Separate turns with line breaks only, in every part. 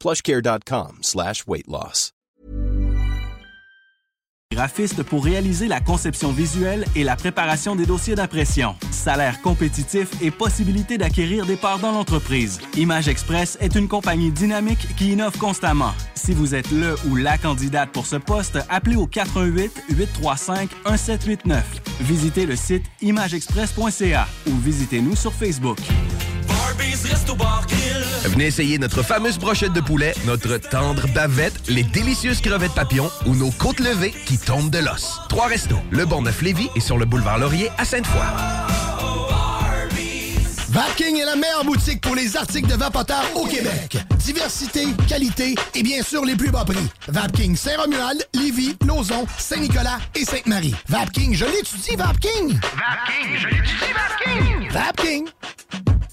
plushcare.com slash.
Graphiste pour réaliser la conception visuelle et la préparation des dossiers d'impression. Salaire compétitif et possibilité d'acquérir des parts dans l'entreprise. Image Express est une compagnie dynamique qui innove constamment. Si vous êtes le ou la candidate pour ce poste, appelez au 88 835 1789. Visitez le site imageexpress.ca ou visitez-nous sur Facebook.
Venez essayer notre fameuse brochette de poulet, notre tendre bavette, les délicieuses crevettes papillons ou nos côtes levées qui tombent de l'os. Trois restos, le Bon Neuf Lévis et sur le boulevard Laurier à Sainte-Foy.
Vapking est la meilleure boutique pour les articles de vapoteurs au Québec. Diversité, qualité et bien sûr les plus bas prix. Vapking Saint-Romuald, Lévis, Lauson, Saint-Nicolas et Sainte-Marie. Vapking, je l'étudie, Vapking!
Vapking, je l'étudie, Vapking!
Vapking!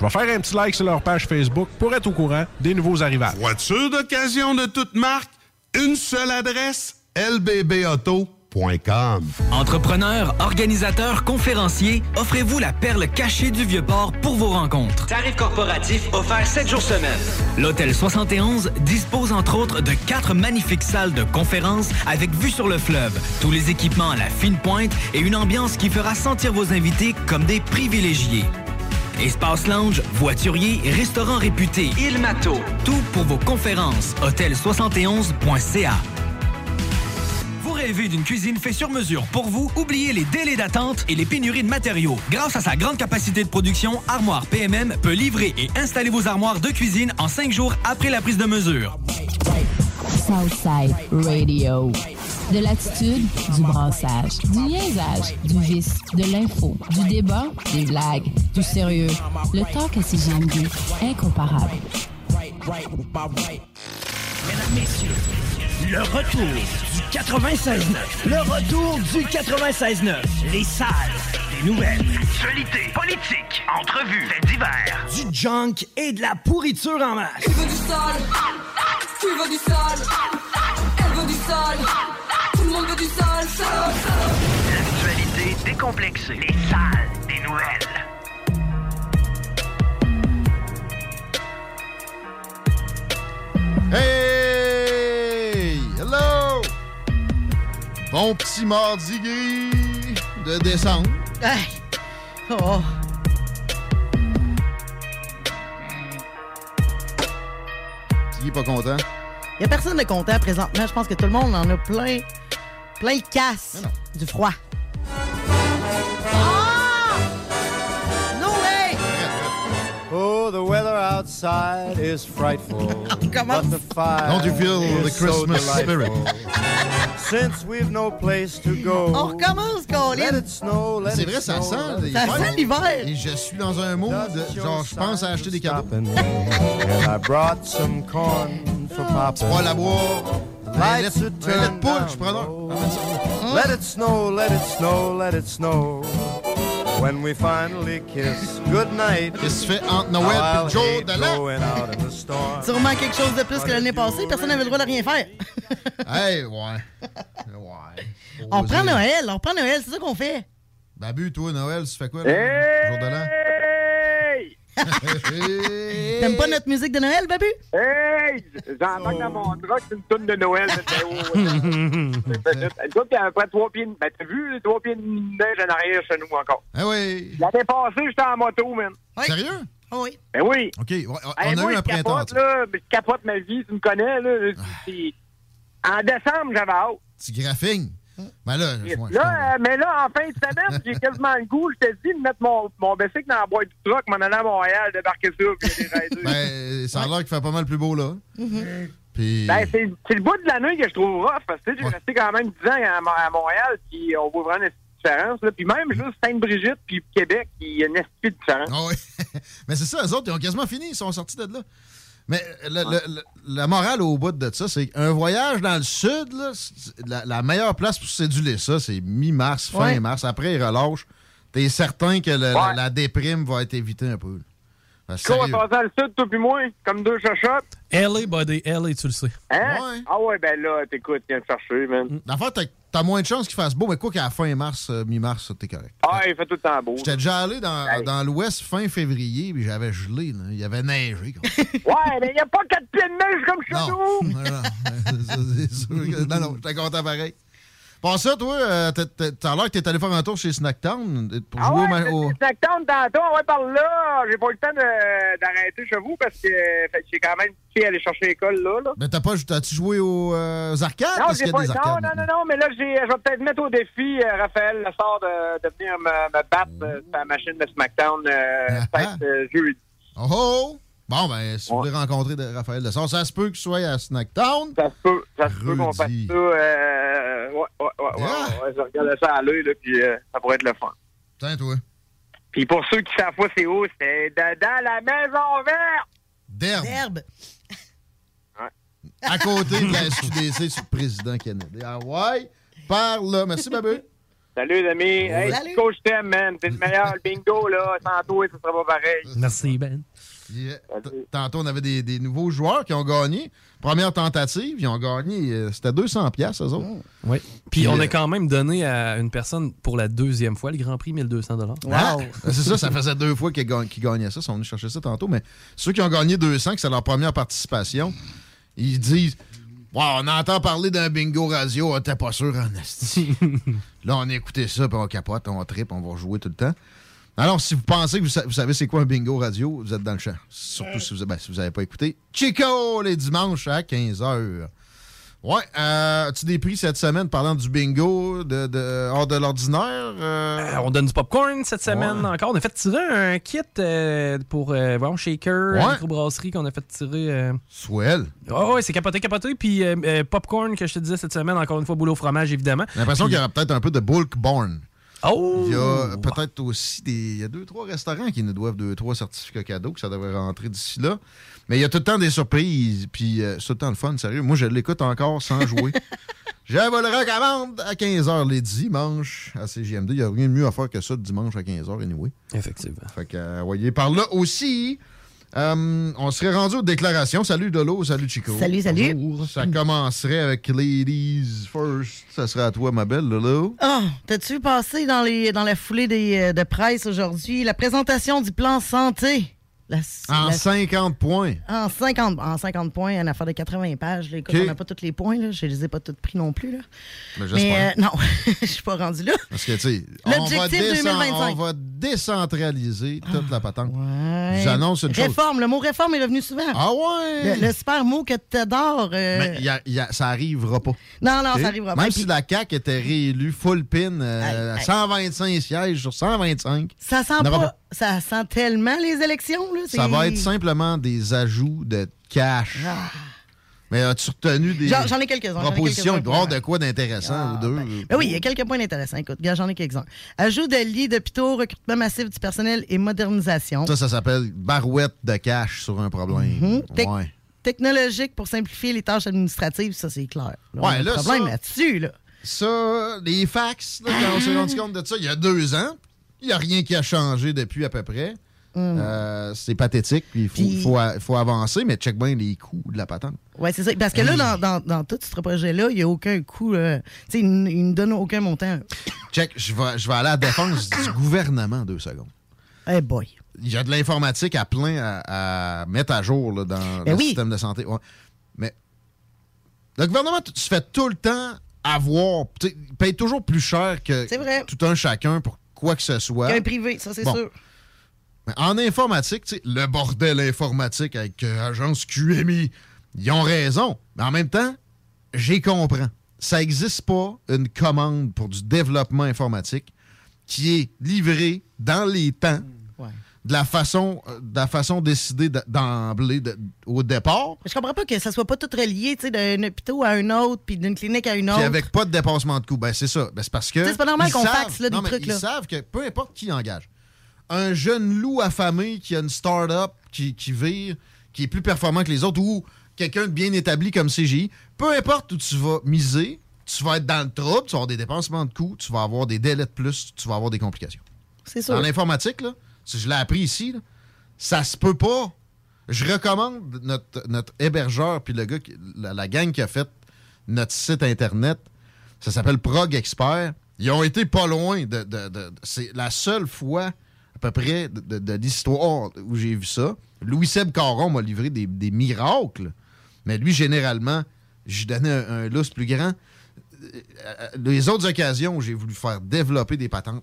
Je vais faire un petit like sur leur page Facebook pour être au courant des nouveaux arrivages.
Voiture d'occasion de toute marque, une seule adresse, lbbauto.com.
Entrepreneurs, organisateurs, conférenciers, offrez-vous la perle cachée du Vieux-Port pour vos rencontres.
Tarif corporatif offert 7 jours semaine.
L'Hôtel 71 dispose entre autres de quatre magnifiques salles de conférences avec vue sur le fleuve, tous les équipements à la fine pointe et une ambiance qui fera sentir vos invités comme des privilégiés. Espace lounge, voiturier, restaurant réputé, Il Mato. Tout pour vos conférences. Hôtel71.ca. Vous rêvez d'une cuisine faite sur mesure pour vous? Oubliez les délais d'attente et les pénuries de matériaux. Grâce à sa grande capacité de production, Armoire PMM peut livrer et installer vos armoires de cuisine en cinq jours après la prise de mesure.
Southside Radio. De l'attitude, du brassage, du niaisage, du vice, de l'info, du débat, des blagues, du sérieux. Le talk à CGMD, incomparable.
Mesdames, messieurs, le retour du 96.9. Le retour du 96.9. Les salles des nouvelles.
Actualité, politique, entrevues, faits divers.
Du junk et de la pourriture en masse.
Tu veux du sale Tu veux du sale Elle veut du le monde veut du sale, sale, sale.
L'actualité décomplexée. Les salles des nouvelles.
Hey! Hello! Bon petit mardi gris de décembre.
Hey! Oh!
Qui est pas content?
Y a personne de content présentement. Je pense que tout le monde en a plein Plein de casse. Du froid. No way!
Oh, the weather outside is frightful.
Comment?
but the fire
Don't you feel
is
the
so
Christmas spirit?
delightful. Since we've no place to go.
On recommence,
Let
Colin.
it snow, let
C'est
it
vrai, ça
snow,
sent.
let it
Ça
snow.
sent l'hiver.
Et je suis dans un mood, de, genre, je pense à acheter des cadeaux.
And I brought some corn for Papa.
Pas la boire.
Lights are turned
poule,
down. Let it snow, let it snow, let it snow. When we finally kiss goodnight.
Qu'est-ce que tu fais entre Noël et le de l'an?
Going out in the storm.
Sûrement quelque chose de plus que l'année passée. Personne n'avait le droit de rien faire.
Hey, ouais. Ouais.
On prend Noël, on prend Noël, c'est ça qu'on fait.
Babu, toi, Noël, tu fais quoi, là? Jour de l'an?
T'aimes pas notre musique de Noël, Babu?
Hey! J'entends dans mon truck une toune de Noël. Y a à peu près trois pieds. Ben, t'as vu les trois pieds de neige en arrière chez nous encore?
Ah oui.
L'année passée, j'étais en moto, man.
Sérieux?
oui.
Ben oui.
OK, on a
moi,
eu un printemps.
capote, là, mais je capote ma vie, tu me connais, là. C'est- En décembre, j'avais hâte.
Petit graphing. Ben là, je- ouais, je
Là, mais là, en fin de semaine, j'ai quasiment le goût, je te dis, de mettre mon, mon bicycle dans la boîte du truck, m'en aller à Montréal, débarquer ça, puis rider.
Ben, ça a l'air qu'il fait pas mal plus beau, là. Puis...
Ben, c'est le bout de l'année que je trouve rough, parce que j'ai resté quand même 10 ans à, Mo- à Montréal, puis on voit vraiment une différence. Là. Puis même juste Sainte-Brigitte, puis Québec, il y a une esti de différence.
Ah oui. Mais c'est ça, eux autres, ils ont quasiment fini, ils sont sortis de là. Mais le- le- le- la morale au bout de ça, c'est qu'un voyage dans le sud, là, la, la meilleure place pour céduler ça, c'est mi-mars, fin
Ouais.
mars. Après, ils relâchent. T'es certain que le- la,
Ouais.
la déprime va être évitée un peu.
Quoi, on
sérieux.
va passer dans le sud, toi puis moi, comme deux chachottes?
LA, buddy, LA, tu le sais.
Hein? Ah ouais, ben là, t'écoutes, viens me chercher, man.
T'as t'as moins de chances qu'il fasse beau, mais quoi qu'à la fin mars, euh, mi-mars, ça, t'es correct.
Ah, il fait tout le temps beau.
J'étais déjà allé dans, dans l'ouest fin février, puis j'avais gelé. là. Il y avait neigé. quoi.
Ouais, mais il n'y a pas quatre pieds de neige comme chez
Non.
nous!
Non, non, c'est sûr que- non, non, j'étais content pareil. Pour ça, toi, euh, t'as- t'as t'as l'air que t'es allé faire un tour chez Snacktown pour
Ah
jouer au
ouais,
au...
Snacktown tantôt, ouais, par là. J'ai pas eu le temps d'arrêter chez vous parce que j'ai quand même pu aller chercher l'école là. là.
Mais t'as pas, t'as-tu joué aux, euh, aux arcades?
Non, j'ai pas
des
non,
arcades.
non, non, non, mais là, j'ai- je vais peut-être mettre au défi euh, Raphaël Lessard de, de venir me, me battre euh, sur la machine de SmackDown euh, peut-être euh, jeudi.
Oh oh! Bon, ben, si vous voulez rencontrer de Raphaël Dessart, ça se peut que tu sois à Snacktown.
Ça se peut, ça se peut qu'on fasse ça. Euh, ouais, ouais, ouais, ouais, ouais, je regarde ça à l'œil, là, puis euh, ça pourrait être le fun.
Tiens, toi.
Puis pour ceux qui savent pas c'est où, c'est dans la maison verte!
D'herbe.
D'herbe.
À côté de la SQDC sur le président Kennedy. Ah ouais? Par là. Merci, Babu.
Salut, les amis. Hey,
Salut.
coach, je t'aime, man. T'es le meilleur. Le bingo, là. Sans toi, ça sera pas pareil.
Merci, Ben.
Yeah. T- Tantôt, on avait des, des nouveaux joueurs qui ont gagné. Première tentative, ils ont gagné. euh, C'était 200 pièces eux autres.
Oui. Puis
Puis,
on
euh,
a quand même donné à une personne pour la deuxième fois le Grand Prix 1200
Ah, c'est ça, ça faisait deux fois qu'ils ga- qu'ils gagnaient ça. Ils sont venus chercher ça tantôt. Mais ceux qui ont gagné 200, que c'est leur première participation, ils disent Wow, on entend parler d'un bingo radio, on était pas sûr en esti. Là, on a écouté ça, puis on capote, on tripe, on va jouer tout le temps. Alors, si vous pensez que vous, sa- vous savez c'est quoi un bingo radio, vous êtes dans le champ. Surtout si vous n'avez si avez pas écouté. Chico, les dimanches à 15h. Ouais, euh, as-tu des prix cette semaine parlant du bingo de, de- hors de l'ordinaire? euh?
Euh, on donne du popcorn cette semaine
Ouais.
encore. On a fait tirer un kit euh, pour euh, Shaker,
Ouais.
microbrasserie qu'on a fait tirer. euh,
Swell.
Oh, ouais, c'est capoté, capoté. Puis euh, euh, popcorn que je te disais cette semaine, encore une fois, boulot au fromage, évidemment.
J'ai l'impression
Puis-
qu'il y aura peut-être un peu de bulk born.
Oh!
Il y a peut-être aussi des. Il y a deux, trois restaurants qui nous doivent deux, trois certificats cadeaux, que ça devrait rentrer d'ici là. Mais il y a tout le temps des surprises, puis euh, c'est tout le temps le fun, sérieux. Moi, je l'écoute encore sans jouer. Je vous le recommande à 15h les dimanches à CGMD. Il n'y a rien de mieux à faire que ça le dimanche à 15h, anyway.
Effectivement.
Fait que, euh, voyez, par là aussi. Euh, on serait rendu aux déclarations. Salut Dolo, salut Chico.
Salut, salut.
Bonjour. Ça commencerait avec Ladies First. Ça serait à toi, ma belle Lolo.
Oh, t'as-tu passé dans, les, dans la foulée des, euh, de presse aujourd'hui? La présentation du plan santé? La-
En
la-
50 points.
en 50, en 50 points, une affaire de 80 pages. là. Écoute,
OK.
on n'a pas tous les points. Là. Je les ai pas tous pris non plus. Là.
Mais
Mais
j'espère.
euh, non, je suis pas rendu là.
Parce que, tu sais, on va,
L'objectif
descendre-
2025.
on va décentraliser toute la patente. J'annonce une chose.
Réforme, le mot réforme est revenu souvent.
Ah ouais?
Le, le super mot que tu adores.
Mais y a- y a- ça arrivera pas.
Non, non, ça arrivera pas.
Même si la CAQ était réélue full pin, euh,
Aïe, aïe.
125 sièges sur 125,
Ça sent
aura
pas, ça sent tellement les élections là.
ça va être simplement des ajouts de cash.
Ah.
Mais as-tu retenu des
J'en- ai ai
propositions?
quelques-uns
Il doit y avoir
pour-
de quoi d'intéressant ou deux?
Ben oui, il y a quelques points intéressants. Écoute, j'en ai quelques-uns. Ajout de lits d'hôpitaux, recrutement massif du personnel et modernisation.
Ça, ça s'appelle barouette de cash sur un problème.
Mhm.
Ouais.
Technologique pour simplifier les tâches administratives, ça c'est clair. Là,
Ouais, là,
problème là-dessus. Là.
Ça, les fax, là, quand on s'est rendu compte de ça il y a deux ans, il n'y a rien qui a changé depuis à peu près. Euh, c'est pathétique, puis il faut,
Puis-
faut avancer, mais check bien les coûts de la patente.
Ouais, c'est ça. Parce que là, dans, dans, dans tout ce projet-là, il n'y a aucun coût. euh, tu sais, il ne nous donne aucun montant.
Check, je vais, je vais aller à la défense du gouvernement deux secondes.
Eh boy.
Il y a de l'informatique à plein à, à mettre à jour là, dans
Ben
le
oui.
système de santé. Ouais. Mais le gouvernement tu- se fait tout le temps avoir. Il paye toujours plus cher que
vrai.
tout un chacun pour quoi que ce soit.
Privé, ça c'est
Bon.
sûr.
Mais en informatique, tu sais, le bordel informatique avec euh, agence QMI, ils ont raison. Mais en même temps, j'y comprends. Ça n'existe pas une commande pour du développement informatique qui est livrée dans les temps de la façon, euh, de la façon décidée d'emblée de- au départ,
Je comprends pas que ça soit pas tout relié, tu sais, d'un hôpital à un autre, puis d'une clinique à une autre.
puis avec pas de dépassement de coût. Ben, c'est ça. Ben, c'est parce que.
C'est pas normal
ils
qu'on faxe, là, des
non, mais
trucs,
Ils
là.
savent que peu importe qui engage, un jeune loup affamé qui a une start-up qui, qui vire, qui est plus performant que les autres, ou quelqu'un de bien établi comme CGI, peu importe où tu vas miser, tu vas être dans le trouble, tu vas avoir des dépensements de coûts, tu vas avoir des délais de plus, tu vas avoir des complications.
C'est sûr.
Dans l'informatique, là, je l'ai appris ici, là, ça se peut pas. Je recommande notre, notre hébergeur, puis le gars, la, gang qui a fait notre site Internet, ça s'appelle Prog Expert. Ils ont été pas loin de. de- c'est la seule fois, à peu près, de, l'histoire où j'ai vu ça. Louis-Seb Caron m'a livré des, des miracles, mais lui, généralement, je lui donnais un, un plus grand. Euh, Les autres occasions où j'ai voulu faire développer des patentes,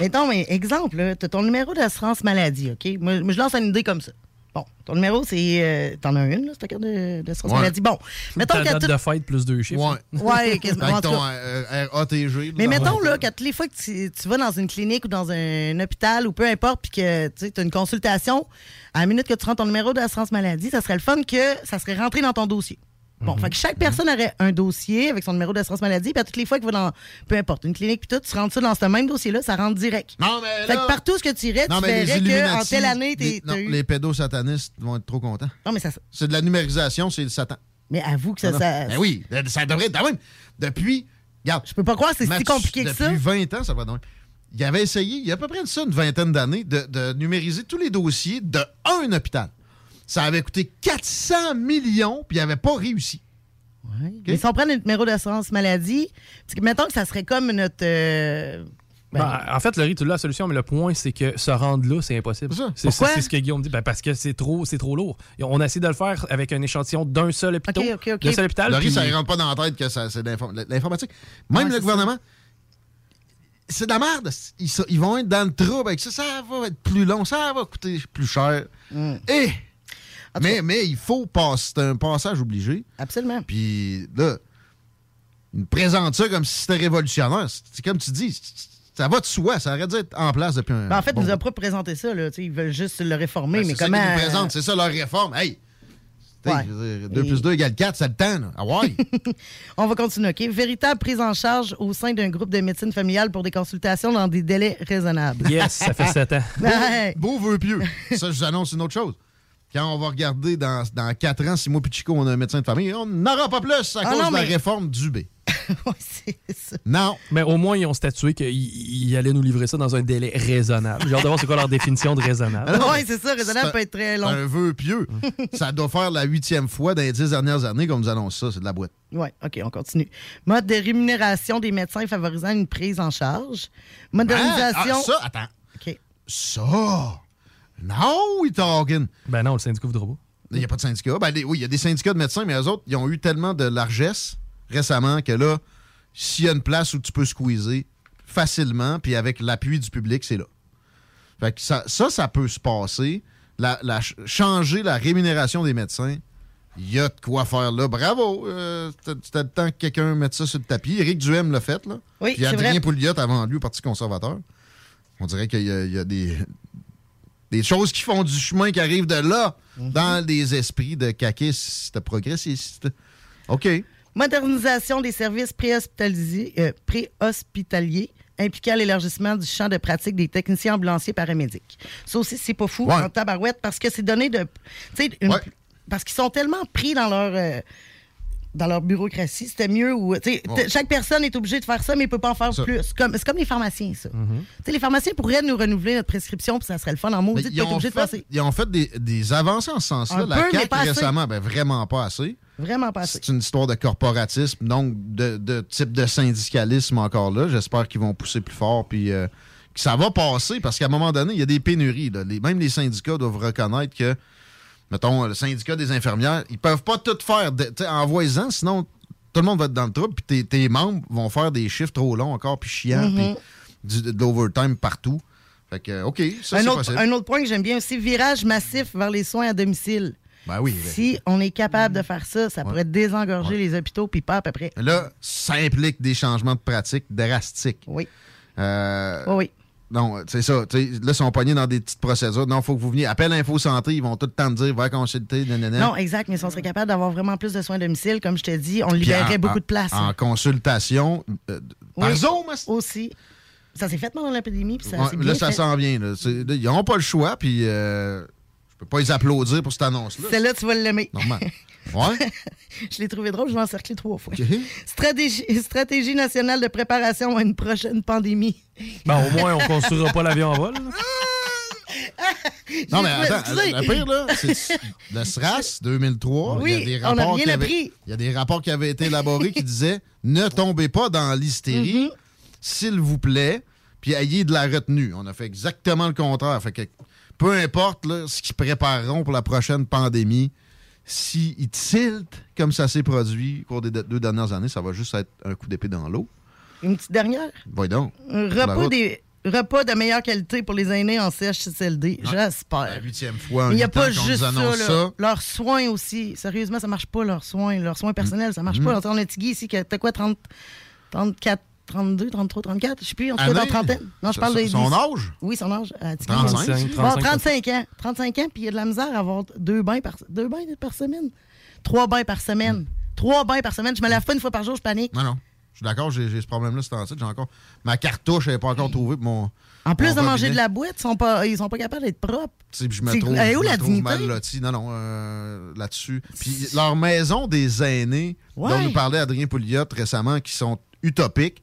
Mettons, mais exemple, tu as ton numéro d'assurance maladie, OK? Moi, moi, je lance une idée comme ça. Bon, ton numéro, c'est. euh, T'en as une, là, cette carte de- d'assurance
Ouais.
maladie. Bon, mettons
Ta
qu'à
date
tout-
de fête plus deux chiffres.
Ouais.
Ouais, quasiment. En
Avec ton euh, RATG.
Mais mettons là, qu'à toutes les fois que tu, tu vas dans une clinique ou dans un hôpital ou peu importe, puis que tu as une consultation, à la minute que tu rentres ton numéro d'assurance maladie, ça serait le fun que ça serait rentré dans ton dossier. Bon, fait que chaque personne aurait un dossier avec son numéro d'assurance maladie, puis à toutes les fois qu'il va dans, peu importe, une clinique, puis tout, tu rentres ça dans ce même dossier-là, ça rentre direct.
Non, mais
Fait que partout ce que tu irais,
Non,
tu verrais qu'en telle année, t'es-
non,
eu...
les pédosatanistes vont être trop contents.
Non, mais ça...
C'est de la numérisation, c'est le Satan.
Mais avoue que ça...
Non, non.
ça-
Ben oui, ça devrait être même. Depuis, regarde.
Je peux pas croire que c'est si compliqué que
depuis
ça.
20 ans, ça va même. Il avait essayé, il y a à peu près de ça, une vingtaine d'années, de, de numériser tous les dossiers de un hôpital. Ça avait coûté 400 millions, puis il n'avait pas réussi.
Mais si on prend notre numéro d'assurance maladie, parce que mettons que ça serait comme notre... euh, ben,
Ben, en fait, Laurie, tu l'as la solution, mais le point, c'est que se rendre là, c'est impossible. C'est
Pourquoi?
c'est ce que Guillaume dit. Ben, parce que c'est trop, c'est trop lourd. On a essayé de le faire avec un échantillon d'un seul hôpital.
Ok, ok, ok.
D'un seul hôpital.
Laurie,
puis-
ça ne rentre pas dans la tête que c'est l'informatique. Même
Ouais,
le gouvernement, c'est de la merde. Ils vont être dans le trouble avec ça. Ça va être plus long, ça va coûter plus cher.
Mm.
Et, mais, mais il faut passer. C'est un passage obligé.
Absolument.
Puis là, ils présentent ça comme si c'était révolutionnaire. C'est c'est comme tu dis, ça va de soi. Ça aurait dû être en place depuis un.
ben, en fait,
bon
ils nous ont pas présenté ça. Là, ils veulent juste le réformer,
Ben,
mais
c'est ça
comment...
qu'ils nous présentent, c'est ça leur réforme. Hey!
Ouais.
je veux dire, 2
Et-
plus 2 égale 4, c'est le temps. Là. Ah ouais!
On va continuer, OK? Véritable prise en charge au sein d'un groupe de médecine familiale pour des consultations dans des délais raisonnables.
Yes, ça fait 7 ans.
Ouais.
Beau vœu pieux. Ça, je vous annonce une autre chose. Quand on va regarder dans, dans 4 ans, si moi et Chico, on a un médecin de famille, on n'aura pas plus à
Ah
cause
non,
de la réforme du B.
c'est ça.
Non.
Mais au moins, ils ont statué qu'ils ils allaient nous livrer ça dans un délai raisonnable. J'ai hâte de voir c'est quoi leur définition de raisonnable.
Oui, c'est ça. Raisonnable peut être très
C'est
long.
un vœu pieux. ça doit faire la huitième fois dans les dix dernières années qu'on nous annonce ça. C'est de la boîte.
Oui, OK, on continue. Mode de rémunération des médecins favorisant une prise en charge. Modernisation.
Ah, ça, attends.
OK.
Ça! No, we talking!
Ben non, le syndicat voudra pas.
Il n'y a pas de syndicat. Ben, oui, il y a des syndicats de médecins, mais eux autres, ils ont eu tellement de largesse récemment que là, s'il y a une place où tu peux squeezer facilement, puis avec l'appui du public, c'est là. Fait que ça, ça, ça peut se passer. La, la- changer la rémunération des médecins, il y a de quoi faire là. Bravo! Euh, C'était le temps que quelqu'un mette ça sur le tapis. Éric Duhem l'a fait, là.
Oui,
Puis Adrien
vrai.
Pouliot avant lui, au Parti conservateur. On dirait qu'il y a des, des choses qui font du chemin qui arrivent de là,
Mhm.
dans les esprits de caquistes progressistes. OK.
Modernisation des services préhospitalisés- euh, préhospitaliers impliquant l'élargissement du champ de pratique des techniciens ambulanciers paramédics. Ça aussi, c'est pas fou
Ouais.
en tabarouette parce que c'est donné de. Parce qu'ils sont tellement pris dans leur. euh, dans leur bureaucratie, c'était mieux
Ouais.
t- Chaque personne est obligée de faire ça, mais ne peut pas en faire
Ça.
plus. C'est comme les pharmaciens, ça.
Mm-hmm.
Les pharmaciens pourraient nous renouveler notre prescription, puis ça serait le fun en maudit de obligé de passer.
ils ont fait des, des avancées en ce sens-là. La
peu,
CAQ, récemment, ben, vraiment pas assez.
Vraiment pas assez.
C'est une histoire de corporatisme, donc de, de type de syndicalisme encore là. J'espère qu'ils vont pousser plus fort, puis euh, que ça va passer, parce qu'à un moment donné, il y a des pénuries. là. Les- même les syndicats doivent reconnaître que, mettons, le syndicat des infirmières, ils peuvent pas tout faire. Envoie-en, sinon tout le monde va être dans le trouble, puis tes, tes membres vont faire des chiffres trop longs encore, puis chiants,
Mhm.
puis de l'overtime partout. Fait que, OK, ça,
un, autre, un autre point que j'aime bien aussi, virage massif vers les soins à domicile.
Ben oui.
Si on est capable de faire ça, ça pourrait désengorger les hôpitaux, puis pas à peu près.
Là, ça implique des changements de pratiques drastiques.
Oui.
Euh,
oui.
Non, c'est ça. Là, ils sont pognés dans des petites procédures. Non, il faut que vous veniez. Appelle Info Santé, ils vont tout le temps te dire, va consulter, nanana.
Non, exact, mais si on serait capable d'avoir vraiment plus de soins à domicile, comme je te dis, on libérerait
en-
beaucoup
en-
de place.
En consultation, euh, par
Oui,
Zoom,
aussi. Ça s'est fait pendant l'épidémie, ça
Ouais, là,
bien
ça s'en vient. là. C'est- là, ils n'ont pas le choix, puis euh, peux pas les applaudir pour cette annonce-là.
Celle-là, tu vas l'aimer.
Normal. Ouais.
je l'ai trouvé drôle, je vais encercler trois fois. Stratégie, stratégie nationale de préparation à une prochaine pandémie.
Ben, au moins, on construira pas l'avion en vol. là.
Non, mais attends, le pire, là, c'est le SRAS 2003.
Oui,
il y a des
on a
rapports
rien
avaient-
appris.
Il y a des rapports qui avaient été élaborés qui disaient ne tombez pas dans l'hystérie,
Mm-hmm.
s'il vous plaît, puis ayez de la retenue. On a fait exactement le contraire. Fait que peu importe là, ce qu'ils prépareront pour la prochaine pandémie, s'ils tiltent comme ça s'est produit au cours des deux dernières années, ça va juste être un coup d'épée dans l'eau.
Une petite dernière?
Voyons donc.
Repas,
route.
des, repas de meilleure qualité pour les aînés en CHSLD. J'espère.
La huitième fois
il n'y a pas juste ça,
annonce
là.
ça.
Leurs soins aussi. Sérieusement, ça marche pas, leurs soins. Leurs soins personnels, ça marche pas. On a Tigui ici, que t'as quoi, 30, 34, 32, 33, 34? Je sais plus, en tout cas, dans
Année?
trentaine. Non, je parle de.
son âge?
Oui, son âge. à Tigui.
35,
Bon, 35 ans. 35 ans, puis il y a de la misère à avoir deux bains par, deux bains par semaine. Trois bains par semaine. Trois bains par semaine. Je me lave pas une fois par jour, je panique.
Non, non. Je suis d'accord, j'ai ce problème-là, c'est en J'ai encore. Ma cartouche, elle n'est pas encore trouvée mon.
En plus de manger de la boîte, ils sont pas, ils sont pas capables d'être propres.
Tu sais, puis je me trouve,
est où la dignité?
mal loti. Non, non, euh, là-dessus. Puis leur maison des aînés, dont nous parlait Adrien Pouliot récemment, qui sont utopiques,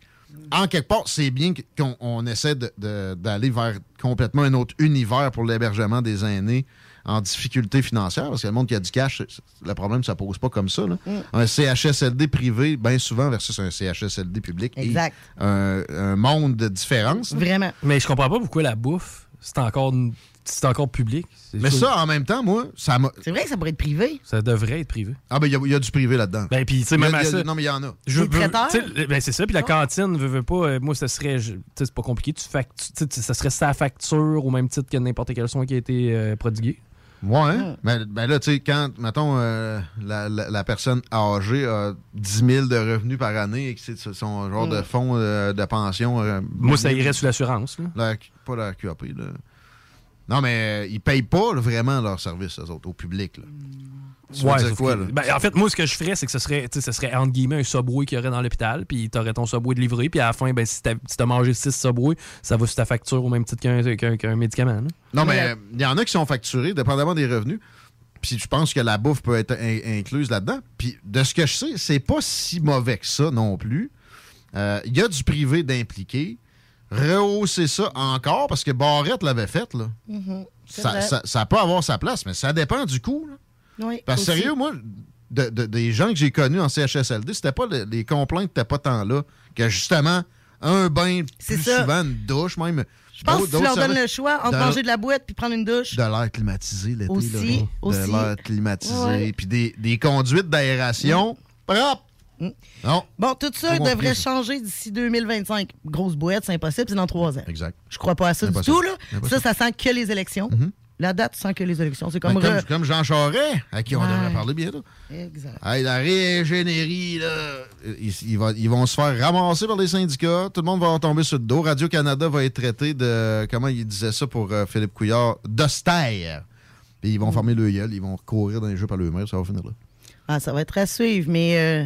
en quelque part, c'est bien qu'on on essaie d'aller vers complètement un autre univers pour l'hébergement des aînés en difficulté financière, parce que le monde qui a du cash, le problème, ça pose pas comme ça. là.
Mm.
Un CHSLD privé, bien souvent, versus un CHSLD public. et
Exact.
Un, un monde de différence. là.
Vraiment.
Mais je comprends pas pourquoi la bouffe, c'est encore, c'est encore public.
Mais ça, en même temps, moi, ça m'a.
C'est vrai que ça pourrait être privé.
Ça devrait être privé.
Ah, ben, il y a- il y, a du privé là-dedans.
Ben, puis, tu sais,
a-
même à ça.
Non, mais il y en a.
Je sais, ben, c'est ça, puis la cantine, veut, veut pas, euh, moi, ça serait, tu sais, c'est pas compliqué, tu factu- tu sais, ça serait sa facture au même titre que n'importe quel soin qui a été euh, prodigué.
Ouais, hein? Ben, ben là, tu sais, quand, mettons, euh, la, la- la personne âgée a 10 000 de revenus par année et que c'est son genre
Mm.
de fonds euh, de pension. euh,
Moi, ça irait sous l'assurance.
pas la QAP, là. Non, mais euh, ils payent pas là, vraiment leur service, eux autres, au public. Là. Tu veux
Ouais,
dire quoi,
que-
là?
ben, en fait, moi, ce que je ferais, c'est que ce serait, tu sais, ce serait entre guillemets un subway qu'il y aurait dans l'hôpital, puis tu aurais ton subway de livré, puis à la fin, ben, si tu as mangé 6 subways, ça va sur ta facture au même titre qu'un médicament. là.
Non, mais il y en a qui sont facturés, dépendamment des revenus. Puis je pense que la bouffe peut être in- incluse là-dedans. Puis de ce que je sais, c'est pas si mauvais que ça non plus. Euh, Il y a du privé d'impliqué. Rehausser ça encore, parce que Barrette l'avait fait, là.
Mhm. C'est
Ça,
vrai.
ça- ça peut avoir sa place, mais ça dépend du coût. là.
Oui,
Parce que sérieux, moi, de- de- des gens que j'ai connus en CHSLD, c'était pas le- les complaintes n'étaient pas tant là que justement un bain plus
ça.
souvent, une douche même.
Je pense que tu leur donnes le choix entre manger de la boîte puis prendre une douche.
de l'air climatisé l'été.
Aussi,
là,
aussi.
De l'air climatisé. Puis des, des conduites d'aération propres. Non.
Bon, tout ça devrait changer d'ici 2025. Grosse boîte, c'est impossible, c'est dans trois ans.
Exact.
Je crois pas à ça du tout. Là.
Impossible.
Ça, ça sent que les élections. La date sent que les élections. C'est
Ben,
comme...
Comme,
re-
comme Jean Charest, à qui on
Ouais.
devrait parler bientôt.
Exact.
Hey, la régénérie, là, ils, ils vont, ils vont se faire ramasser par les syndicats. Tout le monde va tomber sur le dos. Radio-Canada va être traité de, comment il disait ça pour euh, Philippe Couillard, d'austère. Puis ils vont former le gueule, ils vont courir dans les jeux par le mur, ça va finir là.
Ah, ça va être à suivre, mais euh,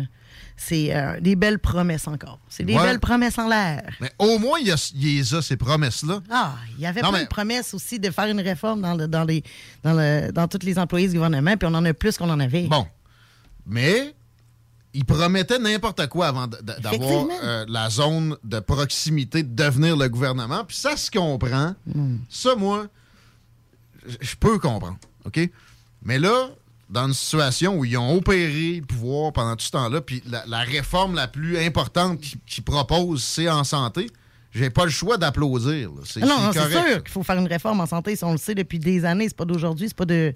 c'est euh, des belles promesses encore. C'est des
Ouais.
belles promesses en l'air.
Mais au moins, il y a, il y a ces promesses-là.
Ah, il y avait
Non,
plein
mais-
de promesses aussi de faire une réforme dans, le, dans, les, dans, le, dans tous les employés du gouvernement, puis on en a plus qu'on en avait.
Bon. Mais il promettait n'importe quoi avant d'avoir euh, la zone de proximité de devenir le gouvernement. Puis ça se comprend.
Hmm.
Ça, moi, je peux comprendre. OK? Mais là, dans une situation où ils ont opéré le pouvoir pendant tout ce temps-là, puis la, la réforme la plus importante qu'ils proposent, c'est en santé, j'ai pas le choix d'applaudir. C'est
Ah non,
c'est
non, c'est
correct,
sûr qu'il faut faire une réforme en santé. Ça, on le sait depuis des années. C'est pas d'aujourd'hui, c'est pas de.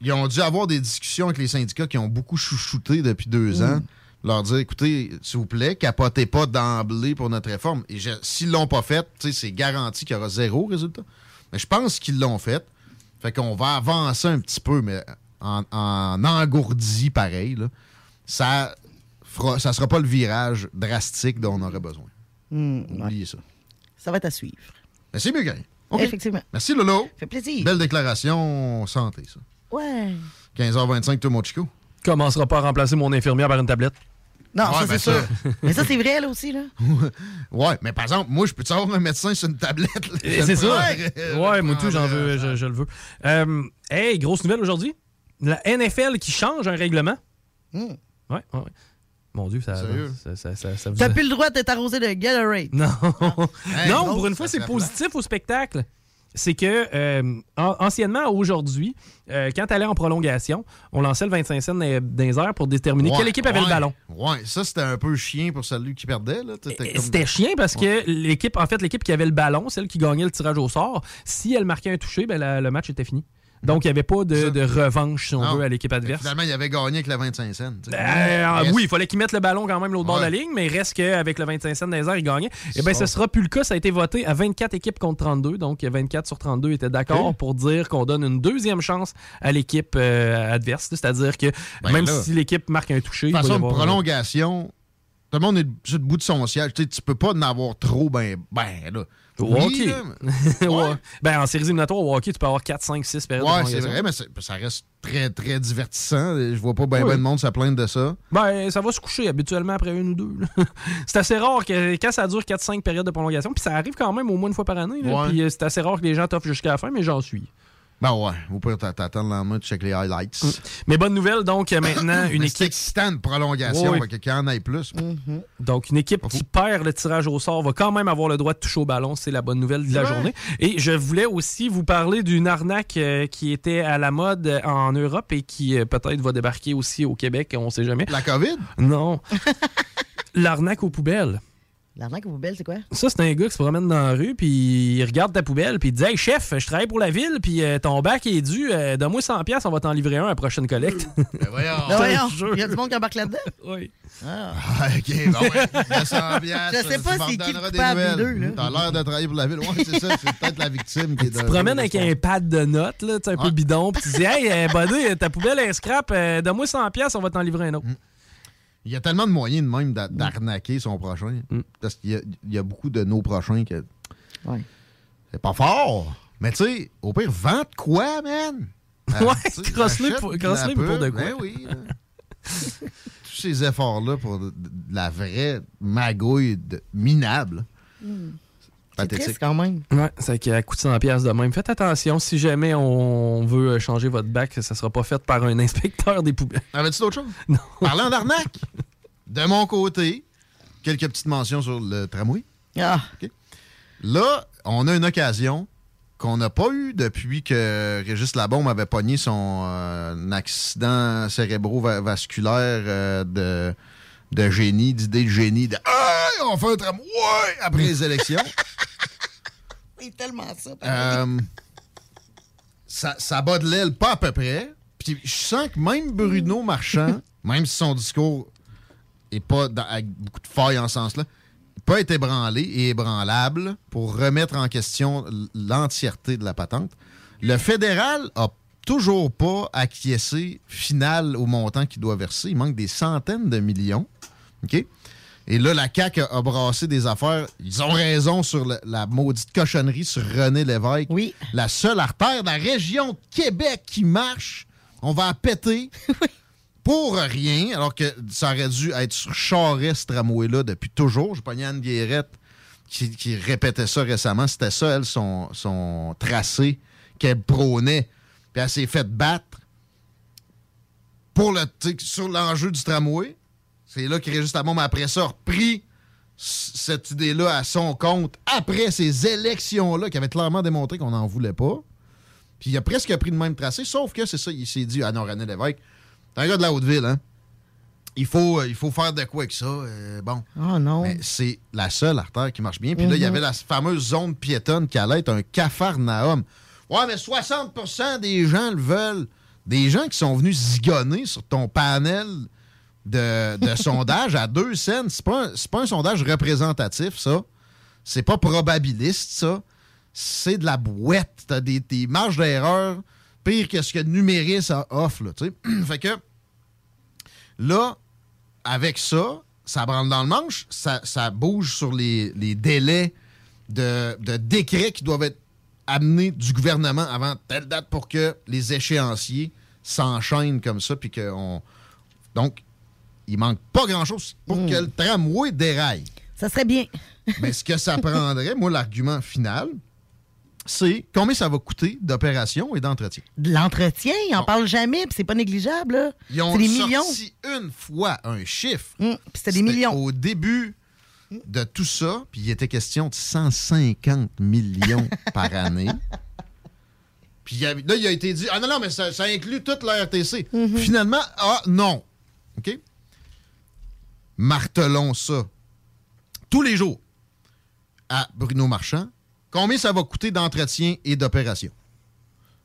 ils ont dû avoir des discussions avec les syndicats qui ont beaucoup chouchouté depuis deux
Mm.
ans. Leur dire, écoutez, s'il vous plaît, capotez pas d'emblée pour notre réforme. Et s'ils l'ont pas fait, c'est garanti qu'il y aura zéro résultat. Mais je pense qu'ils l'ont fait. Fait qu'on va avancer un petit peu, mais en, en engourdi pareil. Là. Ça fera, ça sera pas le virage drastique dont on aurait besoin.
Hmm,
Oubliez ça.
Ça va être à suivre.
Rien. OK.
Effectivement.
Merci, Lolo.
fait plaisir.
Belle déclaration santé, ça.
Ouais.
15h25, tout mon chico.
Commencera pas à remplacer mon infirmière par une tablette.
Non,
Ouais,
ça,
ben
c'est sûr. Mais ça, c'est vrai, là aussi, là.
ouais, mais par exemple, moi, je peux avoir un médecin sur une tablette.
C'est ça. Ouais, moi tout, j'en veux, je, je le veux. Euh, hey, grosse nouvelle aujourd'hui? La NFL qui change un règlement.
Hmm.
Ouais, ouais, ouais. Mon Dieu, ça,
Sérieux?
ça, ça, ça, ça vous
T'as plus le droit d'être arrosé de Gatorade.
Non.
Hey,
non, pour une fois, c'est positif au spectacle. C'est que, euh, an- anciennement, à aujourd'hui, euh, quand tu allais en prolongation, on lançait le 25 cents dans les airs pour déterminer
Ouais,
quelle équipe avait le ballon.
Ouais, ça, c'était un peu chien pour celui qui perdait. comme-
C'était chiant parce que l'équipe, en fait, l'équipe qui avait le ballon, celle qui gagnait le tirage au sort, si elle marquait un touché, ben, la- le match était fini. Donc, il n'y avait pas de, de revanche, si on
Non.
veut, à l'équipe adverse.
Finalement, il avait gagné avec la 25 cents. sais.
Euh, oui, il fallait qu'ils mettent le ballon quand même l'autre bord de la ligne, mais il reste qu'avec le 25 cents les airs, il gagnait. Et bien, ce sera plus le cas. Ça a été voté à 24 équipes contre 32. Donc, 24 sur 32 étaient d'accord pour dire qu'on donne une deuxième chance à l'équipe euh, adverse. C'est-à-dire que
Ben
même
là,
si l'équipe marque un touché,
De toute façon,
avoir-
prolongation, tout le monde est sur le bout de son siège. Tu sais, tu peux pas en avoir trop, ben, ben, là.
Au hockey. Ouais. Ben, en séries éliminatoires, au hockey, tu peux avoir 4, 5, 6 périodes de
Ouais, c'est vrai, mais ça reste très, très divertissant. Je vois pas bien
Oui.
ben de monde se plaindre de ça.
Ben, ça va se coucher habituellement après une ou deux. c'est assez rare que quand ça dure 4-5 périodes de prolongation, puis ça arrive quand même au moins une fois par année. Puis euh, c'est assez rare que les gens t'offrent jusqu'à la fin, mais j'en suis.
Ben ouais, au pire, t'a- t'attends le lendemain, tu check les highlights.
Mais bonne nouvelle, donc euh, maintenant, une
Mais c'est
équipe.
excitant une prolongation,
Oui.
qu'il y en ait plus.
Donc, une équipe qui perd le tirage au sort va quand même avoir le droit de toucher au ballon. C'est la bonne nouvelle de la
Ouais.
journée. Et je voulais aussi vous parler d'une arnaque euh, qui était à la mode euh, en Europe et qui euh, peut-être va débarquer aussi au Québec, on sait jamais.
La COVID?
Non. L'arnaque aux poubelles.
L'arnaque aux poubelles, c'est quoi?
Ça, c'est un gars qui se promène dans la rue, puis il regarde ta poubelle, puis il dit Hey chef, je travaille pour la ville, puis euh, ton bac est dû, euh, donne-moi 100$, piastres, on va t'en livrer un à la prochaine collecte.
voyons.
Ben voyons, il y a du monde qui embarque là-dedans?
oui.
Ah.
Ah, ok, bon, ouais. Il y a 100 piastres,
Je sais pas c'est qui le coupable des deux.
T'as l'air de travailler pour la ville. Ouais, c'est ça, c'est peut-être la victime qui est
Tu te promènes avec un pad de notes, là, tu sais, un peu bidon, puis tu dis Hey, euh, buddy, ta poubelle est scrap, euh, donne-moi 100$, piastres, on va t'en livrer un autre.
Il y a tellement de moyens de même d'a- d'arnaquer son prochain.
Mm.
Parce qu'il y a, il y a beaucoup de nos prochains que.
Ouais.
C'est pas fort. Mais tu sais, au pire, vends de quoi, man?
Ouais,
tu sais,
crosse-le pour-
la
pour de quoi?
Ben oui. Tous ces efforts-là pour de, de la vraie magouille de- minable.
C'est triste quand même.
Ouais, c'est qu'à coûte 100$ piastres de même. Faites attention, si jamais on veut euh, changer votre bac, ça sera pas fait par un inspecteur des poubelles.
Avais-tu d'autres choses?
Non.
Parlant d'arnaque, de mon côté, quelques petites mentions sur le tramway.
Ah.
Là, on a une occasion qu'on n'a pas eue depuis que Régis Labombe avait pogné son euh, accident cérébrovasculaire euh, de, de génie, d'idée de génie, de Hey, on fait un tramway après les élections.
C'est tellement ça.
Euh, ça, ça bat de l'aile pas à peu près. Puis je sens que même Bruno Marchand, même si son discours et pas dans- avec beaucoup de failles en ce sens-là, peut être ébranlé et ébranlable pour remettre en question l'entièreté de la patente. Le fédéral a toujours pas acquiescé final au montant qu'il doit verser. Il manque des centaines de millions. OK? Et là, la CAQ a, a brassé des affaires. Ils ont raison sur le- la maudite cochonnerie sur René Lévesque.
Oui.
La seule artère de la région de Québec qui marche. On va la péter. Pour rien, alors que ça aurait dû être sur Charest, ce tramway-là, depuis toujours. J'ai pogné Anne Guérette qui, qui répétait ça récemment. C'était ça, elle, son, son tracé qu'elle prônait. Puis elle s'est faite battre pour le, sur l'enjeu du tramway. C'est là que Régis Labombe, après ça, a repris cette idée-là à son compte après ces élections-là qui avaient clairement démontré qu'on n'en voulait pas. Puis il a presque pris le même tracé, sauf que c'est ça, il s'est dit, ah non, René Lévesque, t'es un gars de la Haute-Ville, hein? Il faut, euh, il faut faire de quoi avec ça? euh, bon.
Oh non.
Mais c'est la seule artère qui marche bien. Puis là, il y
Mhm.
avait la fameuse zone piétonne qui allait être un cafarnaum. Ouais, mais 60% des gens le veulent. Des gens qui sont venus zigonner sur ton panel de, sondage à deux scènes. C'est pas, pas un sondage représentatif, ça. C'est pas probabiliste, ça. C'est de la boîte. T'as des, des marges d'erreur pire que ce que Numéris offre, là, fait que là, avec ça, ça branle dans le manche, ça, ça bouge sur les, délais de, décrets qui doivent être amenés du gouvernement avant telle date pour que les échéanciers s'enchaînent comme ça. Puis que on... Donc, il manque pas grand-chose pour que le tramway déraille.
Ça serait bien.
Mais ce que ça prendrait, moi, l'argument final, c'est combien ça va coûter d'opération et d'entretien.
De l'entretien, ils en parlent jamais, puis c'est pas négligeable. là.
Ils ont
C'est des millions.
sorti une fois un chiffre.
c'était des millions.
Au début de tout ça, puis il était question de 150 millions par année. Puis là, il a été dit Ah non, non, mais ça, ça inclut toute la RTC. Finalement, ah non. OK? Martelons ça tous les jours à Bruno Marchand. Combien ça va coûter d'entretien et d'opération?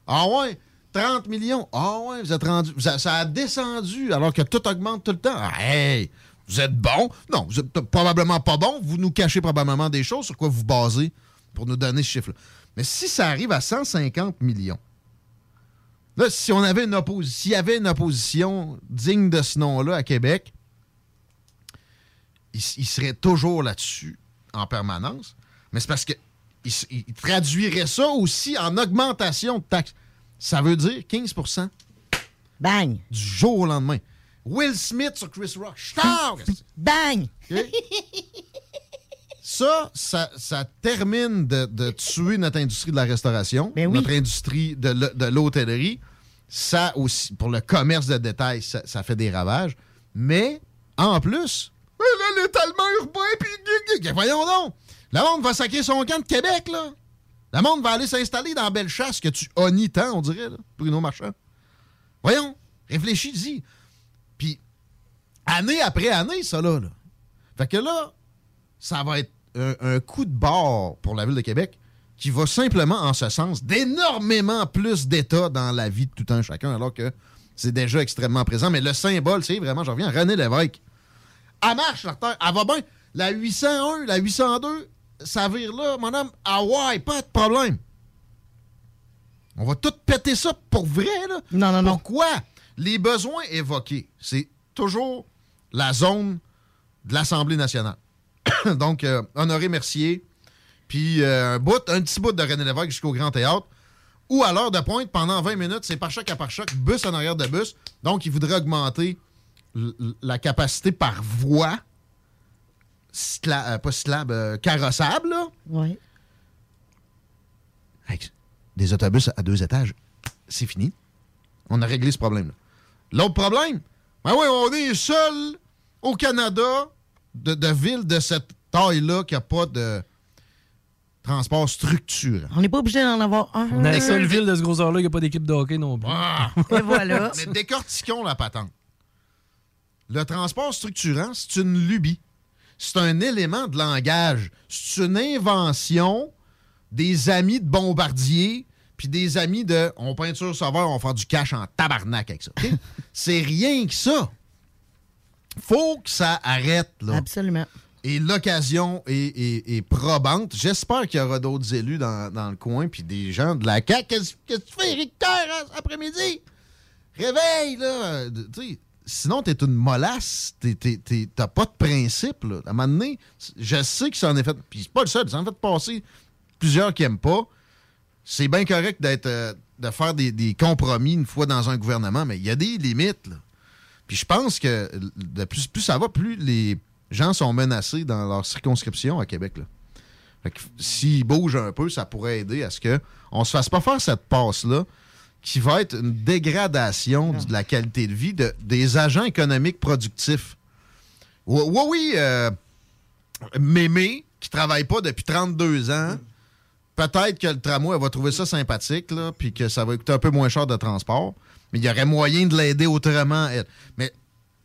Ah ouais, 30 millions. Ah ouais, vous êtes rendu. ça a descendu alors que tout augmente tout le temps. Ah, hey, vous êtes bon? Non, vous êtes probablement pas bon. Vous nous cachez probablement des choses sur quoi vous basez pour nous donner ce chiffre-là. Mais si ça arrive à 150 millions, là, si on avait une opposition, s'il y avait une opposition digne de ce nom-là à Québec, il, serait toujours là-dessus en permanence. Mais c'est parce que il, traduirait ça aussi en augmentation de taxes. Ça veut dire 15%
Bang!
Du jour au lendemain. Will Smith sur Chris Rock.
Bang!
Ça, ça, ça termine de, de tuer notre industrie de la restauration, notre industrie de, l'hôtellerie. Ça aussi, pour le commerce de détail, ça, ça fait des ravages. Mais, en plus, ouais, là, l'étalement urbain, puis voyons donc, le monde va sacrer son camp de Québec, là. Le monde va aller s'installer dans Bellechasse que tu honnies tant, on dirait, là, Bruno Marchand. Voyons, réfléchis-y. Puis, année après année, ça, là. Fait que là, ça va être un, un coup de bord pour la Ville de Québec qui va simplement en ce sens d'énormément plus d'État dans la vie de tout un chacun, alors que c'est déjà extrêmement présent. Mais le symbole, c'est vraiment, je reviens, René Lévesque. Elle marche, l'artère. Elle va bien. La 801, la 802, ça vire là, madame. Ah ouais, pas de problème. On va tout péter ça pour vrai, là.
Non, non, non.
Pourquoi? Les besoins évoqués, c'est toujours la zone de l'Assemblée nationale. Donc, euh, Honoré Mercier, puis euh, un bout, un petit bout de René Lévesque jusqu'au Grand Théâtre, ou à l'heure de pointe, pendant 20 minutes, c'est par choc à par choc, bus en arrière de bus. Donc, il voudrait augmenter la capacité par voie, euh, pas cyclable, euh, carrossable, là.
Oui.
Avec des autobus à deux étages, c'est fini. On a réglé ce problème-là. L'autre problème, ben oui, on est seul au Canada de, de ville de cette taille-là qui n'a pas de transport structurant.
On n'est pas obligé d'en avoir un.
On est la seule ville de ce grosseur-là qui n'a pas d'équipe de hockey non plus.
Et voilà.
Mais décortiquons la patente. Le transport structurant, c'est une lubie. C'est un élément de langage. C'est une invention des amis de Bombardier puis des amis de on peinture sauveur, on va faire du cash en tabarnak avec ça. C'est rien que ça. faut que ça arrête. Là.
Absolument.
Et l'occasion est, est- est probante. J'espère qu'il y aura d'autres élus dans, dans le coin, puis des gens de la CAQ. Qu'est-ce que tu fais, cet après-midi? Réveille, là! De- tu sais, sinon, t'es une molasse. T'as pas de principe, là. À un moment donné, je sais que ça en est fait... Puis c'est pas le seul, ça en fait passer plusieurs qui aiment pas. C'est bien correct d'être... euh, de faire des, compromis une fois dans un gouvernement, mais il y a des limites. Puis je pense que de plus, ça va, plus les gens sont menacés dans leur circonscription à Québec. Que s'ils bougent un peu, ça pourrait aider à ce qu'on ne se fasse pas faire cette passe-là qui va être une dégradation de la qualité de vie de- des agents économiques productifs. Oui, oui, euh, Mémé, qui travaille pas depuis 32 ans, peut-être que le tramway elle va trouver ça sympathique, puis que ça va coûter un peu moins cher de transport, mais il y aurait moyen de l'aider autrement. elle. Mais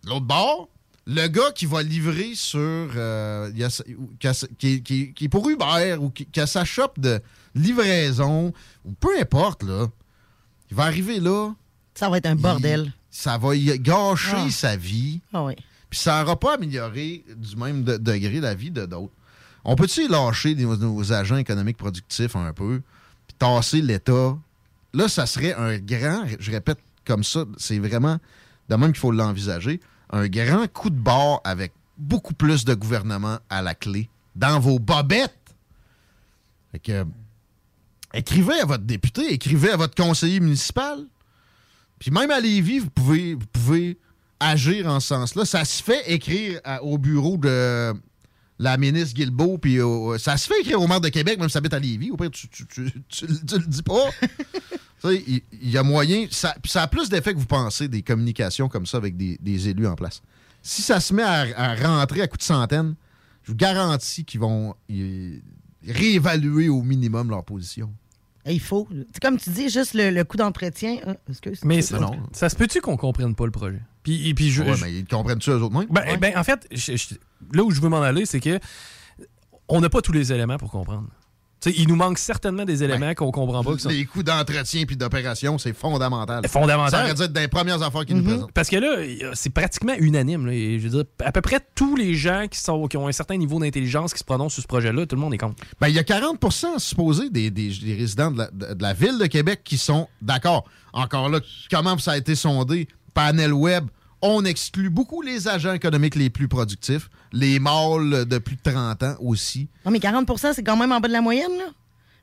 l'autre bord, le gars qui va livrer sur. euh, qui, qui- est pour Uber ou qui, qui a sa shop de livraison, ou peu importe, là, il va arriver là.
Ça va être un bordel.
Ça va y gâcher
Ah.
sa vie.
Ah oui.
Puis ça n'aura pas amélioré du même de- degré la vie de d'autres. On peut-tu lâcher nos, nos agents économiques productifs un peu, puis tasser l'État? Là, ça serait un grand, je répète comme ça, c'est vraiment de même qu'il faut l'envisager, un grand coup de barre avec beaucoup plus de gouvernement à la clé dans vos bobettes. Fait que, écrivez à votre député, écrivez à votre conseiller municipal. Puis même à Lévis, vous pouvez, vous pouvez agir en ce sens-là. Ça se fait écrire à- au bureau de la ministre Guilbeault, puis ça se fait écrire au maire de Québec, même si ça habite à Lévis. Au pire, tu, tu, tu, tu- tu le dis pas. Il y, a moyen. Ça, ça a plus d'effet que vous pensez des communications comme ça avec des, des élus en place. Si ça se met à, à rentrer à coups de centaines, je vous garantis qu'ils vont réévaluer au minimum leur position.
Et il faut. C'est comme tu dis, juste le, le coup d'entretien. Ah, excuse.
Mais ça, ça se peut-tu qu'on comprenne pas le projet? Puis, et puis je,
Ouais,
je-
mais ils comprennent-tu eux autres?
Ben, ben, en fait, je- je- là où je veux m'en aller, c'est que on n'a pas tous les éléments pour comprendre. Il nous manque certainement des éléments qu'on comprend pas.
Les coûts d'entretien puis d'opération, c'est fondamental.
Fondamental.
Ça aurait dû être des premières affaires qu'ils nous présentent.
Parce que là, c'est pratiquement unanime. là. Je veux dire, à peu près tous les gens qui, sont, qui ont un certain niveau d'intelligence qui se prononcent sur ce projet-là, tout le monde est contre.
Ben, il y a 40 supposé des, des- des résidents de la, de- de la ville de Québec qui sont d'accord. Encore là, comment ça a été sondé? Panel web. On exclut beaucoup les agents économiques les plus productifs, les mâles de plus de 30 ans aussi,
Non, mais 40% c'est quand même en bas de la moyenne, là.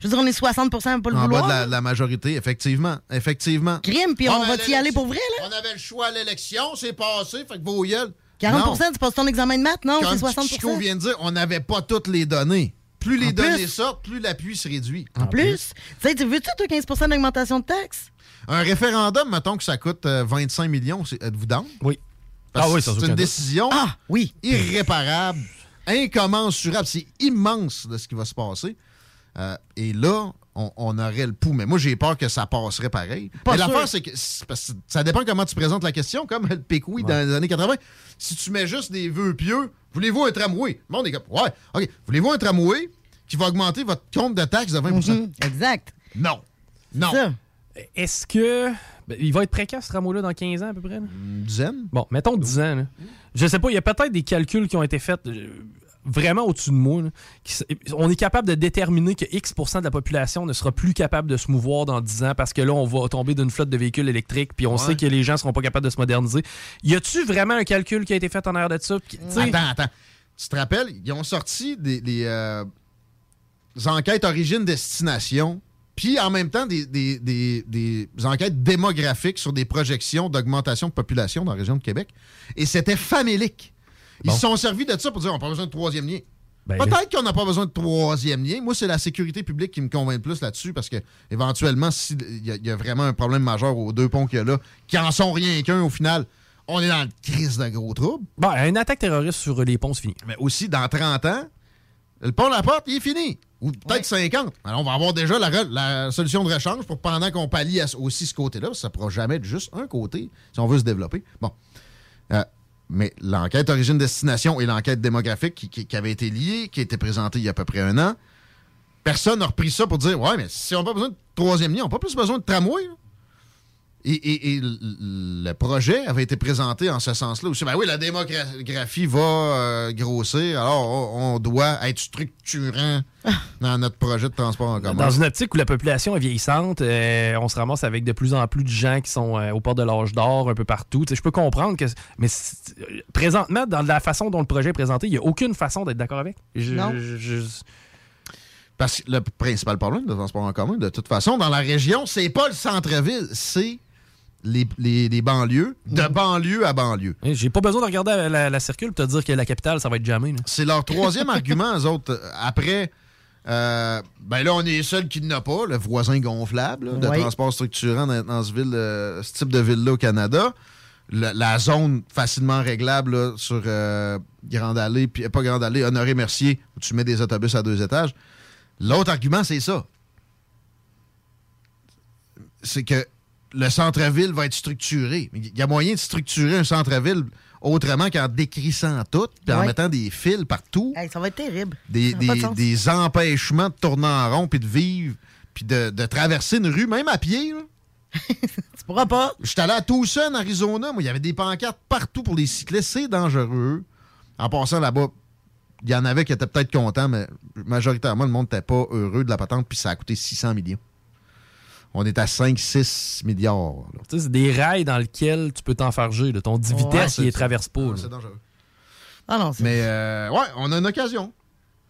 Je veux dire, on est 60% à pas le
en bas
vouloir.
de la, la majorité, effectivement. Effectivement.
Crime, puis
Ah,
on
ben,
va y aller pour vrai, là.
On avait le choix à l'élection, c'est passé, fait que vos gueules.
40
Non.
tu passes ton examen de maths? Non, c'est
Comme
60
Chico vient de dire, on n'avait pas toutes les données. Plus les
En
données
plus.
sortent, plus l'appui se réduit.
En plus, tu sais, tu veux-tu, toi, 15% d'augmentation de taxes?
Un référendum, mettons que ça coûte euh, 25 millions, c'est- êtes-vous down?
Oui.
Parce
Ah oui,
c'est une
doute.
décision
Ah, oui.
irréparable, incommensurable. C'est immense de ce qui va se passer. Euh, et là, on, on aurait le pouls. Mais moi, j'ai peur que ça passerait pareil.
Pas
Mais l'affaire, c'est que parce que ça dépend comment tu présentes la question, comme le pécoui dans les années 80. Si tu mets juste des vœux pieux, voulez-vous un tramway? Le monde est comme, ouais, OK. Voulez-vous un tramway qui va augmenter votre compte de taxes de 20
Mhm, Exact.
Non. Non.
Ça.
Est-ce que. ben, il va être précaire ce rameau-là dans 15 ans à peu près?
Une dizaine?
Bon, mettons 10 ans. là. Je sais pas, il y a peut-être des calculs qui ont été faits euh, vraiment au-dessus de moi. là, qui s- on est capable de déterminer que X de la population ne sera plus capable de se mouvoir dans 10 ans parce que là, on va tomber d'une flotte de véhicules électriques puis on
Ouais.
sait que les gens seront pas capables de se moderniser. Y a-tu vraiment un calcul qui a été fait en arrière de ça?
Attends, attends. Tu te rappelles, ils ont sorti des, des, euh, des enquêtes origine-destination, puis en même temps des, des- des- des enquêtes démographiques sur des projections d'augmentation de population dans la région de Québec. Et c'était famélique. Ils
Bon.
se sont servis de ça pour dire on n'a pas besoin de troisième lien.
Ben,
Peut-être qu'on n'a pas besoin de troisième lien. Moi, c'est la sécurité publique qui me convainc le plus là-dessus parce que, éventuellement, s'il y, y a vraiment un problème majeur aux deux ponts qu'il y a là, qui en sont rien qu'un au final, on est dans le crise de gros trouble.
bon, une attaque terroriste sur les ponts, c'est fini.
Mais aussi, dans 30 ans, le pont de la porte, il est fini. Ou peut-être 50. Alors, on va avoir déjà la, solution de rechange pour pendant qu'on pallie aussi ce côté-là, ça ne pourra jamais être juste un côté si on veut se développer. Bon. Euh, mais l'enquête origine-destination et l'enquête démographique qui, qui- qui avait été liée, qui a été présentée il y a à peu près un an, personne n'a repris ça pour dire Ouais, mais si on n'a pas besoin de troisième lien, on n'a pas plus besoin de tramway. là. Et, et- et l- le projet avait été présenté en ce sens-là aussi. Ben oui, la démographie va euh, grossir, alors on, doit être structurant dans notre projet de transport en commun.
Dans une optique où la population est vieillissante, euh, on se ramasse avec de plus en plus de gens qui sont euh, au port de l'âge d'or un peu partout. Je peux comprendre que. Mais présentement, dans la façon dont le projet est présenté, il n'y a aucune façon d'être d'accord avec. Je-
Non.
je- je-
Parce que le principal problème de transport en commun, de toute façon, dans la région, c'est pas le centre-ville, c'est les, les- les banlieues, de banlieue à banlieue.
J'ai pas besoin de regarder la, la, la circule pour te dire que la capitale, ça va être jamais.
C'est leur troisième argument, eux autres. Euh, Après, euh, ben là, on est seul qui n'a pas, le voisin gonflable là, de
Oui.
transport structurant dans, dans ce, ville, euh, ce type de ville-là au Canada. Le- la zone facilement réglable là, sur euh, Grande Allée, puis pas Grande Allée, Honoré Mercier, où tu mets des autobus à deux étages. L'autre argument, c'est ça. C'est que le centre-ville va être structuré. Il y a moyen de structurer un centre-ville autrement qu'en décrissant tout, puis en
Ouais.
mettant des fils partout
Hey, ça va être terrible.
des,
de
empêchements de tourner en rond, puis de vivre, puis de, de traverser une rue, même à pied. Là.
tu pourras pas.
J'étais allé à Tucson, Arizona. Moi, il y avait des pancartes partout pour les cyclistes. C'est dangereux. En passant là-bas, il y en avait qui étaient peut-être contents, mais majoritairement, le monde n'était pas heureux de la patente, puis ça a coûté 600 millions. On est à 5-6 milliards. là.
Tu sais, c'est des rails dans lesquels tu peux t'enfarger. Ton 10
Ouais,
vitesses, il les traverse pas. là.
C'est dangereux.
Ah non, c'est-
Mais euh, ouais, on a une occasion.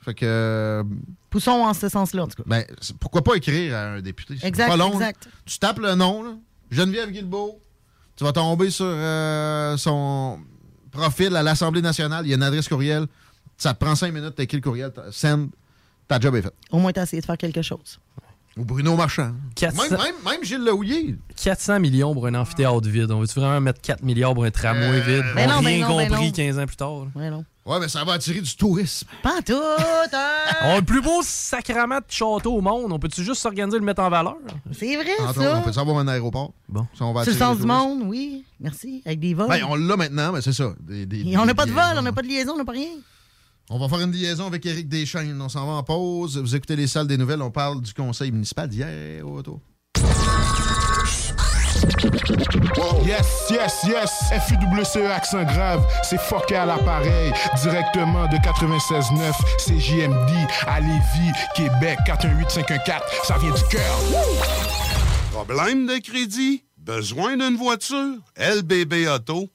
Fait que. euh,
Poussons en ce sens-là, en tout cas.
Ben, pourquoi pas écrire à un député?
Exact,
pas long, là.
exact.
Tu tapes le nom, là. Geneviève Guilbeault. Tu vas tomber sur euh, son profil à l'Assemblée nationale. Il y a une adresse courriel. Ça te prend cinq minutes, t'écris le courriel, send, ta job est faite.
Au moins, t'as essayé de faire quelque chose.
Ou Bruno Marchand.
400
Même, même, même Gilles Lehouillier.
400 millions pour un amphithéâtre vide. On veut-tu vraiment mettre 4 milliards pour un tramway
Euh,
vide?
ben
On
ben
rien
non, ben
compris
non.
15 ans plus tard.
Ouais, non.
Ouais, mais ça va attirer du tourisme.
Pas tout, hein?
On a le plus beau sacrament de château au monde. On peut-tu juste s'organiser et le mettre en valeur?
C'est vrai,
Entre
ça.
on peut savoir un aéroport?
Bon.
Si on va
Sur le sens du monde, oui. Merci. Avec des vols.
Ben, on l'a maintenant, mais c'est ça. Des- des-
Et on n'a pas de vol, on n'a pas de liaison, on n'a pas rien.
On va faire une liaison avec Éric Deschaines. On s'en va en pause. Vous écoutez les salles des nouvelles. On parle du conseil municipal d'hier au.
Yes, yes, yes. FUWCE accent grave, c'est fucké à l'appareil. Directement de 96.9, c'est JMD à Lévis, Québec, 418-514. Ça vient du cœur.
Problème de crédit? Besoin d'une voiture? LBBauto.com.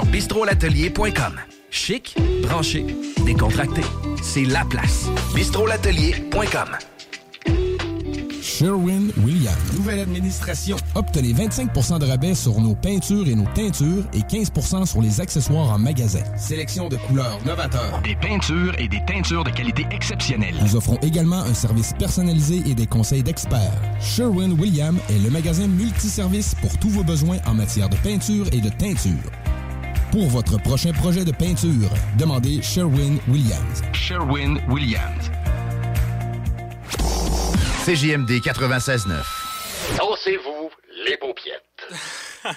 bistrolatelier.com. Chic, branché, décontracté. C'est la place. bistrolatelier.com.
Sherwin-Williams. Nouvelle administration. Obtenez 25% de rabais sur nos peintures et nos teintures et 15% sur les accessoires en magasin. Sélection de couleurs novateurs.
Des peintures et des teintures de qualité exceptionnelle.
Nous offrons également un service personnalisé et des conseils d'experts. Sherwin-Williams est le magasin multiservice pour tous vos besoins en matière de peinture et de teinture. Pour votre prochain projet de peinture, demandez Sherwin-Williams.
Sherwin-Williams.
CJMD 96.9.
Dansez-vous les paupiètes.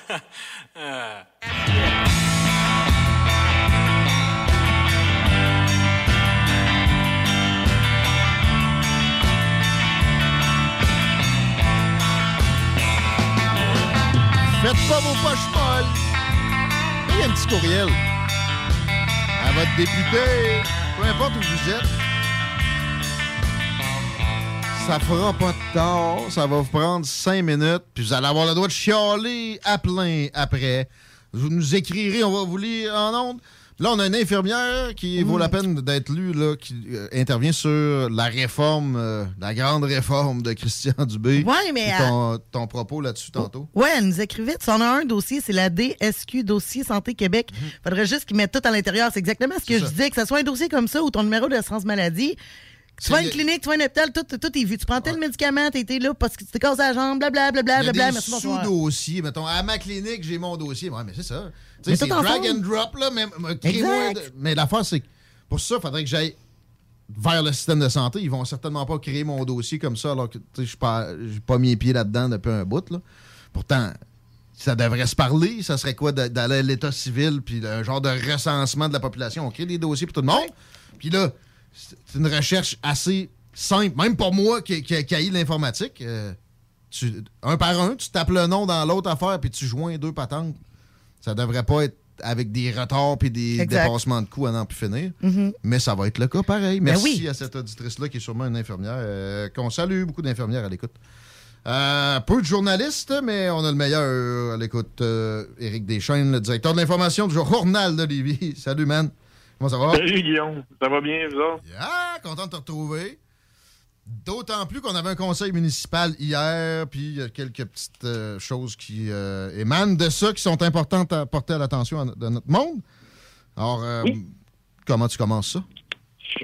Faites pas vos poches. Un petit courriel à votre député, peu importe où vous êtes. Ça fera pas de tort. Ça va vous prendre cinq minutes. Puis vous allez avoir le droit de chialer à plein après. Vous nous écrirez, on va vous lire en ondes. Là, on a une infirmière qui vaut la peine d'être lue, là, qui euh, intervient sur la réforme, euh, la grande réforme de Christian Dubé.
Ouais, mais,
Ton, ton propos là-dessus tantôt.
Ouais, elle nous écrivait. Tu en as un dossier, c'est la DSQ, Dossier Santé Québec. Faudrait juste qu'ils mettent tout à l'intérieur. C'est exactement ce que je disais, que ce soit un dossier comme ça ou ton numéro d'assurance maladie. Tu vas à une clinique, tu vas à un hôpital, tout, tout est vu. Tu prends tel médicament, été là parce que tu t'es cassé la jambe, blablabla, blablabla. Merci, bonsoir.
sous-dossiers. Mettons, à ma clinique, j'ai mon dossier. Ouais, mais c'est ça. Tu
Mais
sais, c'est drag and drop, là. Mais, mais l'affaire, c'est que pour ça, il faudrait que j'aille vers le système de santé. Ils vont certainement pas créer mon dossier comme ça, alors que je suis pas, pas mis les pieds là-dedans depuis un bout, là. Pourtant, ça devrait se parler. Ça serait quoi d'a- d'aller à l'état civil, puis un genre de recensement de la population. On crée des dossiers pour tout le monde. Puis là, c'est une recherche assez simple, même pour moi qui, qui, l'informatique. euh, tu- un par un, tu tapes le nom dans l'autre affaire, puis tu joins deux patentes. Ça devrait pas être avec des retards puis des
Exact.
dépassements de coûts à n'en plus finir.
Mhm.
Mais ça va être le cas pareil.
Ben
Merci
oui.
à cette auditrice-là qui est sûrement une infirmière. euh, qu'on salue, beaucoup d'infirmières à l'écoute. Euh, peu de journalistes, mais on a le meilleur à l'écoute. Éric Deschaines, le directeur de l'information du journal de Lévis. Salut, man. Comment ça va?
Salut Guillaume, ça va bien, vous autres?
Ah, content de te retrouver. D'autant plus qu'on avait un conseil municipal hier, puis il y a quelques petites euh, choses qui euh, émanent de ça, qui sont importantes à porter à l'attention de notre monde. Alors, euh, comment tu commences ça?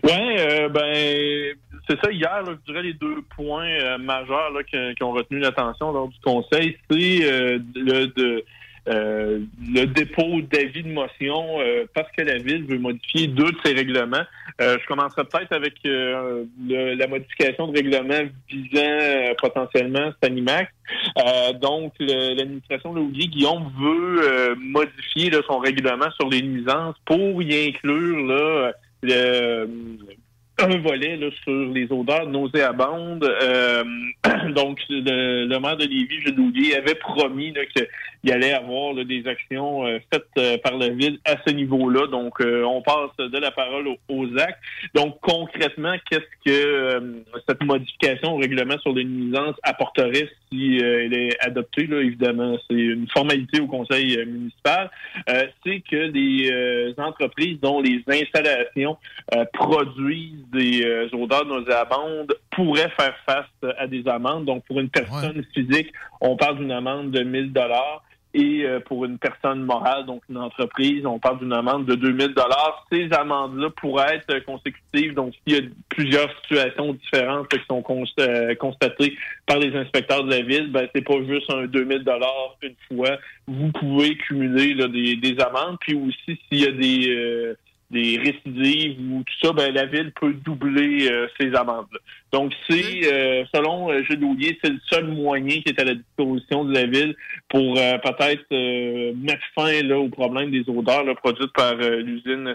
Euh, ben c'est ça hier, là, je dirais les deux points majeurs là, qui, qui ont retenu l'attention lors du conseil, c'est le de euh, le dépôt d'avis de motion euh, parce que la ville veut modifier deux de ses règlements. Euh, je commencerai peut-être avec la modification de règlement visant potentiellement Stanimax. Donc, l'administration de Guillaume veut modifier son règlement sur les nuisances pour y inclure un volet sur les odeurs nauséabondes. Donc, le, maire de Lévis, Doulier, avait promis là, qu'il allait avoir là, des actions euh, faites euh, par la ville à ce niveau-là. Donc, euh, on passe de la parole aux, aux actes. Donc, concrètement, qu'est-ce que euh, cette modification au règlement sur les nuisances apporterait si euh, elle est adoptée? Là, évidemment, c'est une formalité au conseil euh, municipal. Euh, c'est que des euh, entreprises dont les installations euh, produisent des euh, odeurs nauséabondes pourraient faire face à des amendes. Donc, pour une personne physique, on parle d'une amende de 1000 dollars. Et euh, pour une personne morale, donc une entreprise, on parle d'une amende de 2000 dollars. Ces amendes-là pourraient être consécutives. Donc, s'il y a plusieurs situations différentes qui sont euh, constatées par les inspecteurs de la ville, ben c'est pas juste un 2000 dollars une fois. Vous pouvez cumuler là, des, des amendes. Puis aussi, s'il y a des euh, des récidives ou tout ça, ben, la ville peut doubler euh, ces amendes-là. Donc, c'est, euh, selon euh, Gilles c'est le seul moyen qui est à la disposition de la ville pour euh, peut-être euh, mettre fin là, au problème des odeurs là, produites par euh, l'usine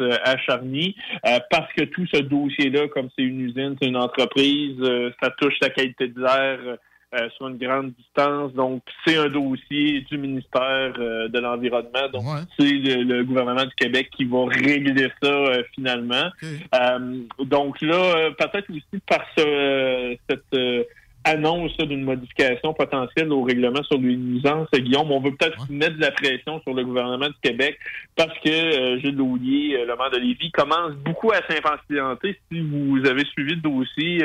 euh, à Charny, euh, parce que tout ce dossier-là, comme c'est une usine, c'est une entreprise, euh, ça touche la qualité de l'air euh, sur une grande distance. Donc, c'est un dossier du ministère euh, de l'Environnement. Donc, c'est le, le gouvernement du Québec qui va régler ça euh, finalement. Euh, donc là, euh, peut-être aussi par ce, euh, cette euh, annonce d'une modification potentielle au règlement sur les nuisances, Guillaume, on veut peut-être mettre de la pression sur le gouvernement du Québec parce que euh, Gilles Laulier, le maire de Lévis, commence beaucoup à s'impatienter. Si vous avez suivi le dossier...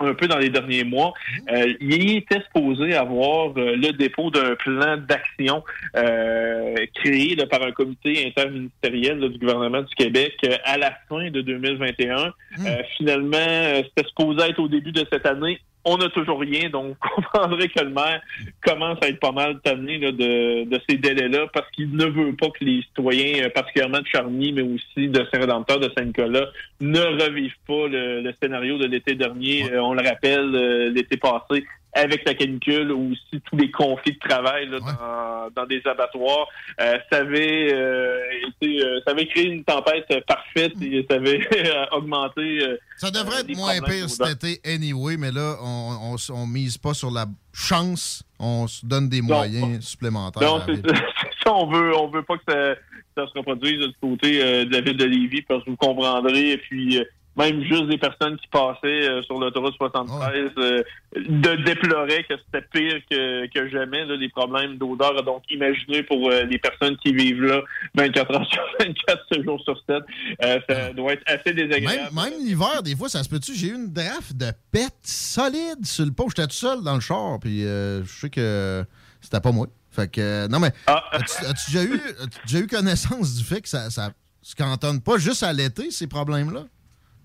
un peu dans les derniers mois. Euh, il était supposé avoir euh, le dépôt d'un plan d'action euh, créé là, par un comité interministériel là, du gouvernement du Québec euh, à la fin de 2021. Euh, finalement, euh, c'était supposé être au début de cette année. On n'a toujours rien, donc vous comprendrez que le maire commence à être pas mal tanné là, de, de ces délais-là parce qu'il ne veut pas que les citoyens, euh, particulièrement de Charny, mais aussi de Saint-Rédempteur, de Saint-Nicolas, ne revivent pas le, le scénario de l'été dernier. Euh, on le rappelle, euh, l'été passé, avec la canicule ou aussi tous les conflits de travail là, dans, dans des abattoirs. Euh, ça avait euh, été, euh, ça avait créé une tempête parfaite et ça avait augmenté.
Ça devrait être moins pire cet été anyway, mais là, on, on, mise pas sur la chance, on se donne des
Non.
moyens supplémentaires.
Non, c'est ça. On veut, on veut pas que ça, ça se reproduise du côté euh, de la ville de Lévis, parce que vous comprendrez. Et puis, euh, même juste des personnes qui passaient euh, sur l'autoroute 73 euh, de déploraient que c'était pire que, que jamais, là, les problèmes d'odeur. Donc, imaginez pour euh, les personnes qui vivent là 24 heures sur 24, 7 jours sur 7, euh, ça doit être assez désagréable.
Même, même l'hiver, des fois, ça se peut-tu? J'ai eu une draft de pète solide sur le pot. J'étais tout seul dans le char, puis je sais que c'était pas moi. Fait que, non, mais as-tu as-tu déjà, eu- as-tu déjà eu connaissance du fait que ça, ça se cantonne pas juste à l'été, ces problèmes-là?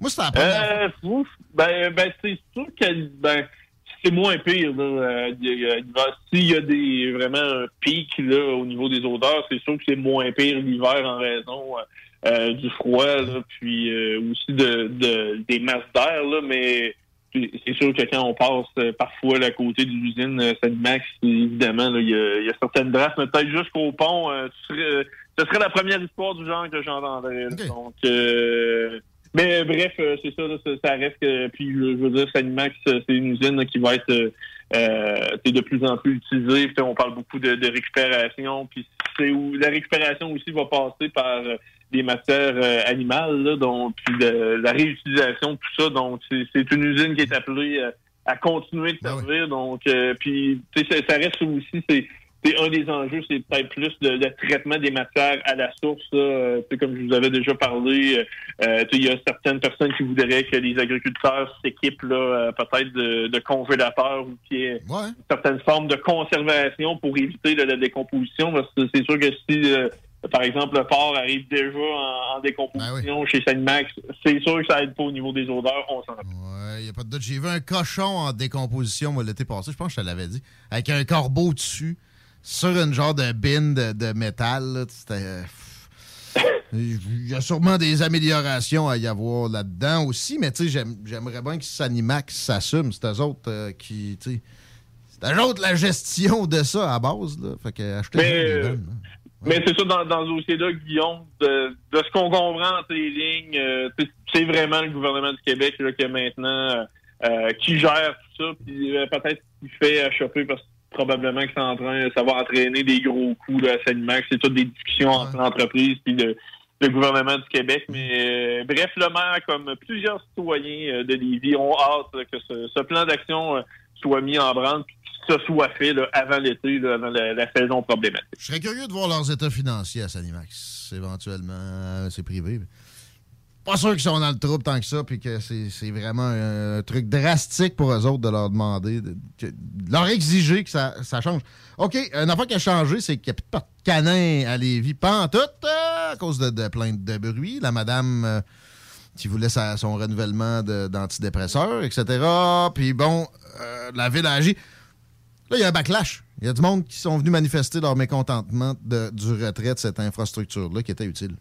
Moi, la première
Euh, ben, ben c'est sûr que ben, c'est moins pire. Là, euh. S'il y a des vraiment un pic là, au niveau des odeurs, c'est sûr que c'est moins pire l'hiver en raison euh, du froid, là, puis euh, aussi de, de- des masses d'air, là, mais c'est sûr que quand on passe parfois à côté de l'usine Sanimax, évidemment, là, il y, y a certaines drafts, mais peut-être jusqu'au pont, euh, tu serais- ce serait la première histoire du genre que j'entendrais. Donc, euh, mais bref, euh, c'est ça, là, ça, ça reste que, puis je, veux dire, Sanimax, c'est une usine là, qui va être euh, euh, c'est de plus en plus utilisée. Puis, on parle beaucoup de, de récupération, puis c'est où la récupération aussi va passer par euh, des matières euh, animales, là, donc puis de- la réutilisation, tout ça. Donc, c'est une usine qui est appelée euh, à continuer de servir. Donc, euh, puis tu sais, ça, ça reste aussi, c'est c'est un des enjeux, c'est peut-être plus le, le traitement des matières à la source. Euh, comme je vous avais déjà parlé, euh, euh, il y a certaines personnes qui voudraient que les agriculteurs s'équipent là, peut-être de, de congélateurs ou qu'il y ait une certaine forme de conservation pour éviter là, la décomposition. Parce que c'est sûr que si, euh, par exemple, le porc arrive déjà en, en décomposition chez Sanimax, c'est sûr que ça aide pas au niveau des odeurs, on s'en
Il n'y a pas de doute. J'ai vu un cochon en décomposition moi, l'été passé, je pense que je te l'avais dit, avec un corbeau dessus, sur une genre de bin de, de métal. C'était. euh, Il y a sûrement des améliorations à y avoir là-dedans aussi, mais j'aimerais bien que Sanimax s'assume. C'est eux autres euh, qui. C'est eux autres la gestion de ça à base. Là. Fait que acheter
Mais,
des
euh,
vannes,
Mais c'est ça, dans, dans ce dossier-là, Guillaume, de, de ce qu'on comprend entre les lignes, euh, c'est- vraiment le gouvernement du Québec là, qui est maintenant euh, qui gère tout ça, puis peut-être qui fait choper parce que probablement que c'est en train, ça va entraîner des gros coups là, à Sanimax. C'est toutes des discussions entre l'entreprise puis le, le gouvernement du Québec. Mais euh, bref, le maire, comme plusieurs citoyens euh, de Lévis, ont hâte là, que ce, ce plan d'action euh, soit mis en branle puis que ce soit fait là, avant l'été, avant la, la saison problématique.
Je serais curieux de voir leurs états financiers à Sanimax. Éventuellement, euh, c'est privé. mais Pas sûr qu'ils sont dans le trouble tant que ça, puis que c'est vraiment un, truc drastique pour eux autres de leur demander, de, leur exiger que ça, change. OK, une affaire qui a changé, c'est qu'il n'y a plus de canin à Lévis, pas en euh, à cause de, de plaintes de bruit. La madame euh, qui voulait son renouvellement d'antidépresseurs, etc. Puis bon, euh, la ville a agi. Là, il y a un backlash. Il y a du monde qui sont venus manifester leur mécontentement du retrait de cette infrastructure-là qui était utile.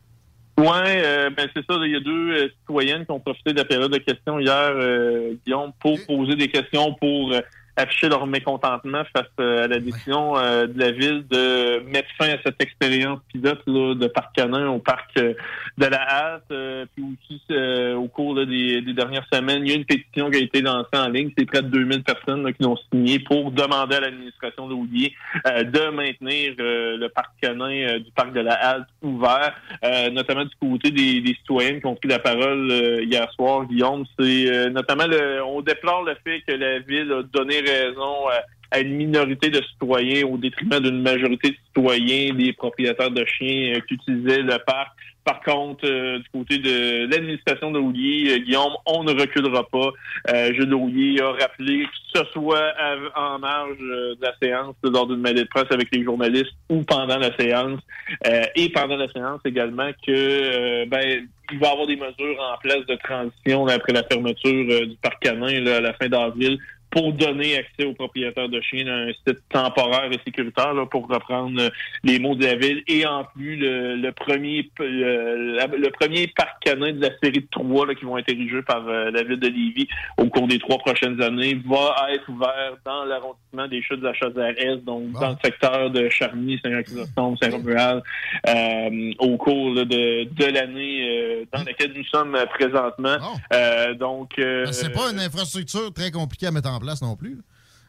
Ouais, euh, ben c'est ça. Il y a deux euh, citoyennes qui ont profité de la période de questions hier, euh, Guillaume, pour poser des questions, pour euh, afficher leur mécontentement face euh, à la décision euh, de la ville de mettre fin à cette expérience pilote là, de parc canin au parc euh, de la Halte. Euh, puis aussi, euh, au cours là, des, des dernières semaines, il y a une pétition qui a été lancée en ligne. C'est près de 2000 personnes là, qui l'ont signée pour demander à l'administration de Houlier euh, de maintenir euh, le parc canin du parc de la Halte ouvert, euh, notamment du côté des, des citoyennes qui ont pris la parole euh, hier soir, Guillaume. C'est euh, notamment le, on déplore le fait que la ville a donné raison à à une minorité de citoyens au détriment d'une majorité de citoyens, des propriétaires de chiens euh, qui utilisaient le parc. Par contre, euh, du côté de l'administration de Houlier, euh, Guillaume, on ne reculera pas. Euh, Jules a rappelé que ce soit en marge euh, de la séance, lors d'une mêlée de presse avec les journalistes ou pendant la séance, euh, et pendant la séance également, que euh, ben, il va y avoir des mesures en place de transition après la fermeture euh, du parc canin à la fin d'avril pour donner accès aux propriétaires de chiens à un site temporaire et sécuritaire, là, pour reprendre euh, les mots de la ville. Et en plus, le, le premier le, le premier parc canin de la série de trois là, qui vont être érigés par euh, la ville de Lévis au cours des trois prochaines années va être ouvert dans l'arrondissement des Chutes de la Chaudière-Est, donc dans le secteur de Charny, Saint-Chrysostome, Saint-Romuald, euh, au cours là, de, de l'année euh, dans laquelle nous sommes euh, présentement. Euh, donc, euh,
Ben, C'est pas une infrastructure très compliquée à mettre en place non plus.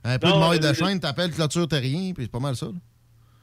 Un peu de
Non,
maille de
euh,
chaîne, t'appelles clôture terrien, puis c'est pas mal ça. là.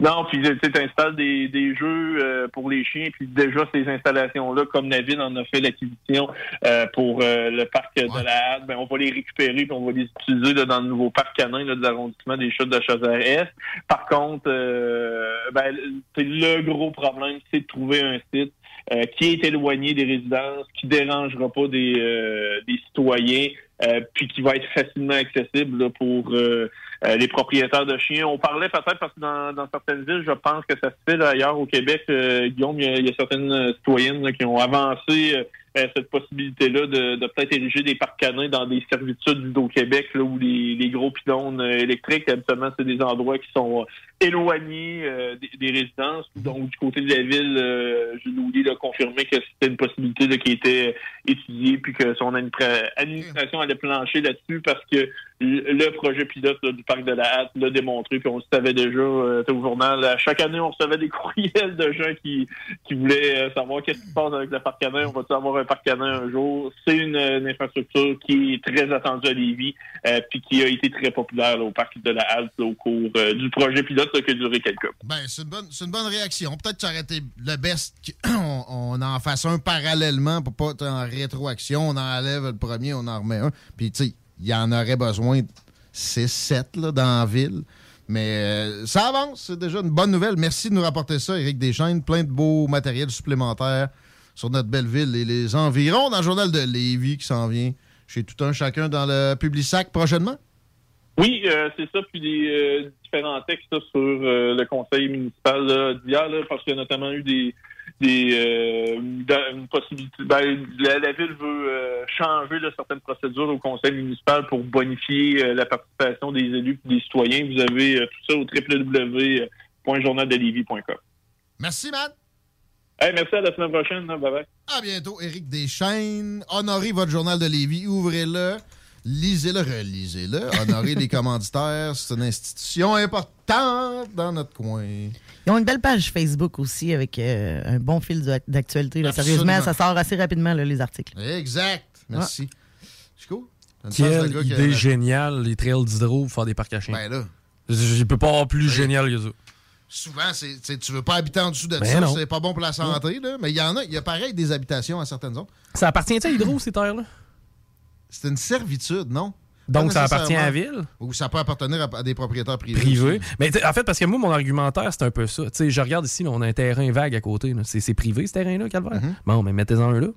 Non, puis tu installes des, des jeux euh, pour les chiens, puis déjà ces installations-là, comme la ville en a fait l'acquisition euh, pour euh, le parc de la Halle, ben, on va les récupérer puis on va les utiliser là, dans le nouveau parc canin là, de l'arrondissement des chutes de Chaudière-Est. Par contre, euh, ben, le gros problème, c'est de trouver un site euh, qui est éloigné des résidences, qui dérangera pas des, euh, des citoyens, euh, puis qui va être facilement accessible là, pour euh, euh, les propriétaires de chiens. On parlait peut-être parce que dans, dans certaines villes, je pense que ça se fait là, ailleurs au Québec, euh, Guillaume, il y, a, il y a certaines citoyennes là, qui ont avancé cette possibilité-là de, de peut-être ériger des parcs canins dans des servitudes au Québec là, où les, les gros pylônes électriques, habituellement, c'est des endroits qui sont euh, éloignés euh, des, des résidences. Donc, du côté de la ville, euh, Houlier l'a confirmé que c'était une possibilité là, qui était euh, étudiée, puis que son administra- administration allait plancher là-dessus parce que le projet pilote là, du parc de la Hatte l'a démontré, puis on le savait déjà euh, au journal. À chaque année, on recevait des courriels de gens qui, qui voulaient euh, savoir qu'est-ce qui se passe avec le parc canin. On va-tu avoir un parc canin un jour? C'est une, une infrastructure qui est très attendue à Lévis, euh, puis qui a été très populaire au parc de la Halte au cours euh, du projet pilote là, qui a duré quelques.
Ben, c'est une bonne, réaction. Peut-être que ça été le best qu'on on en fasse un parallèlement pour pas être en rétroaction. On enlève le premier, on en remet un. Puis, tu sais, il y en aurait besoin de 6-7 là, dans la ville. Mais euh, ça avance, c'est déjà une bonne nouvelle. Merci de nous rapporter ça, Éric Deschaines. Plein de beaux matériels supplémentaires sur notre belle ville et les environs dans le journal de Lévis qui s'en vient chez tout un chacun dans le Publisac prochainement.
Oui, euh, c'est ça. Puis des euh, différents textes là, sur euh, le conseil municipal d'hier, parce qu'il y a notamment eu des des dans- une possibilité. Ben, la, la ville veut changer là, certaines procédures au conseil municipal pour bonifier la participation des élus et des citoyens. Vous avez tout ça au www.journaldelevis.com.
Merci, Matt.
Hey, merci à la semaine prochaine. là. Bye bye.
À bientôt, Éric Deschaines. Honorez votre journal de Lévis. Ouvrez-le. Lisez-le, relisez-le. Honorez les commanditaires. C'est une institution importante dans notre coin.
Ils ont une belle page Facebook aussi avec euh, un bon fil d'actualité. Sérieusement, ça sort assez rapidement, là, les articles.
Exact. Merci. Chico?
Quelle
qui a-
idée géniale, les trails d'hydro pour faire des parcs à chiens.
Ben là.
Je, peux pas avoir plus génial que ça.
Souvent, c'est, tu veux pas habiter en dessous de
Ben
ça. C'est pas bon pour la santé. Là. Mais il y en a. Il y a pareil des habitations à certaines zones.
Ça appartient à Hydro, ces terres-là?
C'est une servitude, non?
Donc, ça appartient à la ville?
Ou ça peut appartenir à, à des propriétaires privés.
Privé. Mais t'sais, en fait, parce que moi, mon argumentaire, c'est un peu ça. Tu sais, je regarde ici, on a un terrain vague à côté. C'est privé, ce terrain-là, Calvaire? Bon, mais mettez-en un là.